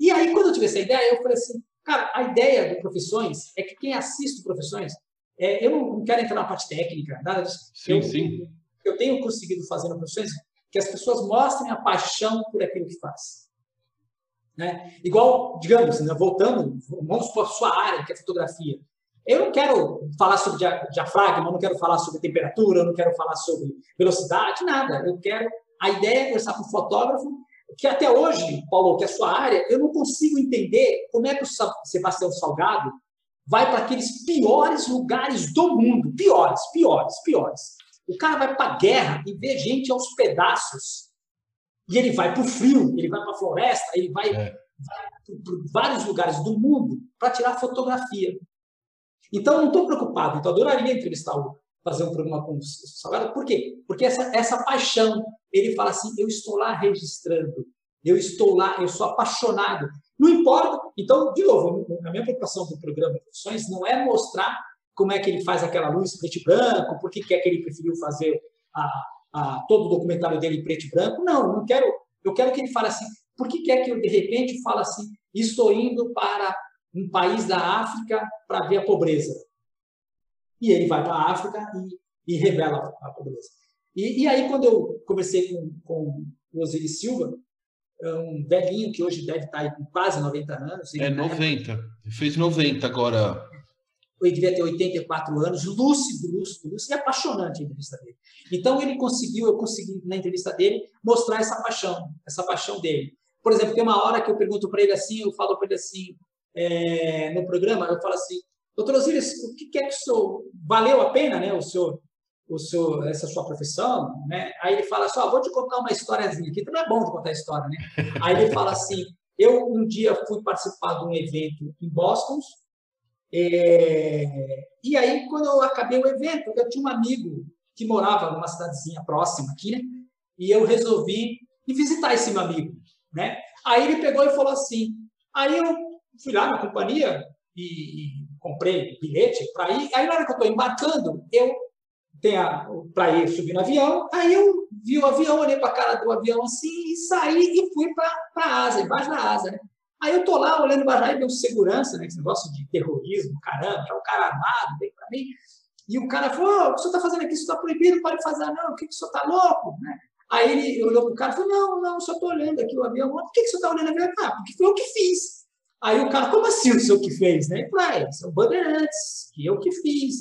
E aí, quando eu tive essa ideia, eu falei assim, cara, a ideia do Profissões é que quem assiste Profissões é, eu não quero entrar na parte técnica, nada disso. Sim, eu, sim. Eu tenho conseguido fazer no profissões que as pessoas mostrem a paixão por aquilo que faz. Né? Igual, digamos, né, voltando, vamos para a sua área, que é fotografia. Eu não quero falar sobre diafragma, eu não quero falar sobre temperatura, eu não quero falar sobre velocidade, nada. Eu quero. A ideia é conversar com o fotógrafo, que até hoje, Paulo, que é a sua área, eu não consigo entender como é que o Sebastião Salgado vai para aqueles piores lugares do mundo, piores, piores, piores. O cara vai para a guerra e vê gente aos pedaços. E ele vai para o frio, ele vai para a floresta, ele vai, é. vai para vários lugares do mundo para tirar fotografia. Então, não estou preocupado. Então, adoraria entrevistar o fazer um programa com o Salgado. Por quê? Porque essa, essa paixão, ele fala assim, eu estou lá registrando, eu estou lá, eu sou apaixonado. Não importa. Então, de novo, a minha preocupação com o programa profissões não é mostrar como é que ele faz aquela luz preto e branco, por que é que ele preferiu fazer a, a, todo o documentário dele preto e branco. Não, não quero. Eu quero que ele fale assim, por que é que eu, de repente, fala assim, estou indo para um país da África para ver a pobreza? E ele vai para a África e revela a pobreza. E, e aí, quando eu conversei com, com o Osiris Silva, é um velhinho que hoje deve estar com quase 90 anos. É 90, época, fez 90 agora. Ele devia ter 84 anos, lúcido, lúcido, lúcido, e apaixonante a entrevista dele. Então, ele conseguiu, eu consegui, na entrevista dele, mostrar essa paixão, essa paixão dele. Por exemplo, tem uma hora que eu pergunto para ele assim, eu falo para ele assim, é, no programa, eu falo assim, doutor Osiris, o que é que o senhor, valeu a pena, né, o senhor, o senhor, essa sua profissão, né? Aí ele fala assim, ó, vou te contar uma historiazinha aqui, também é bom de contar história, né? Aí ele fala assim, eu um dia fui participar de um evento em Boston, é, e aí quando eu acabei o evento, eu tinha um amigo que morava numa cidadezinha próxima aqui, né? E eu resolvi ir visitar esse meu amigo, né? Aí ele pegou e falou assim, aí eu fui lá na companhia e, e comprei bilhete para ir. Aí na hora que eu estou embarcando, eu tenho para ir subir no avião, aí eu vi o avião, olhei para a cara do avião assim e saí e fui para a asa, embaixo da asa, né? Aí eu tô lá olhando embaixo, aí um segurança, né? Esse negócio de terrorismo, caramba, é um cara armado, vem para mim. E o cara falou, oh, o que você está fazendo aqui? Isso está proibido, não pode fazer, não. O que, que o senhor está louco? Né? Aí ele olhou para o cara e falou, não, não, só estou olhando aqui o avião. Por que, que o senhor está olhando o avião? Ah, porque foi eu que fiz. Aí o cara, como assim o senhor que fez? Né? Falou, é, são bandeirantes, que eu que fiz.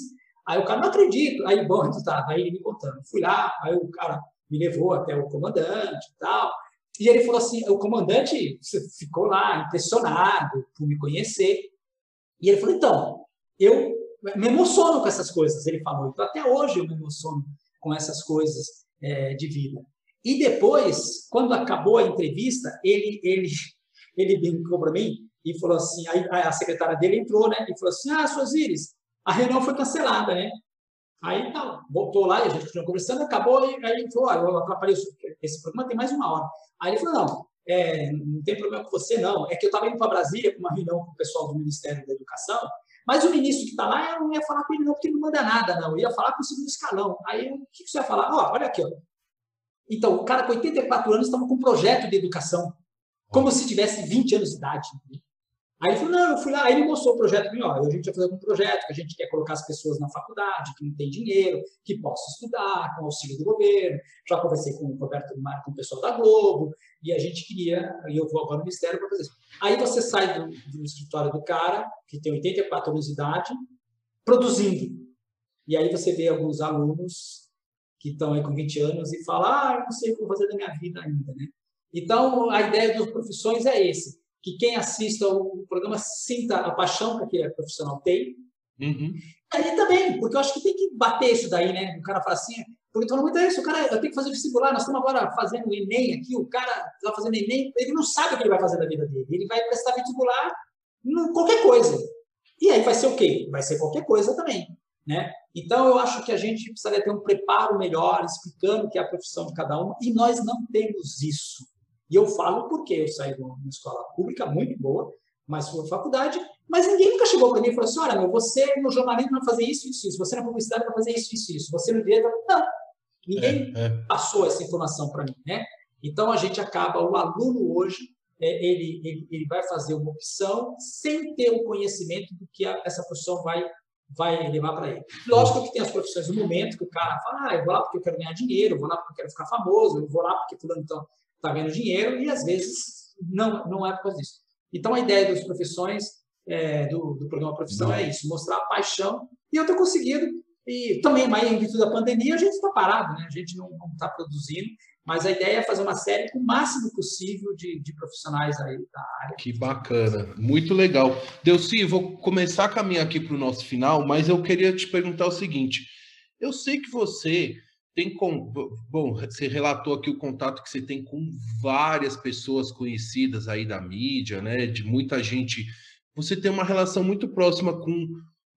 Aí o cara, não acredito. Aí, bom, resultado, aí ele me contando. Fui lá, aí o cara me levou até o comandante e tal. E ele falou assim, o comandante ficou lá impressionado por me conhecer. E ele falou, então, eu me emociono com essas coisas. Ele falou, então até hoje eu me emociono com essas coisas é, de vida. E depois, quando acabou a entrevista, ele, ele, ele brincou para mim e falou assim, aí a secretária dele entrou, né, e falou assim, ah, suas Iris, a reunião foi cancelada, né? Aí tá, voltou lá e a gente continuou conversando, acabou, e aí ele falou, olha, eu atrapalhei, esse programa tem mais uma hora. Aí ele falou, não, é, não tem problema com você, não, é que eu estava indo para Brasília para uma reunião com o pessoal do Ministério da Educação, mas o ministro que está lá, eu não ia falar com ele não, porque ele não manda nada, não, eu ia falar com o segundo escalão. Aí, o que você ia falar? Ó, olha aqui, ó. Então, o cara com 84 anos estava com um projeto de educação, como se tivesse 20 anos de idade. Aí ele falou, não, eu fui lá, aí ele mostrou o projeto para mim, a gente vai fazer um projeto que a gente quer colocar as pessoas na faculdade, que não tem dinheiro, que possam estudar, com auxílio do governo. Já conversei com o Roberto Mar, com o pessoal da Globo, e a gente queria, e eu vou agora no Ministério para fazer isso. Aí você sai do, do escritório do cara, que tem 84 anos de idade, produzindo. E aí você vê alguns alunos que estão aí com 20 anos e falam, ah, não sei o que vou fazer da minha vida ainda, né? Então, a ideia das profissões é esse que quem assista o programa sinta a paixão que aquele profissional tem. Uhum. Aí também, porque eu acho que tem que bater isso daí, né? O cara fala assim, porque falando muito isso, o cara, eu tenho que fazer vestibular, nós estamos agora fazendo o Enem aqui, o cara está fazendo Enem, ele não sabe o que ele vai fazer da vida dele. Ele vai prestar vestibular em qualquer coisa. E aí vai ser o quê? Vai ser qualquer coisa também, né? Então, eu acho que a gente precisaria ter um preparo melhor, explicando o que é a profissão de cada um, e nós não temos isso. E eu falo porque eu saí de uma escola pública muito boa, mas foi faculdade, mas ninguém nunca chegou para mim e falou assim: olha, meu, você no jornalismo vai fazer isso, isso, isso, você na publicidade vai fazer isso, isso, isso, você no direito. Não. Ninguém é, é. passou essa informação para mim, né? Então a gente acaba, o aluno hoje, é, ele, ele, ele vai fazer uma opção sem ter o conhecimento do que a, essa profissão vai vai levar para ele. Lógico que tem as profissões do momento que o cara fala, ah, eu vou lá porque eu quero ganhar dinheiro, eu vou lá porque eu quero ficar famoso, eu vou lá porque fulano então está ganhando dinheiro e às vezes não, não é por causa disso. Então a ideia das profissões, é, do, do programa Profissão é isso, mostrar a paixão e eu estou conseguindo. E também, mas em virtude da pandemia, a gente está parado, né? a gente não está produzindo, mas a ideia é fazer uma série com o máximo possível de, de profissionais aí da área. Que bacana, muito legal. Delci, vou começar a caminhar aqui para o nosso final, mas eu queria te perguntar o seguinte: eu sei que você tem com bom, você relatou aqui o contato que você tem com várias pessoas conhecidas aí da mídia, né? De muita gente. Você tem uma relação muito próxima com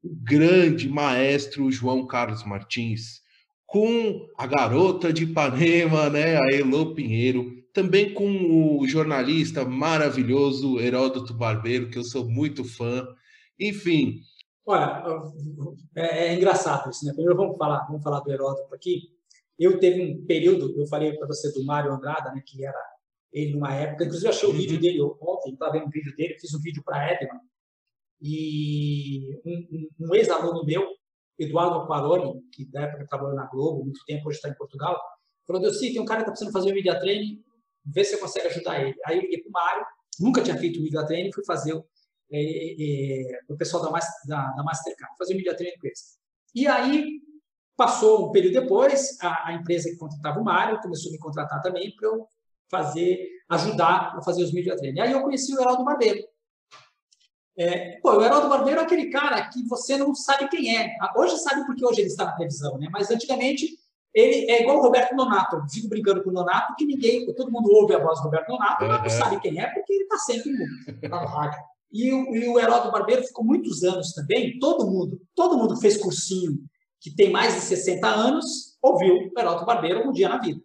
o grande maestro João Carlos Martins, com a garota de Ipanema, né? A Elô Pinheiro, também com o jornalista maravilhoso Heródoto Barbeiro, que eu sou muito fã. Enfim, Olha, é, é, engraçado isso, né? Primeiro vamos falar, vamos falar do Heródoto aqui. Eu teve um período, eu falei para você do Mário Andrada, né, que era ele numa época, inclusive eu achei o uhum. vídeo dele ontem, estava vendo um vídeo dele, fiz um vídeo para Edman, e um, um, um ex-aluno meu Eduardo Aquaroni, que na época trabalhou na Globo, muito tempo, hoje está em Portugal, falou, Delci, tem um cara que está precisando fazer um media training, vê se você consegue ajudar ele. Aí eu liguei para o Mário, nunca tinha feito media training, fui fazer é, é, o pessoal da, da, da Mastercard, fazer o media training com eles. E aí, passou um período depois, a, a empresa que contratava o Mário começou a me contratar também para eu fazer, ajudar a fazer os media training. Aí eu conheci o Heraldo Barbeiro. É, pô, o Heraldo Barbeiro é aquele cara que você não sabe quem é. Hoje sabe porque hoje ele está na televisão, né? Mas antigamente ele é igual o Roberto Nonato. Eu fico brincando com o Nonato que ninguém, todo mundo ouve a voz do Roberto Nonato, mas não sabe quem é porque ele está sempre no, rádio. E o, e o Heraldo Barbeiro ficou muitos anos também, todo mundo, todo mundo fez cursinho que tem mais de 60 anos, ouviu o Heraldo Barbeiro um dia na vida.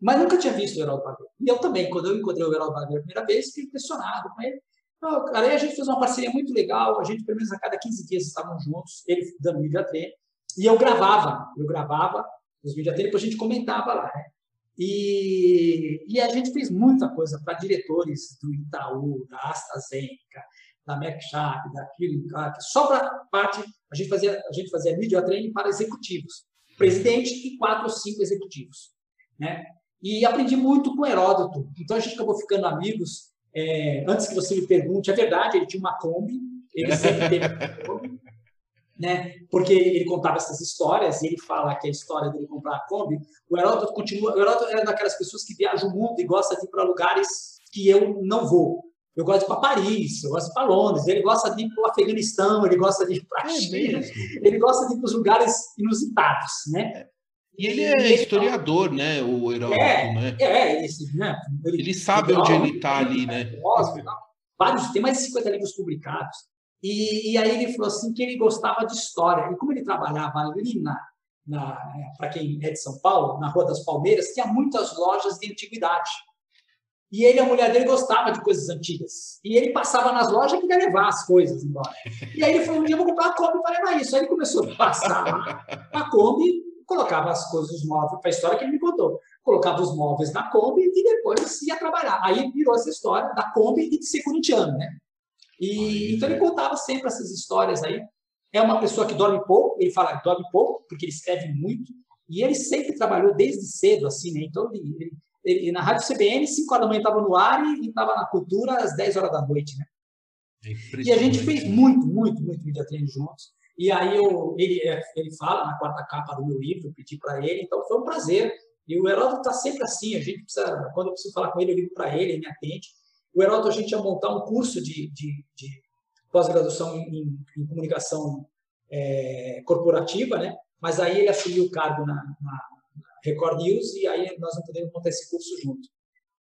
Mas nunca tinha visto o Heraldo Barbeiro. E eu também, quando eu encontrei o Heraldo Barbeiro a primeira vez, fiquei impressionado com ele. Então, aí a gente fez uma parceria muito legal, a gente, pelo menos a cada 15 dias, estavam juntos, ele dando mídia treino, e eu gravava, eu gravava os mídia treino, depois a gente comentava lá, né? E, e a gente fez muita coisa para diretores do Itaú, da AstraZeneca, da MacSharp, da Killing só para parte, a gente fazia, a gente fazia media training para executivos, presidente e quatro ou cinco executivos, né? E aprendi muito com Heródoto, então a gente acabou ficando amigos. É, antes que você me pergunte, é verdade, ele tinha uma Kombi, ele sempre teve uma Kombi, né? Porque ele contava essas histórias e ele fala que a história dele comprar a Kombi, o Heródoto continua, o Heródoto é daquelas pessoas que viajam o mundo e gosta de ir para lugares que eu não vou. Eu gosto de ir para Paris, eu gosto de ir para Londres, ele gosta de ir para o Afeganistão, ele gosta de ir para a é China, ele gosta de ir para os lugares inusitados, né? E ele é e historiador, ele... né? O Heródoto, é, né? É, esse, né? Ele, ele sabe onde ele está ali, né? Vários, tem mais de 50 livros publicados. E, e, aí ele falou assim que ele gostava de história. E como ele trabalhava ali na, na para quem é de São Paulo, na Rua das Palmeiras, tinha muitas lojas de antiguidade. E ele, a mulher dele, gostava de coisas antigas. E ele passava nas lojas e queria levar as coisas embora. E aí ele falou: um dia eu vou comprar uma Kombi para levar isso. Aí ele começou a passar a Kombi, colocava as coisas, os móveis, para a história que ele me contou. Colocava os móveis na Kombi e depois ia trabalhar. Aí virou essa história da Kombi e de ser corintiano, né? E, então ele contava sempre essas histórias aí. É uma pessoa que dorme pouco, ele fala que dorme pouco, porque ele escreve muito. E ele sempre trabalhou desde cedo, assim, né? Então ele, ele ele, na Rádio CBN, 5 horas da manhã estava no ar e estava na cultura às 10 horas da noite, né? É e a gente fez muito, muito, muito media training juntos. E aí eu, ele, é, ele fala na quarta capa do meu livro, eu pedi para ele, então foi um prazer. E o Heródoto está sempre assim, a gente precisa, quando eu preciso falar com ele, eu ligo para ele, ele me atende. O Heródoto, a gente ia montar um curso de, de, de pós-graduação em, em, comunicação é, corporativa, né? Mas aí ele assumiu o cargo na, na Record News, e aí nós não podemos montar esse curso junto.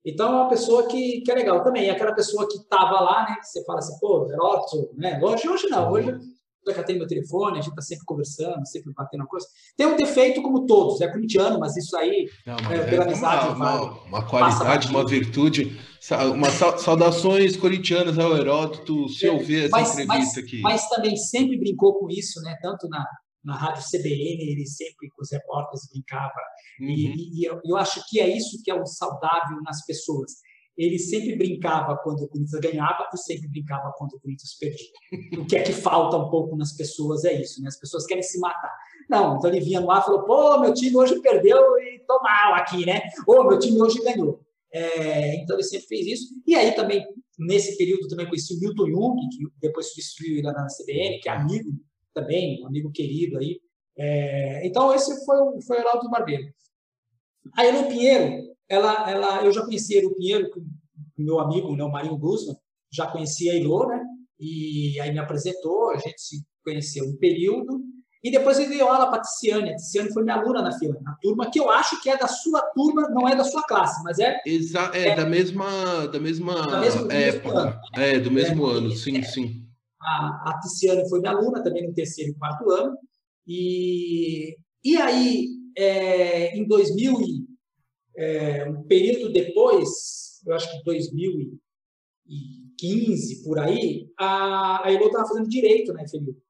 Então, é uma pessoa que, que é legal também. É aquela pessoa que estava lá, né? Que você fala assim, pô, Heródoto, né? Hoje, hoje não. Hoje eu já tenho meu telefone, a gente está sempre conversando, sempre batendo coisa. Tem um defeito como todos, é corintiano, mas isso aí, não, mas é, pela é amizade, uma, uma, uma qualidade, uma virtude. Uma saudações corintianas ao Heródoto, se é, ouvir essa mas, entrevista mas, aqui. Mas também sempre brincou com isso, né? Tanto na, na rádio CBN, ele sempre com os repórteres brincava. Uhum. E, e eu, eu, acho que é isso que é o saudável nas pessoas. Ele sempre brincava quando o Corinthians ganhava e sempre brincava quando o Corinthians perdia. o que é que falta um pouco nas pessoas é isso, né? As pessoas querem se matar. Não, então ele vinha no ar e falou, pô, meu time hoje perdeu e tô mal aqui, né? Ô, meu time hoje ganhou. É, então ele sempre fez isso. E aí também, nesse período, também conheci o Milton Jung, que depois substituiu ele na CBN, que é amigo também, um amigo querido aí. É, então, esse foi o, foi o Heraldo Barbeiro. A Elo Pinheiro, ela, ela, eu já conhecia a Elo Pinheiro, meu amigo, né, o Marinho Guzman, já conhecia a Elo, né? E aí me apresentou, a gente se conheceu um período, e depois ele deu aula para a Ticiane. A Ticiane foi minha aluna na fila, na turma, que eu acho que é da sua turma, não é da sua classe, mas é. Exa é, é da mesma, da mesma da mesma, época. Mesmo é, do mesmo é, ano, sim, sim. A, a Tiziane foi minha aluna também no terceiro e quarto ano. E, e aí, é, em 2000, é, um período depois, eu acho que 2015, por aí, a, a Elô estava fazendo direito né, Felipe.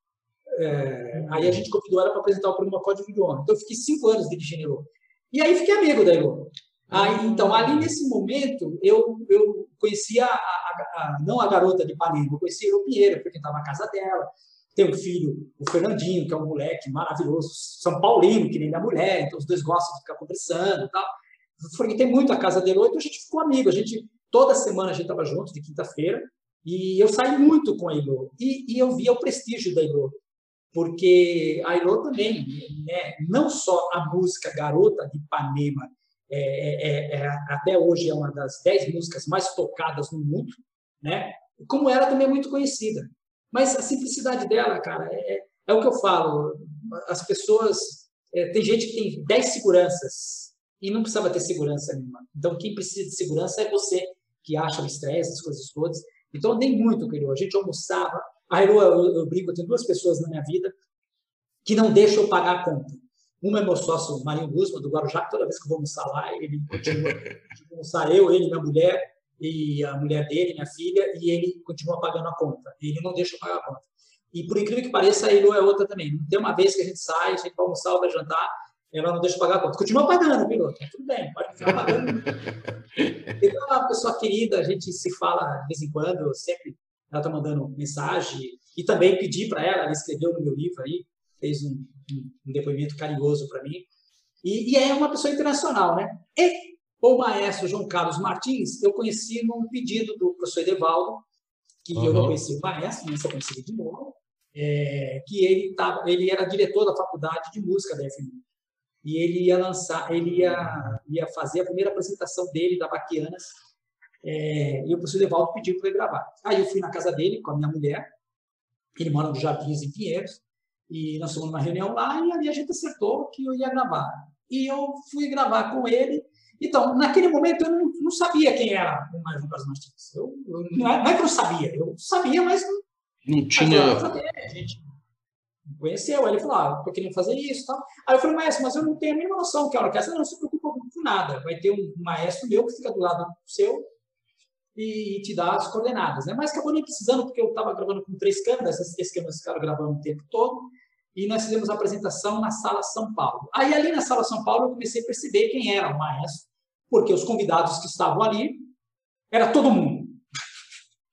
É, aí a gente convidou ela para apresentar o programa Código de Honra. Então, eu fiquei cinco anos dirigindo Elô. E aí fiquei amigo da Elô. Aí, então, ali nesse momento, eu, eu conhecia, a, a, não a garota de Ipanema, eu conhecia a Pinheiro, estava na casa dela. tem um filho, o Fernandinho, que é um moleque maravilhoso, São Paulino, que nem minha mulher, então os dois gostam de ficar conversando e tal. Frequentei muito a casa dele, então a gente ficou amigo, a gente, toda semana a gente estava junto, de quinta-feira, e eu saí muito com a Ilô, e, e eu via o prestígio da Ilô, porque a Ilô também, né, não só a música Garota de Ipanema, é, é, é, até hoje é uma das dez músicas mais tocadas no mundo, né? como ela também é muito conhecida. Mas a simplicidade dela, cara, é, é, é o que eu falo. As pessoas. É, tem gente que tem dez seguranças e não precisava ter segurança nenhuma. Então, quem precisa de segurança é você, que acha o estresse, as coisas todas. Então, dei muito com A gente almoçava. A Heru, eu, eu brinco, eu tenho duas pessoas na minha vida que não deixam eu pagar a conta. Uma é meu sócio, Marinho Guzman, do Guarujá, que toda vez que eu vou almoçar lá, ele continua almoçar eu, ele, minha mulher, e a mulher dele, minha filha, e ele continua pagando a conta. Ele não deixa eu pagar a conta. E por incrível que pareça, a Elo é outra também. Não tem uma vez que a gente sai, a gente vai almoçar ou vai jantar, ela não deixa eu pagar a conta. Continua pagando, piloto. É tudo bem, pode continuar pagando. então, é uma pessoa querida, a gente se fala de vez em quando, sempre ela está mandando mensagem. E também pedi para ela, ela escreveu no meu livro aí, fez um, um, um depoimento carinhoso para mim. E, e, é uma pessoa internacional, né? E o maestro João Carlos Martins, eu conheci num pedido do professor Edevaldo, que uhum. eu não conhecia o maestro, mas eu conheci de novo, é, que ele, tava, ele era diretor da faculdade de música da FMI. E ele ia lançar, ele ia, ia fazer a primeira apresentação dele, da Baquianas, é, e o professor Edevaldo pediu para ele gravar. Aí eu fui na casa dele com a minha mulher, ele mora no Jardins, em Pinheiros, e nós fomos numa reunião lá, e ali a gente acertou que eu ia gravar. E eu fui gravar com ele, então, naquele momento, eu não, não sabia quem era o Mário Lucas Martins. Eu, eu, não, é, não é que eu sabia, eu sabia, mas não, não tinha. a gente conheceu, aí ele falou: ah, eu queria fazer isso tal. Aí eu falei, maestro, mas eu não tenho a mínima noção que é a orquestra. Não, não se preocupa com nada. Vai ter um maestro meu que fica do lado seu e te dá as coordenadas. Né? Mas acabou nem precisando, porque eu estava gravando com três câmeras, essas três câmeras ficaram gravando o tempo todo e nós fizemos a apresentação na Sala São Paulo. Aí, ali na Sala São Paulo, eu comecei a perceber quem era o maestro, porque os convidados que estavam ali era todo mundo.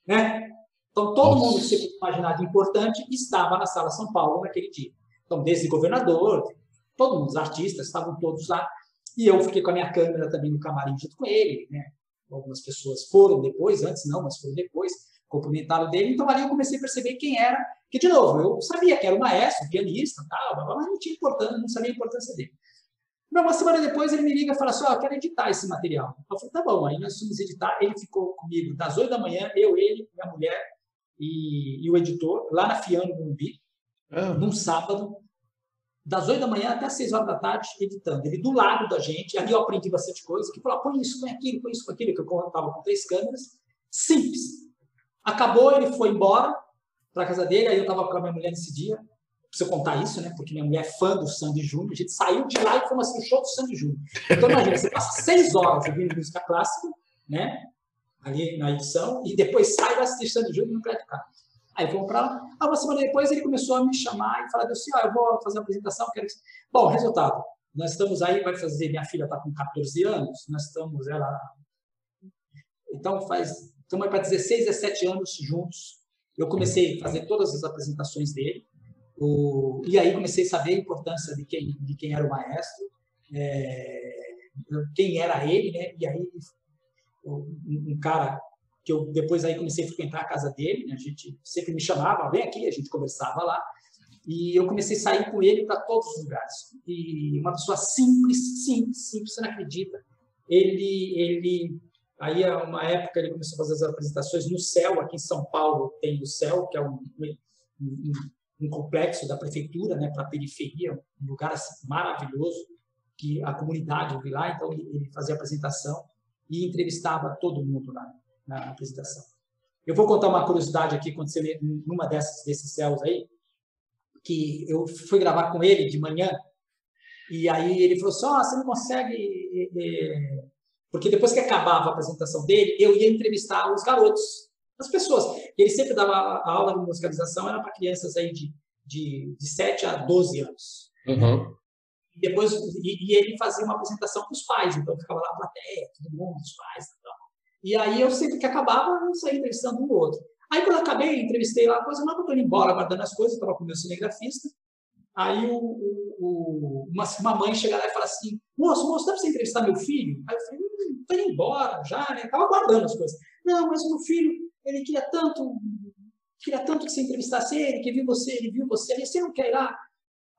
Né? Então, todo Nossa. mundo que você imaginar de importante estava na Sala São Paulo naquele dia. Então, desde governador, todo mundo, os artistas, estavam todos lá. E eu fiquei com a minha câmera também no camarim junto com ele. Né? Algumas pessoas foram depois, antes não, mas foram depois, cumprimentaram dele. Então, ali eu comecei a perceber quem era que, de novo, eu sabia que era o maestro, pianista, tal, mas não tinha importância, não sabia a importância dele. Uma semana depois ele me liga e fala assim: Ó, oh, eu quero editar esse material. Eu falei: tá bom. Aí nós fomos editar. Ele ficou comigo das 8 da manhã, eu, ele, minha mulher e, e o editor, lá na Fiano Bumbi, ah. num sábado, das 8 da manhã até as 6 horas da tarde, editando. Ele do lado da gente, ali eu aprendi bastante coisa, que falou: põe isso, põe aquilo, põe isso, põe aquilo, que eu estava com três câmeras. Simples. Acabou, ele foi embora para casa dele, aí eu estava com a minha mulher nesse dia, preciso contar isso, né? Porque minha mulher é fã do Sandy Júnior. A gente saiu de lá e fomos assistir o show do Sandy Júnior. Então, imagina, você passa seis horas ouvindo música clássica, né? Ali na edição, e depois sai e vai assistir Sandy Júnior no crédito carro. Aí fomos para lá. Aí, uma semana depois, ele começou a me chamar e falar assim: ah, eu vou fazer uma apresentação, quero que... Bom, resultado. Nós estamos aí, vai fazer, minha filha está com 14 anos, nós estamos, ela. Então, faz. Estamos aí para 16, 17 anos juntos. Eu comecei a fazer todas as apresentações dele. O, e aí comecei a saber a importância de quem, de quem era o maestro, é, quem era ele, né? E aí um, cara que eu depois aí comecei a frequentar a casa dele, né? a gente sempre me chamava, vem aqui, a gente conversava lá, e eu comecei a sair com ele para todos os lugares. E uma pessoa simples, simples, simples, você não acredita. Ele, ele, aí uma época ele começou a fazer as apresentações no Céu, aqui em São Paulo tem o Céu, que é um, um, um complexo da prefeitura, né, para a periferia, um lugar assim, maravilhoso, que a comunidade viu lá, então ele fazia a apresentação e entrevistava todo mundo lá na apresentação. Eu vou contar uma curiosidade aqui, aconteceu numa dessas, desses céus aí, que eu fui gravar com ele de manhã, e aí ele falou assim, oh, você não consegue... É... Porque depois que acabava a apresentação dele, eu ia entrevistar os garotos as pessoas. Ele sempre dava a aula de musicalização, era para crianças aí de, de, de 7 a 12 anos. Uhum. E depois, e, e, ele fazia uma apresentação com os pais, então ficava lá a plateia, todo mundo, os pais. Então. E aí eu sempre que acabava, eu saía entrevistando um ou outro. Aí, quando eu acabei, entrevistei lá, coisa, não, eu estou indo embora, guardando as coisas, estava com o meu cinegrafista. Aí o, o, uma, uma mãe chega lá e fala assim, moço, moço, dá para você entrevistar meu filho? Aí eu falei, hum, tô indo embora já, né? Estava guardando as coisas. Não, mas o meu filho, ele queria tanto, queria tanto que você entrevistasse ele, que viu você, ele viu você, aí você não quer ir lá?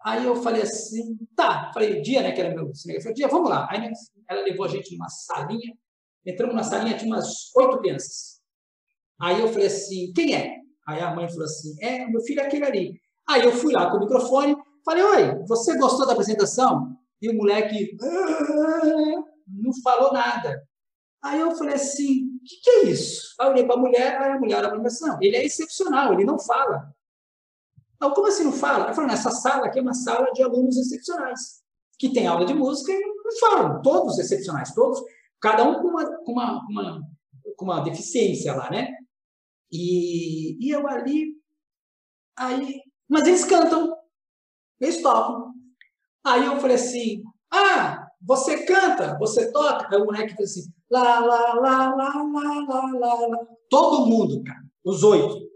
Aí eu falei assim, tá. Falei, dia, né, que era meu cinema. Falei, dia, vamos lá. Aí ela levou a gente numa salinha, entramos na salinha, tinha umas oito crianças. Aí eu falei assim, quem é? Aí a mãe falou assim, é, meu filho é aquele ali. Aí eu fui lá com o microfone, falei, oi, você gostou da apresentação? E o moleque ah", não falou nada. Aí eu falei assim, que, que, é isso? Aí eu olhei para a mulher, aí a mulher, a apresentação, ele é excepcional, ele não fala. Então, como assim não fala? Eu falei, nessa sala aqui é uma sala de alunos excepcionais, que tem aula de música e não falam, todos excepcionais, todos, cada um com uma, com uma, uma, com uma deficiência lá, né? E, e eu ali, aí, mas eles cantam, eles tocam. Aí eu falei assim, ah, você canta, você toca. Aí o moleque fez assim, lá, lá, lá, lá, lá, lá, lá, lá. Todo mundo, cara, os oito.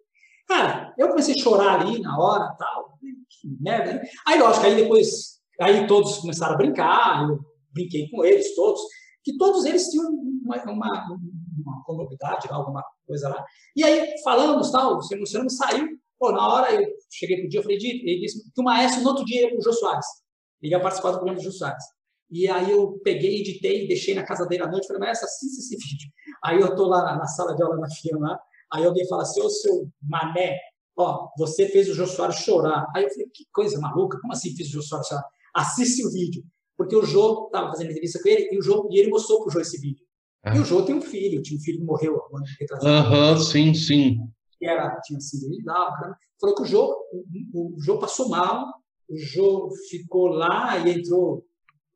Cara, eu comecei a chorar ali na hora tal. Que merda, né? Aí, lógico, aí depois, aí todos começaram a brincar, eu brinquei com eles todos, que todos eles tinham uma, uma, uma comorbidade, alguma coisa lá. E aí, falamos, tal, o Luciano saiu, pô, na hora eu cheguei pro dia, eu falei, ele disse que o maestro no outro dia ia pro Jô Soares. Ele ia participar do programa do Jô Soares. E aí eu peguei, editei, deixei na casa dele à noite, falei, maestro, assista esse vídeo. Aí eu tô lá na, sala de aula na lá, Aí alguém fala assim, ô seu mané, ó, você fez o Jô Soares chorar. Aí eu falei, que coisa maluca, como assim fiz o Jô Soares chorar? Assiste o vídeo. Porque o Jô estava fazendo entrevista com ele e, o Jô, e ele mostrou para o Jô esse vídeo. Ah. E o Jô tem um filho, tinha um filho que morreu Aham, uhum, sim, sim. Que era, tinha síndrome de Down. Falou que o Jô, o, o Jô passou mal, o Jô ficou lá e entrou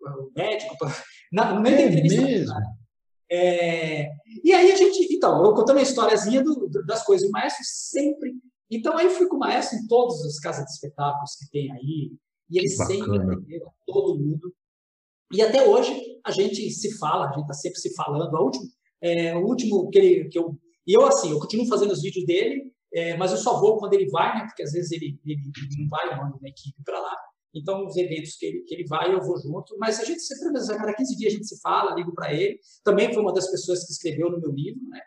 o médico, pra, no meio da é entrevista. Mesmo? É, e aí a gente, então, eu contando a historiazinha do, das coisas, o maestro sempre. Então aí eu fui com o maestro em todas as casas de espetáculos que tem aí, e ele sempre atendeu todo mundo. E até hoje a gente se fala, a gente está sempre se falando. A última, é, o último que, ele, que eu. E eu, assim, eu continuo fazendo os vídeos dele, é, mas eu só vou quando ele vai, né? Porque às vezes ele, ele, ele não vai, eu mando uma equipe para lá. Então, os eventos que ele, que ele vai, eu vou junto. Mas a gente sempre, a cada 15 dias, a gente se fala, ligo para ele. Também foi uma das pessoas que escreveu no meu livro, né?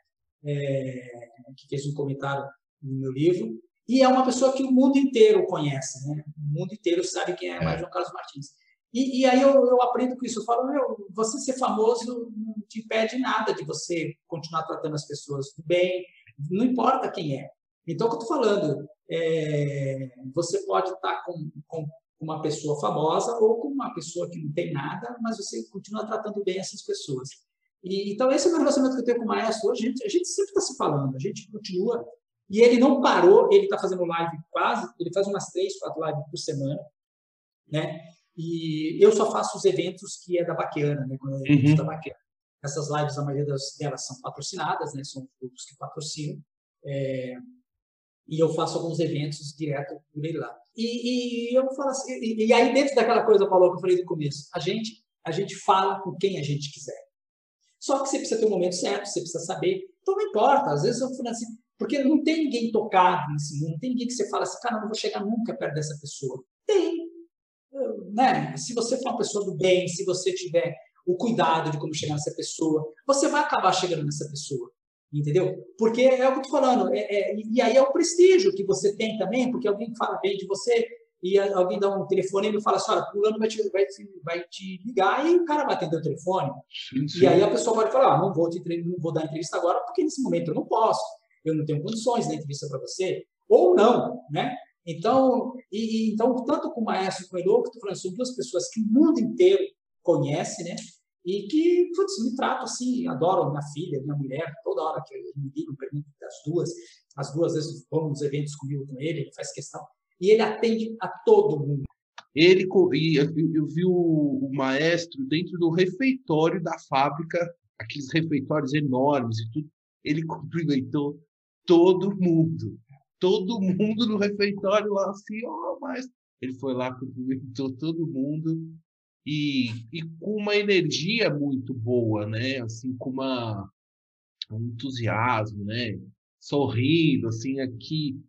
É, que fez um comentário no meu livro. E é uma pessoa que o mundo inteiro conhece, né? O mundo inteiro sabe quem é, é. mais João Carlos Martins. E, e aí eu, eu, aprendo com isso. Eu falo, meu, você ser famoso não te impede nada de você continuar tratando as pessoas bem, não importa quem é. Então, o que eu estou falando, é, você pode estar tá com, com uma pessoa famosa ou com uma pessoa que não tem nada, mas você continua tratando bem essas pessoas. E, então, esse é o meu relacionamento que eu tenho com o Maestro hoje. A gente, a gente sempre está se falando, a gente continua. E ele não parou, ele está fazendo live quase, ele faz umas três, quatro lives por semana, né? E eu só faço os eventos que é da Baquiana, né? Quando é uhum. da Baquiana. Essas lives, a maioria delas são patrocinadas, né? São grupos que patrocinam. É, e eu faço alguns eventos direto por ele lá. E, e eu falo assim, e, e, aí dentro daquela coisa, Paulo, que eu falei no começo, a gente, a gente fala com quem a gente quiser. Só que você precisa ter o um momento certo, você precisa saber. Então não importa, às vezes eu falo assim, porque não tem ninguém tocado nesse mundo, não tem ninguém que você fala assim, cara, não vou chegar nunca perto dessa pessoa. Tem. Né? Se você for uma pessoa do bem, se você tiver o cuidado de como chegar nessa pessoa, você vai acabar chegando nessa pessoa. Entendeu? Porque é o que eu estou falando. É, é, e aí é o prestígio que você tem também, porque alguém fala bem de você e alguém dá um telefone e fala assim: olha, fulano vai te, vai, te, vai te ligar e o cara vai atender o telefone. Sim, sim. E aí a pessoa pode falar: ah, não, vou te, não vou dar entrevista agora porque nesse momento eu não posso, eu não tenho condições de dar entrevista para você. Ou não, né? Então, e, então tanto com o Maestro e com o Elô, que estou falando, são duas pessoas que o mundo inteiro conhece, né? E que, putz, me trato assim, adoro minha filha, minha mulher, toda hora que ele me liga, pergunto das duas, as duas vezes vão nos eventos comigo com ele, ele faz questão, e ele atende a todo mundo. Ele, e eu vi o, maestro dentro do refeitório da fábrica, aqueles refeitórios enormes e tudo, ele cumprimentou todo mundo, todo mundo no refeitório lá, assim, ó, oh. Ele foi lá, cumprimentou todo mundo, e, e com uma energia muito boa, né? Assim, com uma, um entusiasmo, né? sorrindo, assim, aqui,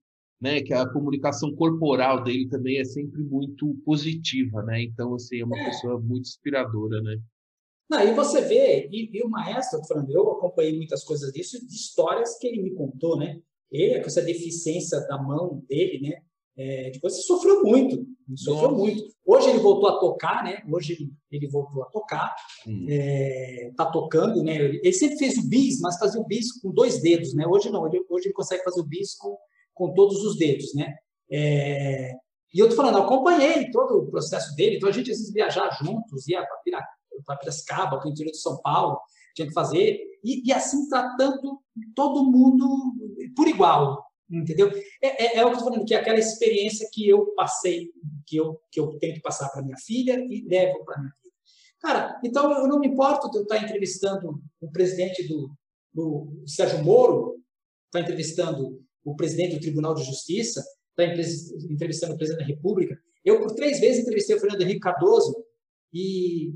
né? Que a comunicação corporal dele também é sempre muito positiva, né? Então, assim, é uma é. pessoa muito inspiradora, né? Não, e você vê, e, e o maestro, falando, eu acompanhei muitas coisas disso, de histórias que ele me contou, né? Ele, com essa deficiência da mão dele, né? É, depois ele sofreu muito, sofreu Nossa. muito. Hoje ele voltou a tocar, né? Hoje ele, ele voltou a tocar, hum. é, tá tocando, né? Ele, sempre fez o bis, mas fazia o bis com dois dedos, né? Hoje não, ele, hoje ele consegue fazer o bis com, com todos os dedos, né? É, e eu tô falando, eu acompanhei todo o processo dele, então a gente às vezes viajar juntos, ia para Piracicaba, para o interior de São Paulo, tinha que fazer, e, e assim tratando todo mundo por igual, entendeu? É, é, é, o que eu estou falando, que é aquela experiência que eu passei, que eu, que eu tenho que passar para minha filha e levo para minha filha. Cara, então eu não me importo de eu estar entrevistando o presidente do, do Sérgio Moro, estar entrevistando o presidente do Tribunal de Justiça, está entrevistando o presidente da República. Eu, por três vezes, entrevistei o Fernando Henrique Cardoso e,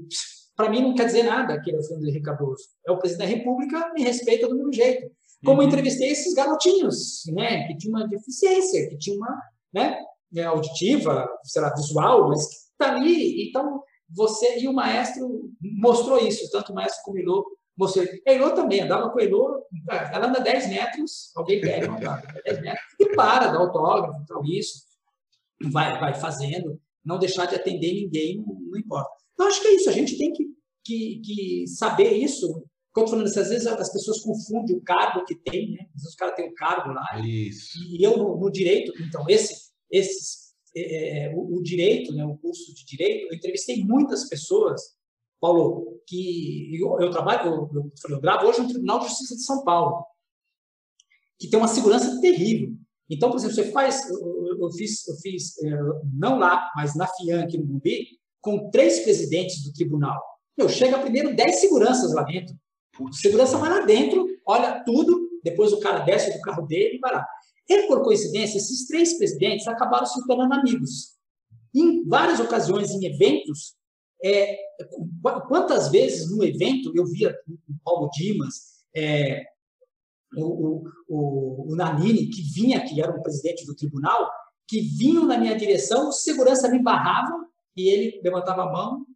para mim, não quer dizer nada que ele é o Fernando Henrique Cardoso. É o presidente da República, me respeita do mesmo jeito. Como uhum. entrevistei esses garotinhos, né, que tinham uma deficiência, que tinha uma, né, é, auditiva, sei lá, visual, mas que está ali. Então, você e o maestro mostrou isso, tanto o maestro como o Ilô mostrou. A Ilô também, andava com a Ilô, ela anda 10 metros, alguém pega, não dá, 10 metros, e para, dá autógrafo, então isso, vai, vai fazendo, não deixar de atender ninguém, não, não importa. Então, acho que é isso, a gente tem que, que, que saber isso, quando falando isso, às vezes as pessoas confundem o cargo que tem, né? Às vezes o cara tem um cargo lá. Isso. E eu, no, no direito, então, esse, esses, é, é, o, o, direito, né, o curso de direito, eu entrevistei muitas pessoas, Paulo, que eu, eu trabalho, eu, eu, eu, gravo hoje no Tribunal de Justiça de São Paulo, que tem uma segurança terrível. Então, por exemplo, você faz, eu, eu fiz, eu fiz é, não lá, mas na FIAN aqui no Mumbi, com três presidentes do tribunal. Eu chego primeiro dez seguranças lá dentro. Segurança vai lá dentro, olha tudo, depois o cara desce do carro dele e vai lá. E, por coincidência, esses três presidentes acabaram se tornando amigos. Em várias ocasiões, em eventos, é, quantas vezes no evento eu via o Paulo Dimas, é, o, o, o, Nanini, que vinha, que era o presidente do tribunal, que vinham na minha direção, segurança me barrava e ele levantava a mão,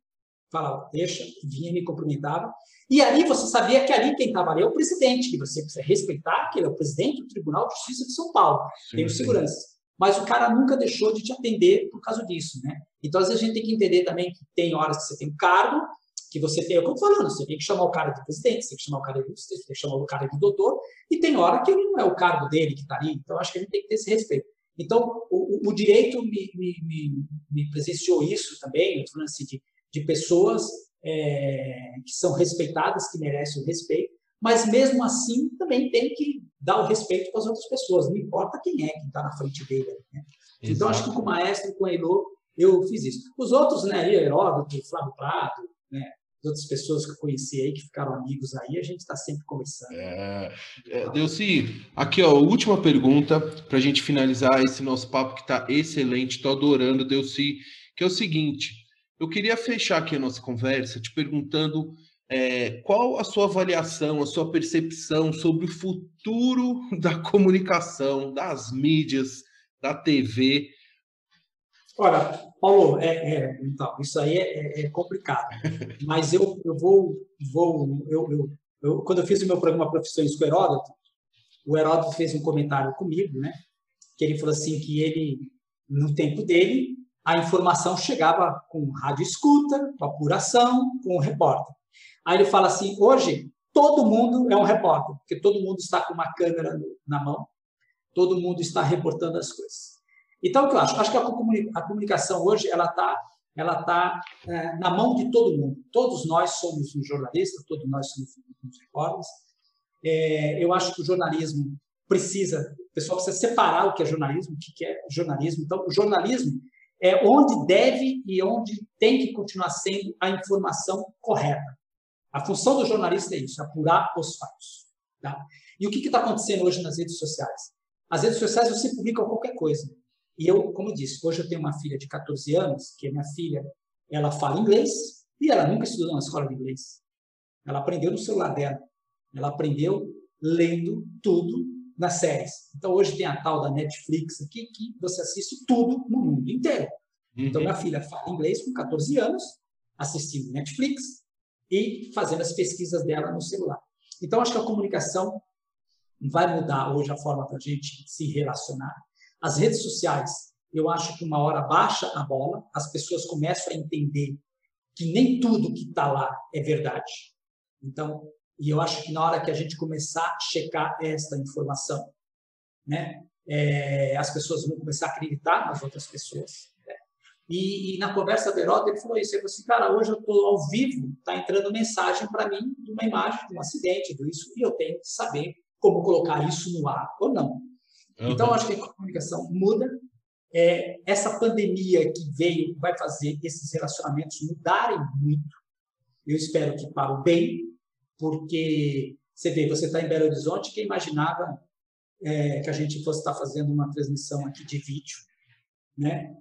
falava, deixa, vinha, me cumprimentava. E ali você sabia que ali quem estava ali é o presidente, que você precisa respeitar, que ele é o presidente do Tribunal de Justiça de São Paulo, sim, tem o segurança. Mas o cara nunca deixou de te atender por causa disso, né? Então, às vezes, a gente tem que entender também que tem horas que você tem um cargo, que você tem, é eu estou falando, você tem que chamar o cara de presidente, você tem que chamar o cara de você tem que chamar o cara de doutor, e tem hora que ele não é o cargo dele que está ali. Então, acho que a gente tem que ter esse respeito. Então, o, o direito me, me, me, me, presenciou isso também, eu estou falando assim, de, de pessoas é, que são respeitadas, que merecem o respeito, mas mesmo assim também tem que dar o respeito para as outras pessoas, não importa quem é que está na frente dele. Né? Então, acho que com o maestro, com o Elô, eu fiz isso. Os outros, né, Heródoto, Flávio Prado, né, as outras pessoas que eu conheci aí, que ficaram amigos aí, a gente está sempre conversando. É, é, Delci, aqui ó, última pergunta para a gente finalizar esse nosso papo que está excelente, estou adorando, Delci, que é o seguinte, eu queria fechar aqui a nossa conversa te perguntando é, qual a sua avaliação, a sua percepção sobre o futuro da comunicação, das mídias, da TV. Olha, Paulo, é, é, então, isso aí é, é, é complicado, mas eu, eu vou, vou eu, eu, eu, quando eu fiz o meu programa Profissões com o Heródoto, o Heródoto fez um comentário comigo, né, que ele falou assim que ele, no tempo dele, a informação chegava com rádio escuta, com apuração, com o repórter. Aí ele fala assim: hoje todo mundo é um repórter, porque todo mundo está com uma câmera na mão, todo mundo está reportando as coisas. Então, o que eu acho? Acho que a comunicação hoje ela está ela tá, é, na mão de todo mundo. Todos nós somos um jornalista, todos nós somos um repórteres. É, eu acho que o jornalismo precisa, o pessoal precisa separar o que é jornalismo, o que é jornalismo. Então, o jornalismo é onde deve e onde tem que continuar sendo a informação correta. A função do jornalista é isso, apurar os fatos. Tá? E o que está acontecendo hoje nas redes sociais? As redes sociais você publica qualquer coisa. E eu, como disse, hoje eu tenho uma filha de 14 anos, que a minha filha, ela fala inglês e ela nunca estudou na escola de inglês. Ela aprendeu no celular dela. Ela aprendeu lendo tudo nas séries. Então, hoje tem a tal da Netflix aqui, que você assiste tudo no mundo inteiro. Então, minha filha fala inglês com 14 anos, assistindo Netflix e fazendo as pesquisas dela no celular. Então, acho que a comunicação vai mudar hoje a forma da gente se relacionar. As redes sociais, eu acho que uma hora baixa a bola, as pessoas começam a entender que nem tudo que está lá é verdade. Então, e eu acho que na hora que a gente começar a checar esta informação, né, é, as pessoas vão começar a acreditar nas outras pessoas. Né? E, e, na conversa do Heródoto, ele falou isso. Ele falou assim, cara, hoje eu estou ao vivo, está entrando mensagem para mim de uma imagem de um acidente, do isso, e eu tenho que saber como colocar isso no ar ou não. Uhum. Então, eu acho que a comunicação muda. É, essa pandemia que veio vai fazer esses relacionamentos mudarem muito. Eu espero que para o bem, porque você vê, você está em Belo Horizonte, quem imaginava é, que a gente fosse estar tá fazendo uma transmissão aqui de vídeo, né?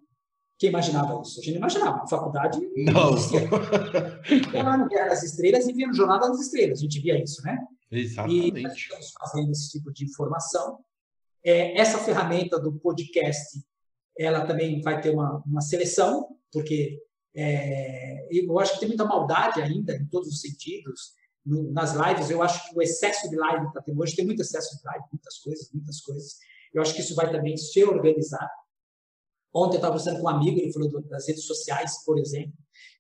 Quem imaginava isso? A gente não imaginava. A faculdade não. Ia lá no Guerra das Estrelas e via no Jornal das Estrelas. A gente via isso, né? Exatamente. E nós estamos fazendo esse tipo de informação. É, essa ferramenta do podcast, ela também vai ter uma, uma seleção, porque é, eu acho que tem muita maldade ainda, em todos os sentidos no, nas lives, eu acho que o excesso de live está tendo hoje, tem muito excesso de live, muitas coisas, muitas coisas. Eu acho que isso vai também se organizar. Ontem eu estava conversando com um amigo, ele falou das redes sociais, por exemplo,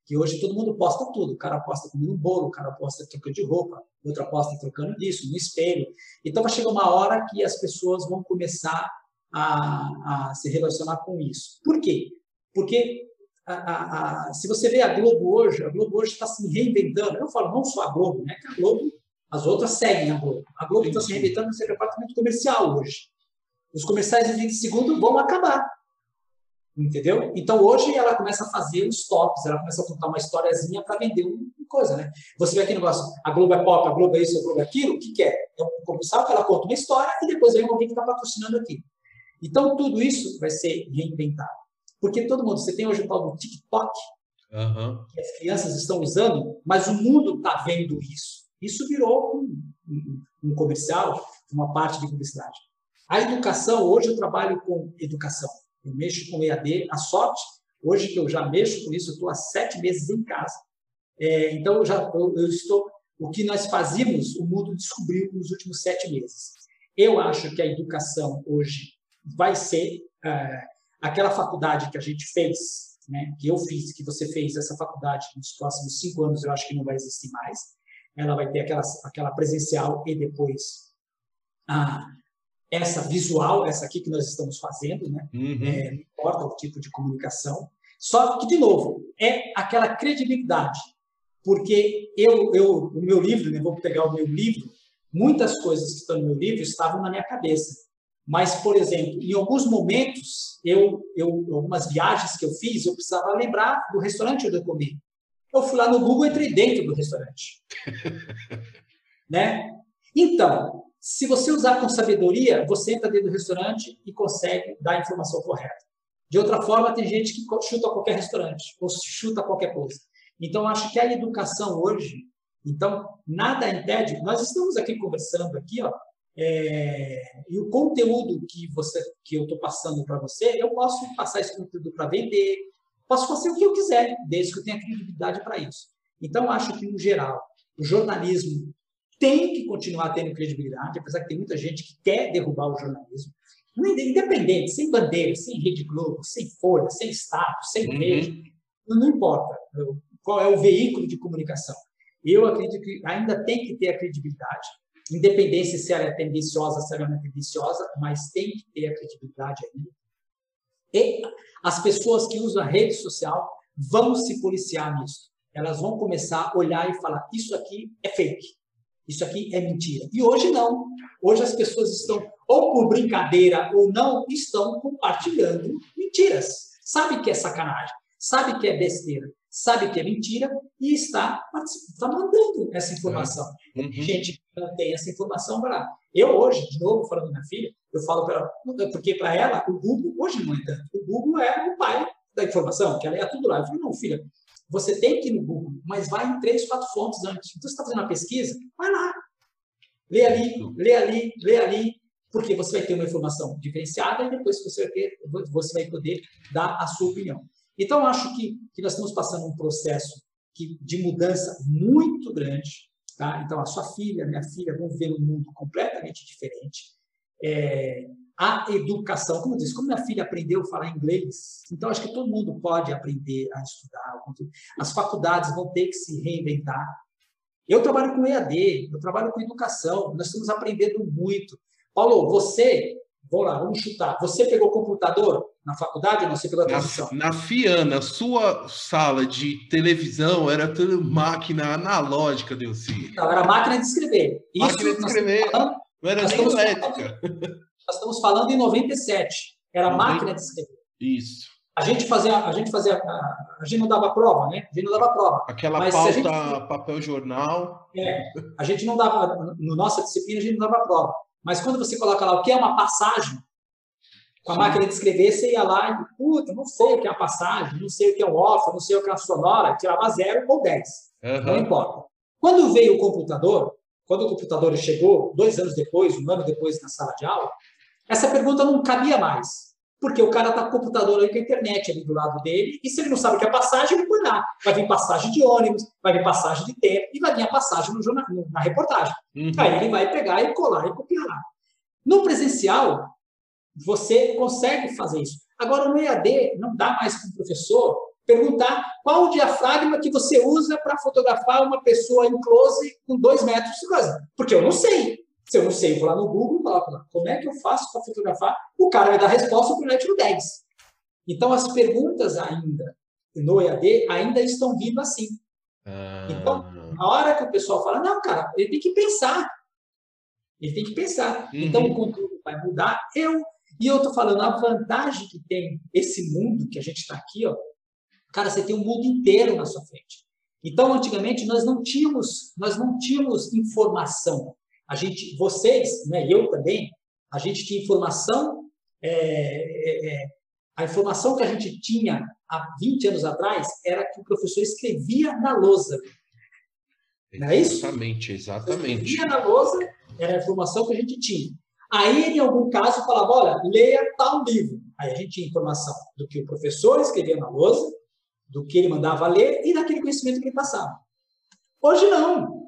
que hoje todo mundo posta tudo. O cara posta comendo um bolo, o cara posta trocando de roupa, outra posta trocando disso, no espelho. Então vai chegar uma hora que as pessoas vão começar a, a se relacionar com isso. Por quê? Porque a, a, se você vê a Globo hoje, a Globo hoje está se reinventando. Eu falo não só a Globo, né? Que a Globo, as outras seguem a Globo. A Globo está se reinventando no seu departamento comercial hoje. Os comerciais de 20 segundos vão acabar. Entendeu? Então hoje ela começa a fazer os tops, ela começa a contar uma historiazinha para vender uma coisa, né? Você vê aqui no negócio, a Globo é pop, a Globo é isso, a Globo é aquilo, o que, que é? É um comercial que ela conta uma história e depois vem alguém que está patrocinando aqui. Então tudo isso vai ser reinventado. Porque todo mundo, você tem hoje o tal do TikTok, uhum. que as crianças estão usando, mas o mundo está vendo isso. Isso virou um, um, um comercial, uma parte de publicidade. A educação, hoje eu trabalho com educação. Eu mexo com EAD. A sorte, hoje que eu já mexo com isso, eu estou há sete meses em casa. É, então, eu, já, eu, eu, estou. O que nós fazíamos, o mundo descobriu nos últimos sete meses. Eu acho que a educação hoje vai ser é, aquela faculdade que a gente fez, né, que eu fiz, que você fez, essa faculdade nos próximos cinco anos eu acho que não vai existir mais. Ela vai ter aquela, aquela presencial e depois a, essa visual, essa aqui que nós estamos fazendo, né? Uhum. É, não importa o tipo de comunicação. Só que, de novo, é aquela credibilidade. Porque eu, eu o meu livro, né, vou pegar o meu livro, muitas coisas que estão no meu livro estavam na minha cabeça. Mas, por exemplo, em alguns momentos, eu, eu, algumas viagens que eu fiz, eu precisava lembrar do restaurante onde eu comi. Eu fui lá no Google e entrei dentro do restaurante. né? Então, se você usar com sabedoria, você entra dentro do restaurante e consegue dar a informação correta. De outra forma, tem gente que chuta qualquer restaurante ou chuta qualquer coisa. Então, acho que a educação hoje, então, nada impede. Nós estamos aqui conversando aqui, ó, é, e o conteúdo que você que eu estou passando para você, eu posso passar esse conteúdo para vender, posso fazer o que eu quiser, desde que eu tenha credibilidade para isso. Então, acho que, no geral, o jornalismo tem que continuar tendo credibilidade, apesar que tem muita gente que quer derrubar o jornalismo. Independente, sem bandeira, sem Rede Globo, sem Folha, sem status, sem uhum. não importa qual é o veículo de comunicação. Eu acredito que ainda tem que ter a credibilidade independência se ela é tendenciosa, se ela não é tendenciosa, mas tem que ter a credibilidade ainda. E as pessoas que usam a rede social vão se policiar nisso. Elas vão começar a olhar e falar: isso aqui é fake, isso aqui é mentira. E hoje não. Hoje as pessoas estão, ou por brincadeira ou não, estão compartilhando mentiras. Sabe que é sacanagem, sabe que é besteira, sabe que é mentira e está, está mandando essa informação. Uhum. Gente que não tem essa informação para Eu hoje, de novo, falando da minha filha, eu falo para ela, porque para ela, o Google, hoje não é tanto, o Google é o pai da informação, que ela é tudo lá. Eu falei, não, filha, você tem que ir no Google, mas vai em três, quatro fontes antes. Então, você está fazendo uma pesquisa, vai lá. Lê ali, lê ali, lê ali. porque você vai ter uma informação diferenciada e depois você vai, ter, você vai poder dar a sua opinião. Então, acho que, que nós estamos passando um processo que, de mudança muito grande. Tá? Então, a sua filha, minha filha, vão ver um mundo completamente diferente. É, a educação, como eu disse, como minha filha aprendeu a falar inglês, então acho que todo mundo pode aprender a estudar. As faculdades vão ter que se reinventar. Eu trabalho com EAD, eu trabalho com educação, nós estamos aprendendo muito. Paulo, você, vamos lá, vamos chutar. Você pegou computador na faculdade ou não? Você pegou a transição? Na, na FIANA, sua sala de televisão era tudo máquina analógica, Delci. Não, era máquina de escrever. Isso, máquina de escrever. Falando, não era nem elétrica. Nós estamos falando em 97. Era máquina de escrever. Isso. A gente fazia, a gente fazia, a, gente não dava prova, né? A gente não dava prova. Aquela Mas pauta, gente, papel jornal. É, a gente não dava, na nossa disciplina a gente não dava prova. Mas quando você coloca lá o que é uma passagem, com a Sim. máquina de escrever, você ia lá e, puta, não sei o que é a passagem, não sei o que é um off, não sei o que é a sonora, tirava zero ou dez. Uhum. Não importa. Quando veio o computador, quando o computador chegou, dois anos depois, um ano depois na sala de aula, essa pergunta não cabia mais. Porque o cara está com o computador ali com a internet ali do lado dele, e se ele não sabe o que é passagem, ele põe lá. Vai vir passagem de ônibus, vai vir passagem de tempo, e vai vir a passagem no jornal, na reportagem. Uhum. Aí ele vai pegar e colar e copiar lá. No presencial, você consegue fazer isso. Agora, no EAD, não dá mais para o professor perguntar qual o diafragma que você usa para fotografar uma pessoa em close com dois metros de coisa. Porque eu não sei. Se eu não sei, eu vou lá no Google e coloco lá, como é que eu faço para fotografar? O cara vai dar a resposta para o tiro 10. Então, as perguntas ainda no EAD ainda estão vindo assim. Ah. Então, a hora que o pessoal fala, não, cara, ele tem que pensar. Ele tem que pensar. Uhum. Então, o conteúdo vai mudar. Eu, e eu estou falando, a vantagem que tem esse mundo que a gente está aqui, ó, cara, você tem um mundo inteiro na sua frente. Então, antigamente, nós não tínhamos, nós não tínhamos informação. A gente, vocês, né, eu também, a gente tinha informação, é, é, é, a informação que a gente tinha há 20 anos atrás era que o professor escrevia na lousa. Não é isso? Exatamente, exatamente. Escrevia na lousa, era a informação que a gente tinha. Aí, em algum caso, falava, olha, leia tal livro. Aí a gente tinha informação do que o professor escrevia na lousa, do que ele mandava ler e daquele conhecimento que ele passava. Hoje não.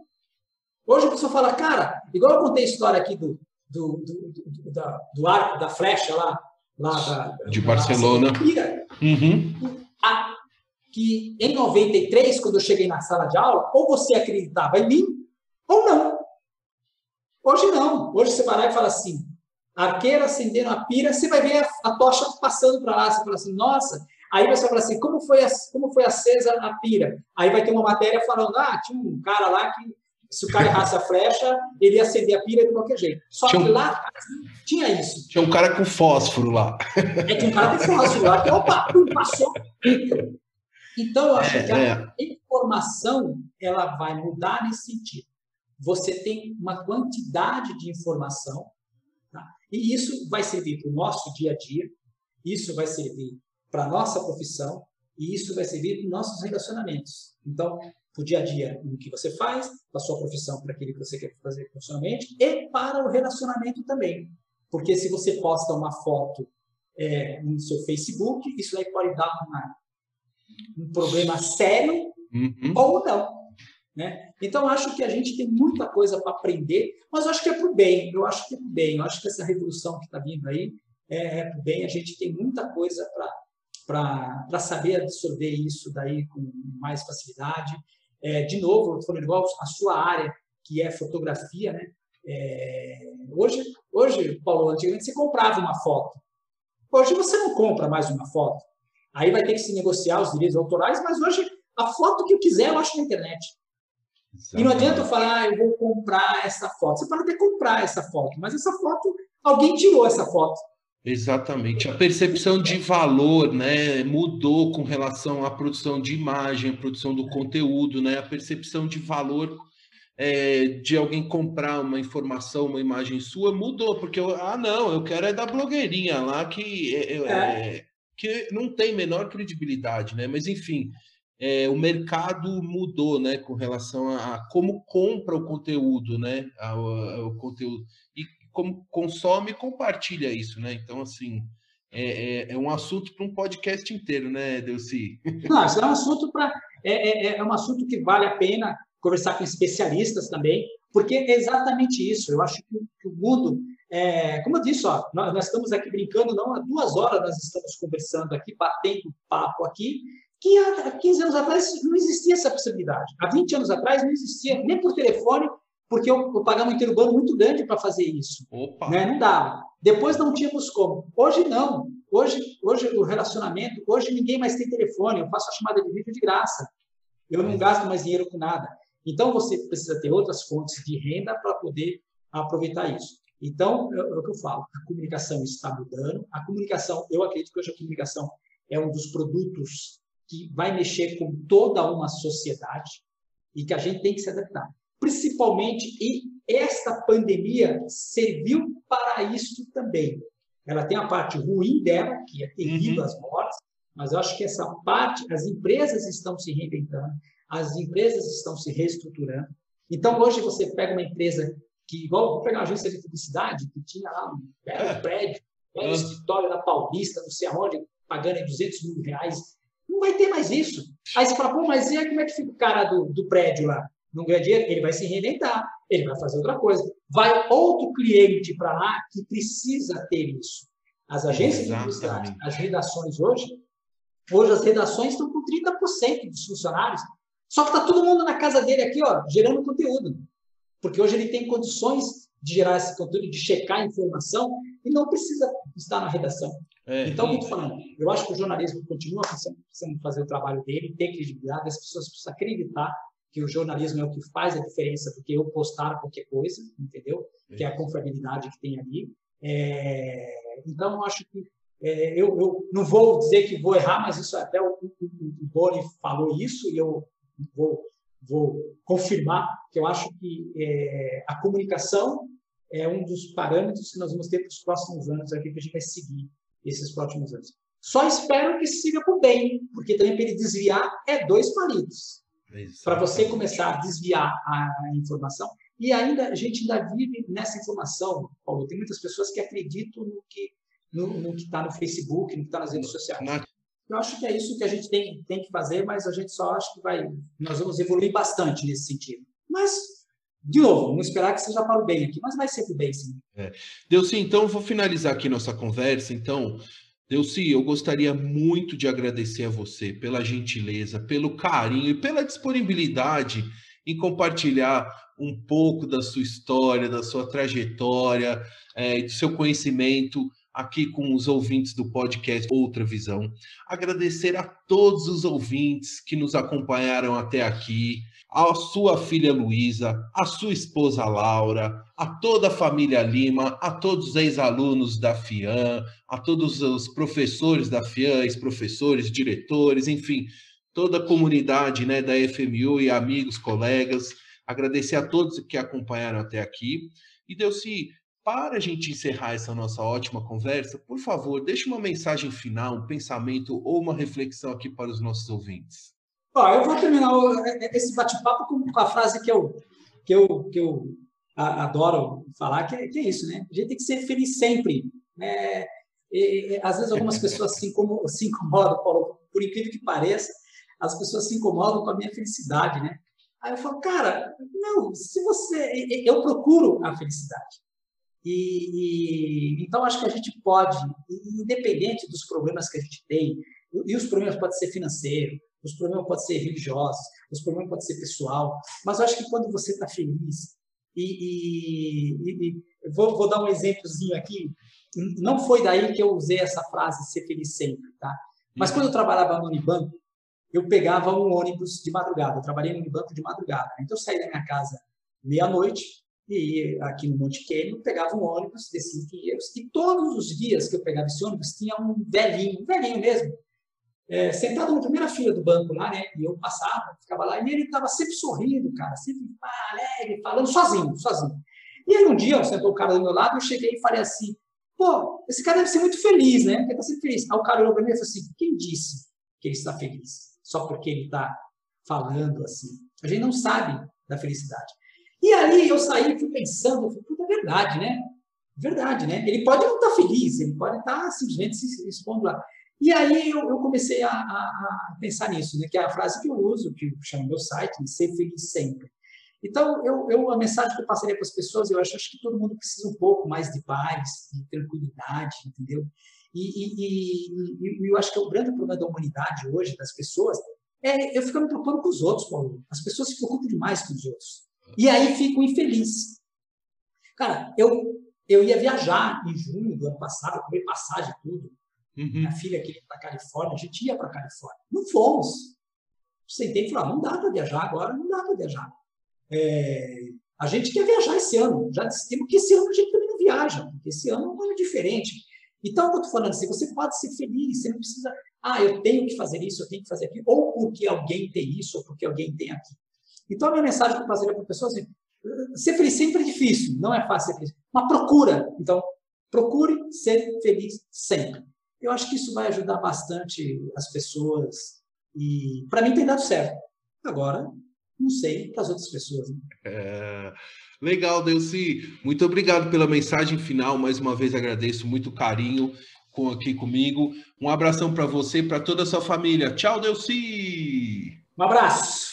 Hoje a pessoa fala, cara, igual eu contei a história aqui do, do, do, do, da, do arco, da flecha lá, lá da, de Barcelona. uhum. a, que em 93, quando eu cheguei na sala de aula, ou você acreditava em mim, ou não. Hoje não. Hoje você vai lá e fala assim, arqueiro acendendo a pira, você vai ver a, a tocha passando para lá, você fala assim, nossa. Aí você vai falar assim, como foi, como foi acesa a pira? Aí vai ter uma matéria falando, ah, tinha um cara lá que se o cara errasse a flecha, ele ia acender a pira de qualquer jeito. Só tinha que lá tinha isso. Tinha um cara com fósforo lá. É, tinha um cara com fósforo lá, que opa, passou. Então, eu acho é, que a é. informação ela vai mudar nesse sentido. Você tem uma quantidade de informação, tá? e isso vai servir para o nosso dia a dia, isso vai servir para a nossa profissão, e isso vai servir para os nossos relacionamentos. Então, o dia a dia no que você faz, para a sua profissão, para aquilo que você quer fazer profissionalmente, e para o relacionamento também. Porque se você posta uma foto é, no seu Facebook, isso aí pode dar uma, um problema sério uhum. ou não. Né? Então, acho que a gente tem muita coisa para aprender, mas acho que é para o bem. Eu acho que é para o bem. Eu acho que essa revolução que está vindo aí é, é para o bem. A gente tem muita coisa para saber absorver isso daí com mais facilidade. É, de novo, falando igual a sua área, que é fotografia, né? É, hoje, hoje, Paulo, antigamente você comprava uma foto. Hoje você não compra mais uma foto. Aí vai ter que se negociar os direitos autorais, mas hoje a foto que eu quiser eu acho na internet. Exatamente. E não adianta eu falar, ah, eu vou comprar essa foto. Você pode até comprar essa foto, mas essa foto, alguém tirou essa foto. Exatamente. A percepção de valor né, mudou com relação à produção de imagem, à produção do conteúdo, né? A percepção de valor é, de alguém comprar uma informação, uma imagem sua, mudou, porque eu, ah, não, eu quero é da blogueirinha lá que, é, é. é. que não tem menor credibilidade, né? Mas enfim, é, o mercado mudou, né, com relação a, a como compra o conteúdo, né, ao, ao, conteúdo. E consome e compartilha isso, né? Então, assim, é, é, é um assunto para um podcast inteiro, né, Delci? Não, isso é um assunto para. É, é, é um assunto que vale a pena conversar com especialistas também, porque é exatamente isso. Eu acho que, que o mundo, é, como eu disse, ó, nós, nós, estamos aqui brincando, não há duas horas nós estamos conversando aqui, batendo papo aqui, que há 15 anos atrás não existia essa possibilidade. Há 20 anos atrás não existia, nem por telefone, porque eu, eu pagava um interurbano muito grande para fazer isso. Né? Não dava. Depois não tínhamos como. Hoje não. Hoje, hoje o relacionamento, hoje ninguém mais tem telefone, eu faço a chamada de vídeo de graça. Eu não gasto mais dinheiro com nada. Então, você precisa ter outras fontes de renda para poder aproveitar isso. Então, é, é o que eu falo, a comunicação está mudando. A comunicação, eu acredito que hoje a comunicação é um dos produtos que vai mexer com toda uma sociedade e que a gente tem que se adaptar. Principalmente, e esta pandemia serviu para isso também. Ela tem a parte ruim dela, que é terrível uhum. as mortes, mas eu acho que essa parte, as empresas estão se reinventando, as empresas estão se reestruturando. Então, hoje você pega uma empresa que, igual, vou pegar uma agência de publicidade, que tinha lá um belo é. prédio, um uhum. escritório da Paulista, não sei aonde, pagando 200 mil reais. Não vai ter mais isso. Aí você fala, pô, mas e como é que fica o cara do, do prédio lá? Não ganha dinheiro? Ele vai se reinventar, ele vai fazer outra coisa. Vai outro cliente para lá que precisa ter isso. As agências de publicidade, as redações hoje, hoje as redações estão com 30% dos funcionários só que está todo mundo na casa dele aqui, ó, gerando conteúdo. Porque hoje ele tem condições de gerar esse conteúdo, de checar a informação, e não precisa estar na redação. É, então, muito falando, eu acho que o jornalismo continua precisando fazer o trabalho dele, ter credibilidade, as pessoas precisam acreditar que o jornalismo é o que faz a diferença do que eu postar qualquer coisa, entendeu? É. Que é a confiabilidade que tem ali. É, então, acho que é, eu, eu, não vou dizer que vou errar, mas isso até o, o, o Boni falou isso e eu vou, vou confirmar que eu acho que é, a comunicação é um dos parâmetros que nós vamos ter para os próximos anos aqui, que a gente vai seguir esses próximos anos. Só espero que siga por bem, porque também para ele desviar é dois palitos. Para você começar a desviar a informação. E ainda, a gente ainda vive nessa informação, Paulo. Tem muitas pessoas que acreditam no que no, no que está no Facebook, no que está nas redes sociais. Eu acho que é isso que a gente tem, tem que fazer, mas a gente só acha que vai, nós vamos evoluir bastante nesse sentido. Mas, de novo, vamos esperar que seja para o bem aqui, mas vai ser para o bem, sim. É. Delci, então, vou finalizar aqui nossa conversa. Então, Delci, eu gostaria muito de agradecer a você pela gentileza, pelo carinho e pela disponibilidade em compartilhar um pouco da sua história, da sua trajetória, é, do seu conhecimento aqui com os ouvintes do podcast Outra Visão. Agradecer a todos os ouvintes que nos acompanharam até aqui, a sua filha Luísa, a sua esposa Laura, a toda a família Lima, a todos os ex-alunos da FIAN, a todos os professores da FIAN, ex-professores, diretores, enfim, toda a comunidade né, da FMU e amigos, colegas. Agradecer a todos que acompanharam até aqui. E Delci, para a gente encerrar essa nossa ótima conversa, por favor, deixe uma mensagem final, um pensamento ou uma reflexão aqui para os nossos ouvintes. Ó, eu vou terminar esse bate-papo com a frase que eu, que eu, que eu adoro falar, que é, que é isso, né? A gente tem que ser feliz sempre. Né? E, às vezes algumas pessoas se incomodam, se incomodam Paulo, por incrível que pareça, as pessoas se incomodam com a minha felicidade, né? Aí eu falo, cara, não, se você. Eu procuro a felicidade. E, e, então, acho que a gente pode, independente dos problemas que a gente tem, e os problemas podem ser financeiros, os problemas podem ser religiosos, os problemas podem ser pessoal, mas eu acho que quando você está feliz, e, e, e vou, vou, dar um exemplozinho aqui, não foi daí que eu usei essa frase, ser feliz sempre, tá? Mas quando eu trabalhava no Unibanco, eu pegava um ônibus de madrugada, eu trabalhei no Unibanco de madrugada, então eu saía da minha casa meia-noite, e aqui no Monte Quêmio, pegava um ônibus, descia em e todos os dias que eu pegava esse ônibus, tinha um velhinho, um velhinho mesmo, é, sentado na primeira fila do banco lá, né? E eu passava, ficava lá, e ele estava sempre sorrindo, cara, sempre alegre, falando sozinho, sozinho. E aí um dia, sentou o cara do meu lado, eu cheguei e falei assim, pô, esse cara deve ser muito feliz, né? Porque está sempre feliz. Aí o cara olhou para mim e falou assim, quem disse que ele está feliz? Só porque ele está falando assim. A gente não sabe da felicidade. E aí eu saí fui pensando, puta, é verdade, né? Verdade, né? Ele pode não estar tá feliz, ele pode estar tá simplesmente se expondo lá. E aí eu, eu comecei a, a, a, pensar nisso, né? que é a frase que eu uso, que chama meu site, ser feliz sempre. Então, eu, eu, a mensagem que eu passaria para as pessoas, eu acho, acho que todo mundo precisa um pouco mais de paz, de tranquilidade, entendeu? E, e, e, e eu acho que o grande problema da humanidade hoje, das pessoas, é eu ficar me preocupando com os outros, Paulo. As pessoas se preocupam demais com os outros. E aí ficam infelizes. Cara, eu, eu ia viajar em junho do ano passado, eu comprei passagem e tudo. Uhum. Minha filha queria ir para Califórnia, a gente ia para Califórnia. Não fomos. Sentei e falei, ah, não dá para viajar agora, não dá para viajar. É, a gente quer viajar esse ano, já decidimos que esse ano a gente também não viaja, porque esse ano é um ano diferente. Então, eu estou falando assim, você pode ser feliz, você não precisa, ah, eu tenho que fazer isso, eu tenho que fazer aquilo, ou porque alguém tem isso, ou porque alguém tem aquilo. Então, a minha mensagem que eu passaria para a pessoa é assim, ser feliz sempre é difícil, não é fácil ser feliz, mas procura. Então, procure ser feliz sempre. Eu acho que isso vai ajudar bastante as pessoas e, para mim, tem dado certo. Agora, não sei para as outras pessoas. Né? É... Legal, Delci. Muito obrigado pela mensagem final. Mais uma vez agradeço muito carinho com, aqui comigo. Um abração para você e para toda a sua família. Tchau, Delci. Um abraço.